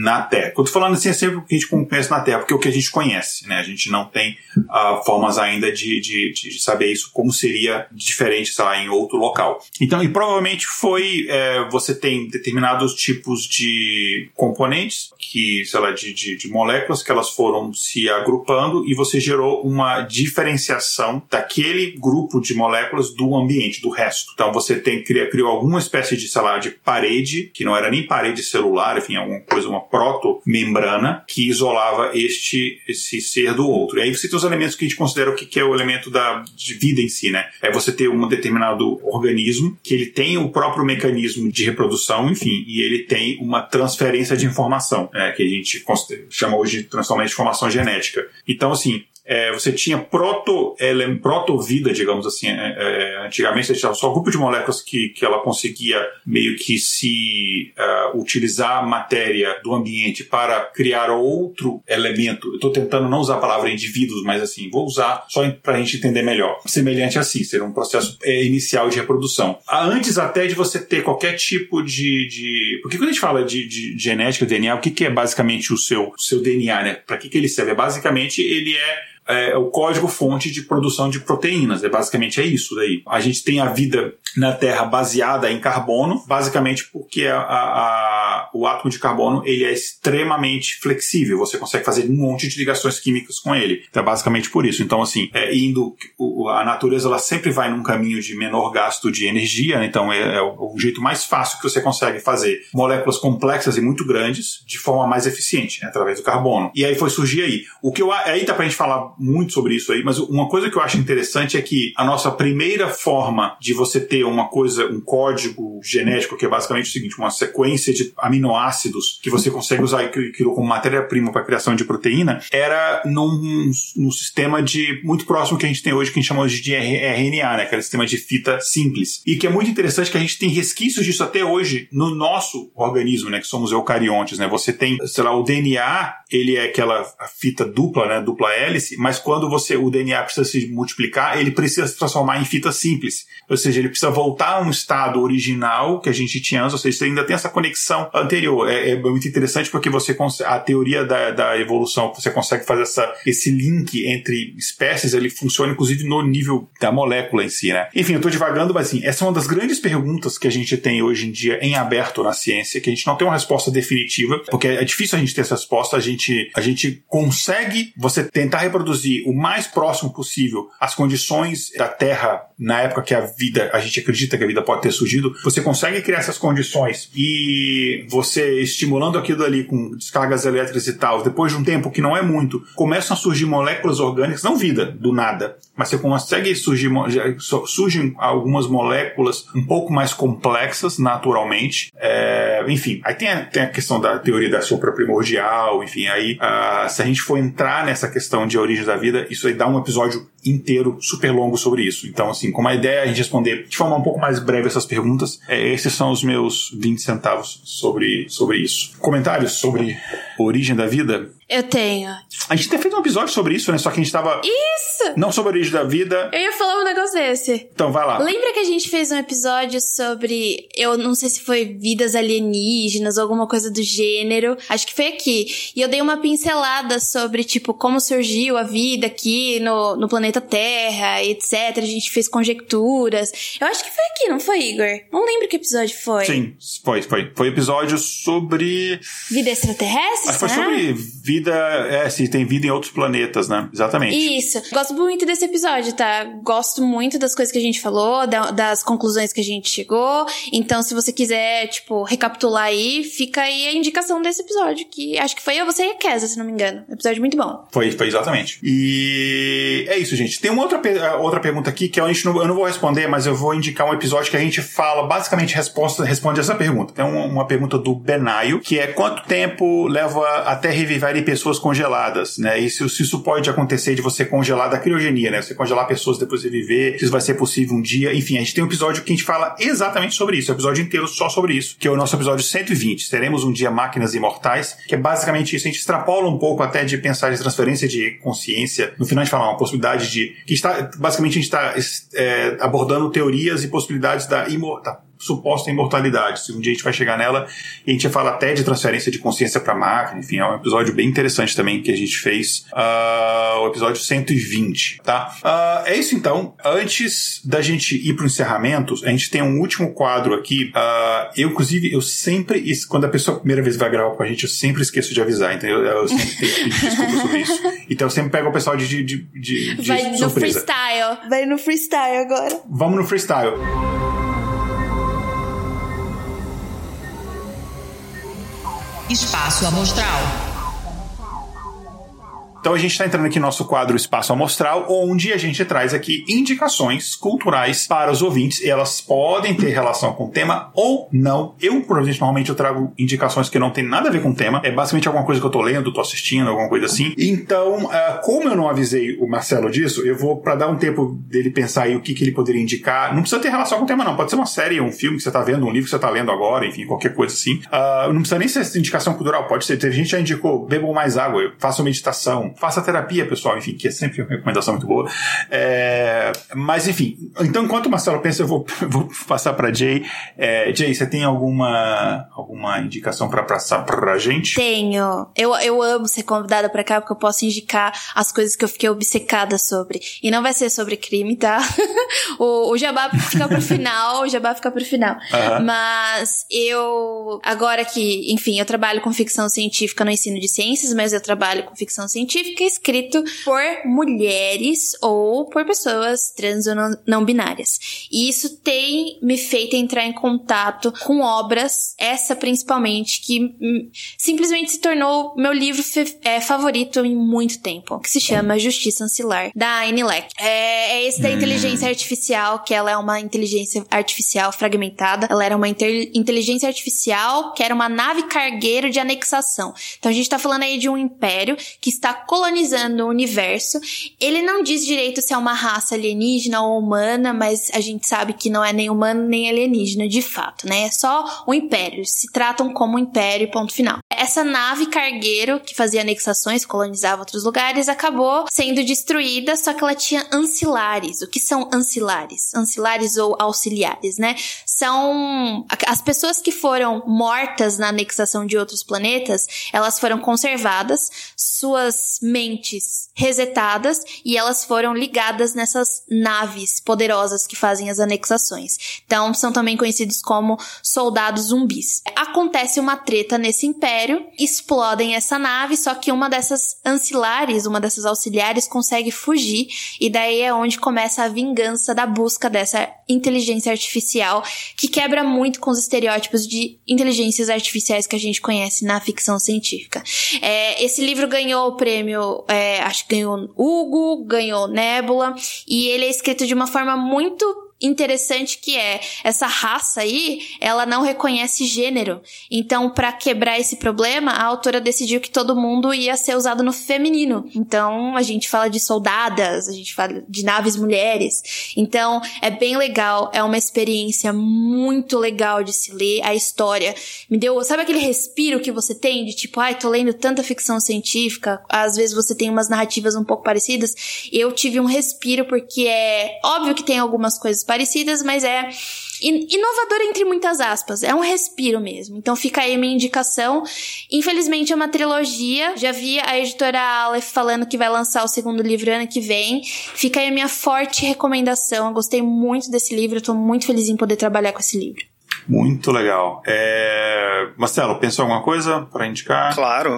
na Terra. Quando tô falando assim, é sempre o que a gente conhece na Terra, porque é o que a gente conhece, né? A gente não tem uh, formas ainda de, de, de, saber isso como seria diferente, sei lá, em outro local. Então, e provavelmente foi, é, você tem determinados tipos de componentes, que, sei lá, de, de, de moléculas que elas foram se agrupando e você gerou uma diferenciação daquele grupo de moléculas do ambiente, do resto. Então, você tem, criou, alguma espécie de, sei lá, de parede, que não era nem parede celular, enfim, alguma coisa, uma proto-membrana, que isolava este, esse ser do outro. E aí você tem os elementos que a gente considera o que é o elemento da vida em si, né? É você ter um determinado organismo que ele tem o próprio mecanismo de reprodução, enfim, e ele tem uma transferência de informação, é, que a gente chama hoje de transformação de informação genética. Então, assim, é, você tinha proto, ela, proto-vida, digamos assim. É, é, antigamente você tinha só um grupo de moléculas que, que ela conseguia meio que se uh, utilizar a matéria do ambiente para criar outro elemento. Eu estou tentando não usar a palavra indivíduos, mas assim, vou usar só para a gente entender melhor. Semelhante assim, ser um processo é, inicial de reprodução. Antes até de você ter qualquer tipo de. de... Porque quando a gente fala de, de genética, DNA, o que, que é basicamente o seu, o seu DNA, né? Para que, que ele serve? Basicamente, ele é é o código-fonte de produção de proteínas. É basicamente é isso daí. A gente tem a vida na Terra baseada em carbono, basicamente porque a, a, a, o átomo de carbono ele é extremamente flexível. Você consegue fazer um monte de ligações químicas com ele. Então é basicamente por isso. Então assim, é, indo a natureza ela sempre vai num caminho de menor gasto de energia. Então é, é o, o jeito mais fácil que você consegue fazer moléculas complexas e muito grandes de forma mais eficiente, né? através do carbono. E aí foi surgir aí. O que eu aí dá pra gente falar muito sobre isso aí, mas uma coisa que eu acho interessante é que a nossa primeira forma de você ter uma coisa, um código genético, que é basicamente o seguinte, uma sequência de aminoácidos que você consegue usar criou como matéria-prima para criação de proteína, era num, num sistema de muito próximo que a gente tem hoje, que a gente chama hoje de RNA, né? Aquele sistema de fita simples. E que é muito interessante que a gente tem resquícios disso até hoje no nosso organismo, né? Que somos eucariontes, né? Você tem, sei lá, o DNA, ele é aquela fita dupla, né? Dupla hélice, mas quando você o DNA precisa se multiplicar, ele precisa se transformar em fita simples. Ou seja, ele precisa voltar a um estado original que a gente tinha antes, ou seja, você ainda tem essa conexão anterior. É, é muito interessante porque você a teoria da, da evolução, você consegue fazer essa, esse link entre espécies, ele funciona inclusive no nível da molécula em si, né? Enfim, eu estou divagando, mas assim, essa é uma das grandes perguntas que a gente tem hoje em dia em aberto na ciência, que a gente não tem uma resposta definitiva, porque é difícil a gente ter essa resposta, a gente, a gente consegue você tentar reproduzir o mais próximo possível as condições da Terra na época que a vida, a gente acredita que a vida pode ter surgido, você consegue criar essas condições e você estimulando aquilo ali com descargas elétricas e tal, depois de um tempo que não é muito, começam a surgir moléculas orgânicas, não vida, do nada, mas você consegue surgir, surgem algumas moléculas um pouco mais complexas naturalmente. É, enfim, aí tem a, tem a questão da teoria da sopra primordial, enfim, aí uh, se a gente for entrar nessa questão de origem da vida, isso aí dá um episódio inteiro super longo sobre isso. Então, assim, como a ideia é a gente responder de forma um pouco mais breve essas perguntas, é, esses são os meus 20 centavos sobre, sobre isso. Comentários sobre origem da vida? Eu tenho. A gente até fez um episódio sobre isso, né? Só que a gente tava. Isso! Não sobre a origem da vida. Eu ia falar um negócio desse. Então vai lá. Lembra que a gente fez um episódio sobre. Eu não sei se foi vidas alienígenas ou alguma coisa do gênero. Acho que foi aqui. E eu dei uma pincelada sobre, tipo, como surgiu a vida aqui no, no planeta Terra, etc. A gente fez conjecturas. Eu acho que foi aqui, não foi, Igor? Não lembro que episódio foi. Sim, foi, foi. Foi episódio sobre. Vida extraterrestre? Acho que foi sobre vida vida, é, se tem vida em outros planetas, né? Exatamente. Isso. Gosto muito desse episódio, tá? Gosto muito das coisas que a gente falou, da, das conclusões que a gente chegou. Então, se você quiser, tipo, recapitular aí, fica aí a indicação desse episódio, que acho que foi eu, você e a Kesa, se não me engano. Episódio muito bom. Foi, foi exatamente. E é isso, gente. Tem uma outra, outra pergunta aqui que eu, não, eu não vou responder, mas eu vou indicar um episódio que a gente fala, basicamente, resposta, responde essa pergunta. Tem uma, uma pergunta do Benaio, que é quanto tempo leva até reviver pessoas congeladas, né? E se, se, isso pode acontecer de você congelar da criogenia, né? Você congelar pessoas depois de viver, se isso vai ser possível um dia. Enfim, a gente tem um episódio que a gente fala exatamente sobre isso, um episódio inteiro só sobre isso, que é o nosso episódio 120. Teremos um dia máquinas imortais, que é basicamente isso. A gente extrapola um pouco até de pensar em transferência de consciência. No final a gente fala uma possibilidade de que está basicamente a gente está é, abordando teorias e possibilidades da imortalidade suposta imortalidade. Se um dia a gente vai chegar nela, e a gente fala até de transferência de consciência para máquina, enfim, é um episódio bem interessante também que a gente fez, uh, o episódio 120, tá? Uh, é isso então. Antes da gente ir para o encerramento, a gente tem um último quadro aqui. Uh, eu, inclusive, eu sempre, quando a pessoa a primeira vez vai gravar com a gente, eu sempre esqueço de avisar, então eu, eu sempre tenho que pedir desculpa sobre isso. Então eu sempre pego o pessoal de, de, de, de Vai no freestyle. Vai no freestyle agora. Vamos no freestyle. Espaço Amostral. Então a gente está entrando aqui no nosso quadro Espaço Amostral, onde a gente traz aqui indicações culturais para os ouvintes. E elas podem ter relação com o tema ou não. Eu, provavelmente, normalmente eu trago indicações que não tem nada a ver com o tema. É basicamente alguma coisa que eu tô lendo, tô assistindo, alguma coisa assim. Então, uh, como eu não avisei o Marcelo disso, eu vou, para dar um tempo dele pensar aí o que, que ele poderia indicar. Não precisa ter relação com o tema, não. Pode ser uma série, um filme que você tá vendo, um livro que você tá lendo agora, enfim, qualquer coisa assim. Uh, não precisa nem ser indicação cultural, pode ser. A gente já indicou, bebam mais água, façam meditação, faça terapia, pessoal, enfim, que é sempre uma recomendação muito boa. É, mas, enfim, então enquanto o Marcelo pensa, eu vou, vou passar para Jay. É, Jay, você tem alguma, alguma indicação para passar pra gente? Tenho. Eu, eu amo ser convidada para cá porque eu posso indicar as coisas que eu fiquei obcecada sobre. E não vai ser sobre crime, tá? o, o jabá fica pro final, o jabá fica pro final. Uhum. Mas eu, agora que, enfim, eu trabalho com ficção científica no ensino de ciências, mas eu trabalho com ficção científica e escrito por mulheres ou por pessoas trans ou não, binárias. E isso tem me feito entrar em contato com obras, essa principalmente, que hum, simplesmente se tornou meu livro é, favorito em muito tempo, que se chama Justiça Ancilar, da Leck. É, é esse da inteligência artificial, que ela é uma inteligência artificial fragmentada. Ela era uma inteligência artificial que era uma nave cargueiro de anexação. Então a gente tá falando aí de um império que está colonizando o universo. Ele não diz direito se é uma raça alienígena ou humana, mas a gente sabe que não é nem humano nem alienígena de fato, né? É só um império. Se tratam como um império, ponto final. Essa nave cargueiro que fazia anexações, colonizava outros lugares, acabou sendo destruída, só que ela tinha ancilares. O que são ancilares? Ancilares ou auxiliares, né? São as pessoas que foram mortas na anexação de outros planetas, elas foram conservadas, suas mentes resetadas e elas foram ligadas nessas naves poderosas que fazem as anexações. Então, são também conhecidos como soldados zumbis. Acontece uma treta nesse império Império, explodem essa nave, só que uma dessas ancilares, uma dessas auxiliares consegue fugir e daí é onde começa a vingança da busca dessa inteligência artificial que quebra muito com os estereótipos de inteligências artificiais que a gente conhece na ficção científica. É, esse livro ganhou o prêmio, é, acho que ganhou Hugo, ganhou Nebula e ele é escrito de uma forma muito interessante que é essa raça aí, ela não reconhece gênero. Então, para quebrar esse problema, a autora decidiu que todo mundo ia ser usado no feminino. Então, a gente fala de soldadas, a gente fala de naves mulheres. Então, é bem legal, é uma experiência muito legal de se ler a história. Me deu, sabe aquele respiro que você tem de tipo, ai, tô lendo tanta ficção científica, às vezes você tem umas narrativas um pouco parecidas. Eu tive um respiro porque é óbvio que tem algumas coisas parecidas, mas é inovador entre muitas aspas. É um respiro mesmo. Então fica aí minha indicação. Infelizmente é uma trilogia. Já vi a editora Aleph falando que vai lançar o segundo livro ano que vem. Fica aí a minha forte recomendação. Eu gostei muito desse livro. Eu tô muito feliz em poder trabalhar com esse livro. Muito legal. É... Marcelo, pensou alguma coisa para indicar? Claro,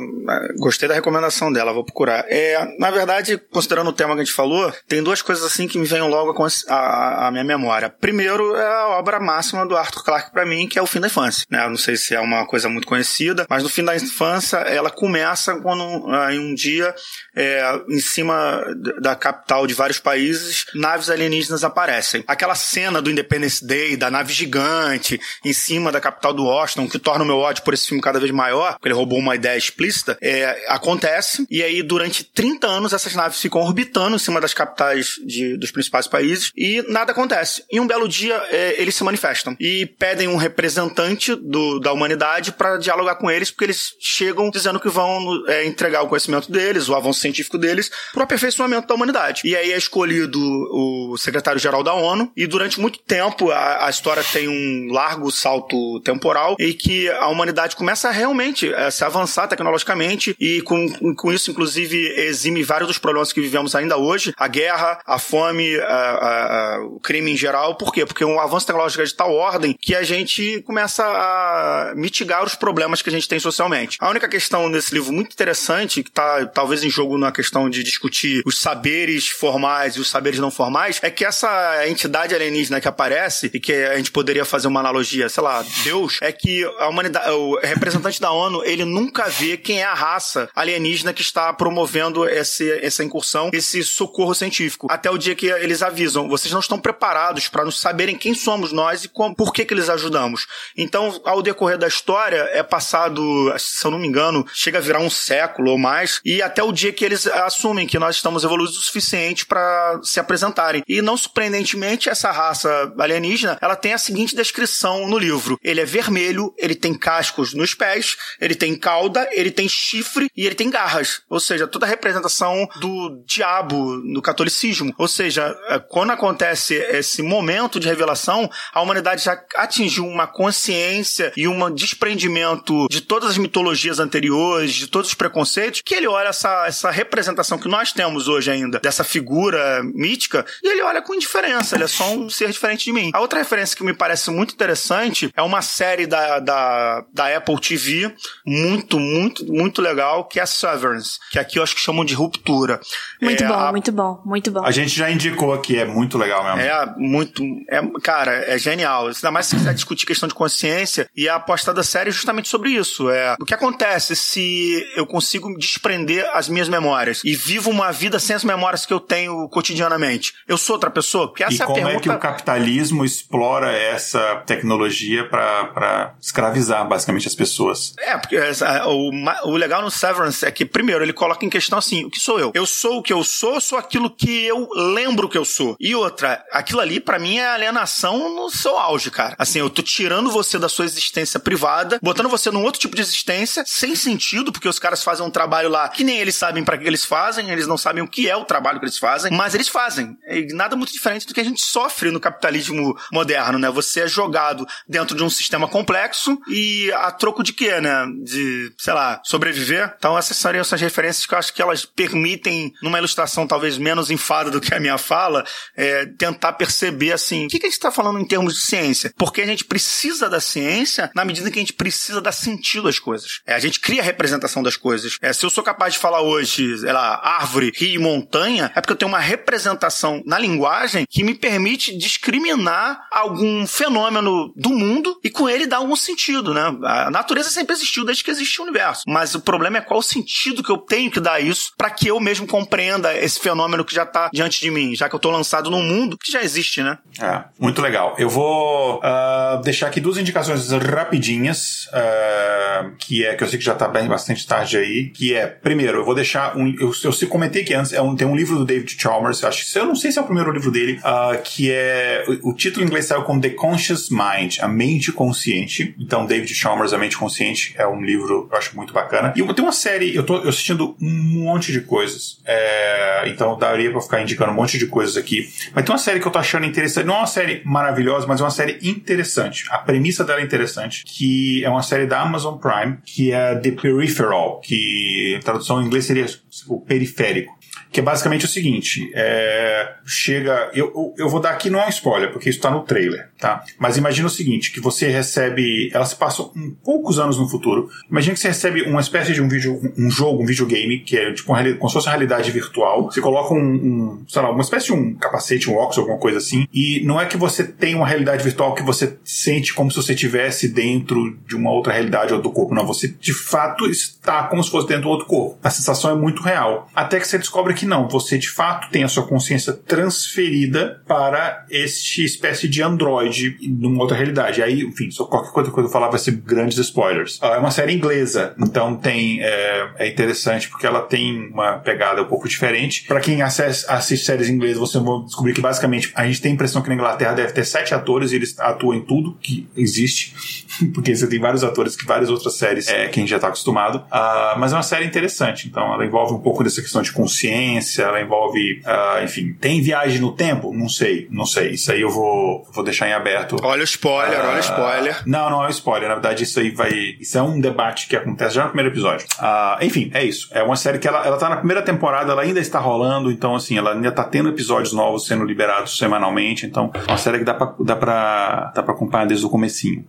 gostei da recomendação dela, vou procurar. É, na verdade, considerando o tema que a gente falou, tem duas coisas assim que me vêm logo à minha memória. Primeiro é a obra máxima do Arthur Clarke para mim, que é O Fim da Infância. Né? Não sei se é uma coisa muito conhecida, mas no Fim da Infância ela começa quando em um dia, é, em cima da capital de vários países, naves alienígenas aparecem. Aquela cena do Independence Day, da nave gigante, em cima da capital do Washington, que torna o meu ódio por esse filme cada vez maior, porque ele roubou uma ideia explícita, é, acontece. E aí, durante 30 anos, essas naves ficam orbitando em cima das capitais de, dos principais países e nada acontece. E um belo dia, é, eles se manifestam e pedem um representante do, da humanidade para dialogar com eles, porque eles chegam dizendo que vão é, entregar o conhecimento deles, o avanço científico deles, para o aperfeiçoamento da humanidade. E aí é escolhido o secretário-geral da ONU, e durante muito tempo a, a história tem um largo largo salto temporal e que a humanidade começa realmente a se avançar tecnologicamente e com, com isso, inclusive, exime vários dos problemas que vivemos ainda hoje, a guerra, a fome, a, a, a, o crime em geral. Por quê? Porque um avanço tecnológico é de tal ordem que a gente começa a mitigar os problemas que a gente tem socialmente. A única questão nesse livro muito interessante, que está talvez em jogo na questão de discutir os saberes formais e os saberes não formais, é que essa entidade alienígena que aparece e que a gente poderia fazer uma analogia sei lá, Deus, é que a humanidade, o representante da ONU, ele nunca vê quem é a raça alienígena que está promovendo esse, essa incursão, esse socorro científico. Até o dia que eles avisam, vocês não estão preparados para nos saberem quem somos nós e como, por que que eles ajudamos. Então, ao decorrer da história, é passado, se eu não me engano, chega a virar um século ou mais, e até o dia que eles assumem que nós estamos evoluídos o suficiente para se apresentarem. E não surpreendentemente, essa raça alienígena, ela tem a seguinte descrição no livro. Ele é vermelho, ele tem cascos nos pés, ele tem cauda, ele tem chifre e ele tem garras. Ou seja, toda a representação do diabo no catolicismo. Ou seja, é, quando acontece esse momento de revelação, a humanidade já atingiu uma consciência e um desprendimento de todas as mitologias anteriores, de todos os preconceitos, que ele olha essa, essa representação que nós temos hoje ainda, dessa figura mítica, e ele olha com indiferença, ele é só um ser diferente de mim. A outra referência que me parece muito interessante interessante. É uma série da, da, da Apple TV, muito, muito, muito legal, que é Severance, que aqui eu acho que chamam de Ruptura. Muito é bom, a... muito bom, muito bom. A gente já indicou aqui, é muito legal mesmo. É, muito. É, cara, é genial. Ainda mais se quiser discutir questão de consciência, e a aposta da série é justamente sobre isso. É o que acontece se eu consigo desprender as minhas memórias e vivo uma vida sem as memórias que eu tenho cotidianamente. Eu sou outra pessoa? Porque essa e é a como pergunta... é que o capitalismo explora essa tecnologia tecnologia para escravizar basicamente as pessoas. É, porque o, o legal no Severance é que, primeiro, ele coloca em questão assim: o que sou eu? Eu sou o que eu sou, sou aquilo que eu lembro que eu sou. E outra, aquilo ali para mim é alienação no seu auge, cara. Assim, eu tô tirando você da sua existência privada, botando você num outro tipo de existência, sem sentido, porque os caras fazem um trabalho lá que nem eles sabem para que eles fazem, eles não sabem o que é o trabalho que eles fazem, mas eles fazem. E nada muito diferente do que a gente sofre no capitalismo moderno, né? Você é jogado dentro de um sistema complexo e a troco de quê, né? De, sei lá, sobreviver. Então essas seriam essas referências que eu acho que elas permitem, numa ilustração talvez menos enfada do que a minha fala, é, tentar perceber assim, o que, que a gente está falando em termos de ciência? Porque a gente precisa da ciência na medida que a gente precisa dar sentido às coisas. É, a gente cria a representação das coisas. É, se eu sou capaz de falar hoje, sei lá, árvore, rio e montanha, é porque eu tenho uma representação na linguagem que me permite discriminar algum fenômeno do mundo e com ele dar algum sentido, né? A natureza sempre existiu desde que existe o universo. Mas o problema é qual o sentido que eu tenho que dar isso para que eu mesmo compreenda esse fenômeno que já está diante de mim, já que eu estou lançado num mundo que já existe, né? É, muito legal. Eu vou uh, deixar aqui duas indicações rapidinhas, uh, que é que eu sei que já está bem bastante tarde aí, que é, primeiro, eu vou deixar um, eu, eu comentei que antes, é um, tem um livro do David Chalmers, eu acho que eu não sei se é o primeiro livro dele, uh, que é o, o, título em inglês saiu como The Conscious Mind, a mente consciente. Então, David Chalmers, a mente consciente, é um livro eu acho muito bacana. E tem uma série, eu tô assistindo um monte de coisas, é, então daria para ficar indicando um monte de coisas aqui. Mas tem uma série que eu tô achando interessante, não é uma série maravilhosa, mas é uma série interessante. A premissa dela é interessante, que é uma série da Amazon Prime, que é The Peripheral, que tradução em inglês seria o periférico que é basicamente o seguinte: é, chega. Eu, eu vou dar aqui não é um spoiler, porque isso está no trailer, tá? Mas imagina o seguinte: que você recebe. Elas passam um, poucos anos no futuro. Imagina que você recebe uma espécie de um vídeo, um jogo, um videogame, que é tipo uma, como se fosse uma realidade virtual. Você coloca um, um, sei lá, uma espécie de um capacete, um óculos, alguma coisa assim. E não é que você tem uma realidade virtual que você sente como se você estivesse dentro de uma outra realidade ou do corpo. Não, você de fato está como se fosse dentro do outro corpo. A sensação é muito real. Até que você descobre que não, você de fato tem a sua consciência transferida para este espécie de androide numa outra realidade. Aí, enfim, só qualquer coisa que eu falar vai ser grandes spoilers. Ah, é uma série inglesa, então tem é, é interessante porque ela tem uma pegada um pouco diferente. Para quem acessa, assiste séries inglesas, você vai descobrir que basicamente a gente tem a impressão que na Inglaterra deve ter sete atores e eles atuam em tudo que existe, porque você tem vários atores que várias outras séries é, que gente já está acostumado. Uh, mas é uma série interessante, então ela envolve um pouco dessa questão de consciência ela envolve, uh, enfim, tem viagem no tempo? Não sei, não sei. Isso aí eu vou, vou deixar em aberto. Olha o spoiler, uh, olha o spoiler. Não, não é um spoiler. Na verdade, isso aí vai. Isso é um debate que acontece já no primeiro episódio. Uh, enfim, é isso. É uma série que ela, ela tá na primeira temporada, ela ainda está rolando, então, assim, ela ainda tá tendo episódios novos sendo liberados semanalmente. Então, é uma série que dá pra, dá pra, dá pra acompanhar desde o comecinho.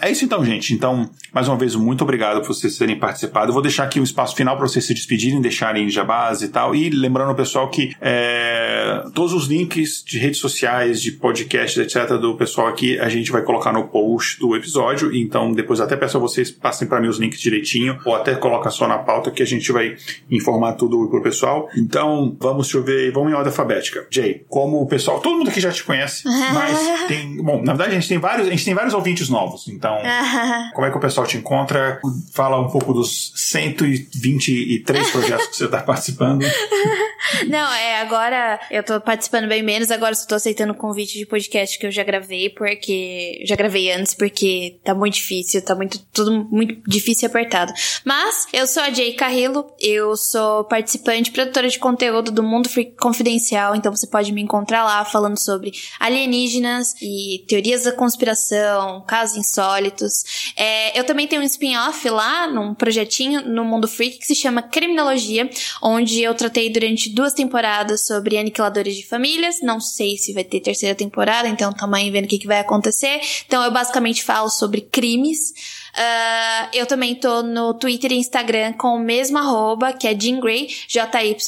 É isso então, gente. Então, mais uma vez, muito obrigado por vocês terem participado. Eu vou deixar aqui um espaço final para vocês se despedirem, deixarem jabás e tal. E lembrando o pessoal que é, todos os links de redes sociais, de podcasts, etc., do pessoal aqui, a gente vai colocar no post do episódio. Então, depois até peço a vocês passem para mim os links direitinho, ou até coloca só na pauta que a gente vai informar tudo pro pessoal. Então, vamos chover, vamos em ordem alfabética. Jay, como o pessoal, todo mundo aqui já te conhece, mas tem, bom, na verdade a gente tem vários, a gente tem vários ouvintes novos. Então, como é que o pessoal te encontra? Fala um pouco dos 123 projetos que você está participando. Não, é, agora eu tô participando bem menos, agora eu tô aceitando o convite de podcast que eu já gravei, porque. Já gravei antes, porque tá muito difícil, tá muito. Tudo muito difícil e apertado. Mas, eu sou a Jay Carrillo, eu sou participante, produtora de conteúdo do Mundo Confidencial, então você pode me encontrar lá falando sobre alienígenas e teorias da conspiração, casos insólitos. É, eu também tenho um spin-off lá, num projetinho no Mundo Freak que se chama Criminologia, onde eu tratei durante duas temporadas sobre aniquiladores de famílias. Não sei se vai ter terceira temporada, então também vendo o que, que vai acontecer. Então eu basicamente falo sobre crimes. Uh, eu também tô no Twitter e Instagram com o mesmo arroba, que é Jean Grey, J-Y-N-G-R-E-Y.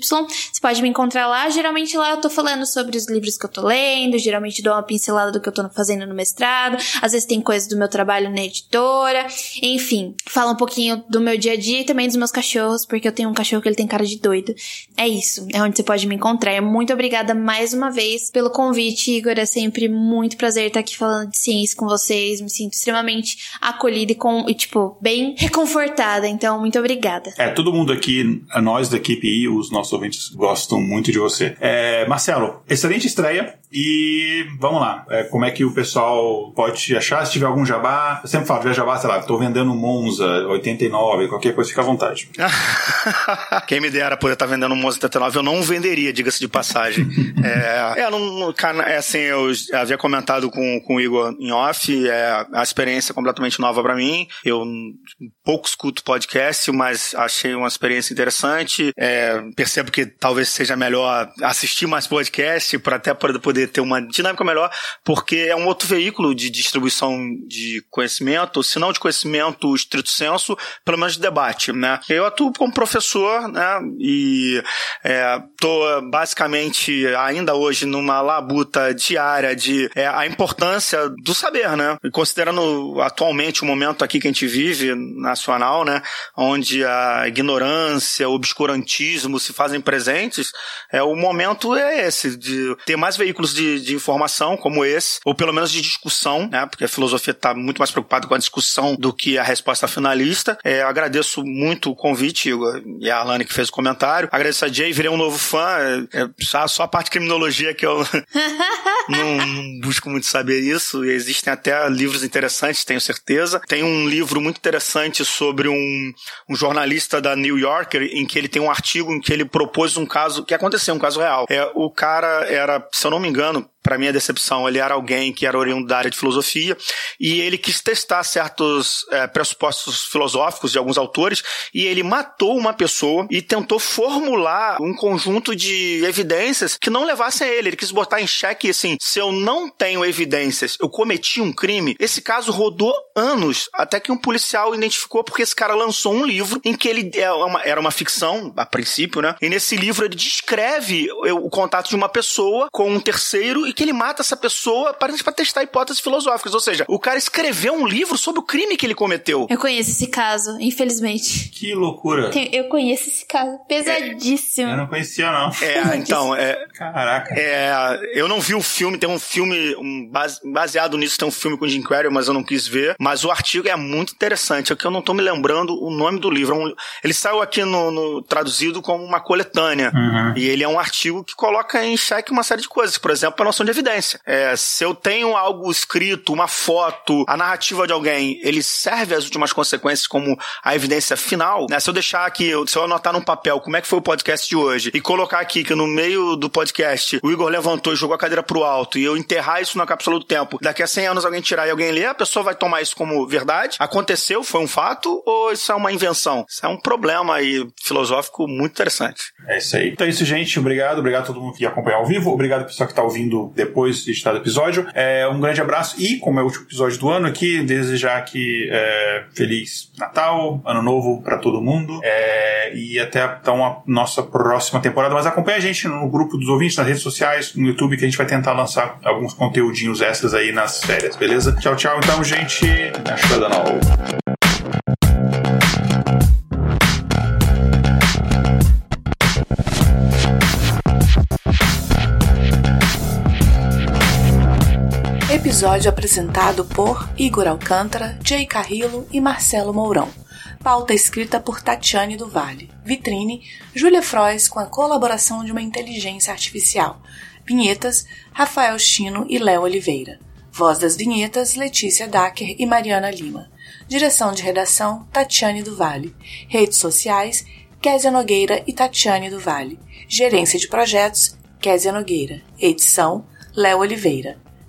Você pode me encontrar lá. Geralmente lá eu tô falando sobre os livros que eu tô lendo, geralmente dou uma pincelada do que eu tô fazendo no mestrado. Às vezes tem coisas do meu trabalho na editora. Enfim, fala um pouquinho do meu dia a dia e também dos meus cachorros, porque eu tenho um cachorro que ele tem cara de doido. É isso, é onde você pode me encontrar. Muito obrigada mais uma vez pelo convite, Igor. É sempre muito prazer estar aqui falando de ciência com vocês, me sinto extremamente acolhida e, com, e tipo, bem reconfortada. Então, muito obrigada. É, todo mundo aqui, nós da equipe e os nossos ouvintes gostam muito de você. É, Marcelo, excelente estreia. E vamos lá, é, como é que o pessoal pode te achar? Se tiver algum jabá, eu sempre falo, tiver jabá, sei lá, tô vendendo Monza 89, qualquer coisa, fica à vontade. Quem me dera poder estar tá vendendo Monza 89, eu não venderia, diga-se de passagem. é, é, não, é assim, eu havia comentado com, com o Igor em off, é a experiência completamente nova para mim. Eu pouco escuto podcast, mas achei uma experiência interessante. É, percebo que talvez seja melhor assistir mais podcast para até poder poder ter uma dinâmica melhor, porque é um outro veículo de distribuição de conhecimento, se não de conhecimento estrito senso, pelo menos de debate, né? Eu atuo como professor, né? E estou é, basicamente ainda hoje numa labuta diária de é, a importância do saber, né? E considerando atualmente o momento aqui que a gente vive, nacional, né? Onde a ignorância, o obscurantismo se fazem presentes, é o momento é esse, de ter mais veículos de, de informação como esse, ou pelo menos de discussão, né? Porque a filosofia está muito mais preocupada com a discussão do que a resposta finalista. É, agradeço muito o convite, Igor, e a Alane que fez o comentário. Agradeço a Jay, virei um novo fã. É, só, só a parte de criminologia que eu não, não, busco muito saber isso. Existem até livros interessantes, tenho certeza. Tem um livro muito interessante sobre um, um jornalista da New Yorker, em que ele tem um artigo em que ele propôs um caso que aconteceu, um caso real. É, o cara era, se eu não me engano, engano, para minha decepção, ele era alguém que era oriundo da área de filosofia e ele quis testar certos é, pressupostos filosóficos de alguns autores e ele matou uma pessoa e tentou formular um conjunto de evidências que não levassem a ele. Ele quis botar em xeque assim: se eu não tenho evidências, eu cometi um crime. Esse caso rodou anos até que um policial identificou porque esse cara lançou um livro em que ele é era uma ficção a princípio, né? E nesse livro ele descreve o contato de uma pessoa com um terceiro e que ele mata essa pessoa para testar hipóteses filosóficas. Ou seja, o cara escreveu um livro sobre o crime que ele cometeu. Eu conheço esse caso, infelizmente. Que loucura. Eu conheço esse caso. Pesadíssimo. É, eu não conhecia, não. É, então, é. Caraca. É, eu não vi o filme, tem um filme um, baseado nisso, tem um filme com Jim Carrey, mas eu não quis ver. Mas o artigo é muito interessante, é que eu não tô me lembrando o nome do livro. É ele saiu aqui no, no, traduzido como uma coletânea. Uhum. E ele é um artigo que coloca em xeque uma série de coisas. Por exemplo, a de evidência. É, se eu tenho algo escrito, uma foto, a narrativa de alguém, ele serve às últimas consequências como a evidência final, né? Se eu deixar aqui, se eu anotar num papel como é que foi o podcast de hoje e colocar aqui que no meio do podcast o Igor levantou e jogou a cadeira pro alto e eu enterrar isso na cápsula do tempo, daqui a 100 anos alguém tirar e alguém ler, a pessoa vai tomar isso como verdade? Aconteceu? Foi um fato? Ou isso é uma invenção? Isso é um problema aí filosófico muito interessante. É isso aí. Então é isso, gente. Obrigado. Obrigado a todo mundo que acompanhou ao vivo. Obrigado pessoal que tá ouvindo depois de editado o episódio. É, um grande abraço e, como é o último episódio do ano aqui, desejar aqui é, Feliz Natal, Ano Novo para todo mundo é, e até então a nossa próxima temporada. Mas acompanha a gente no grupo dos ouvintes, nas redes sociais, no YouTube, que a gente vai tentar lançar alguns conteúdinhos extras aí nas férias, beleza? Tchau, tchau. Então, gente, acho que episódio apresentado por Igor Alcântara, Jay Carrillo e Marcelo Mourão. Pauta escrita por Tatiane do Vale. Vitrine, Júlia Frois com a colaboração de uma inteligência artificial. Vinhetas, Rafael Chino e Léo Oliveira. Voz das vinhetas, Letícia Dacker e Mariana Lima. Direção de redação, Tatiane do Vale. Redes sociais, Késia Nogueira e Tatiane do Vale. Gerência de projetos, Késia Nogueira. Edição, Léo Oliveira.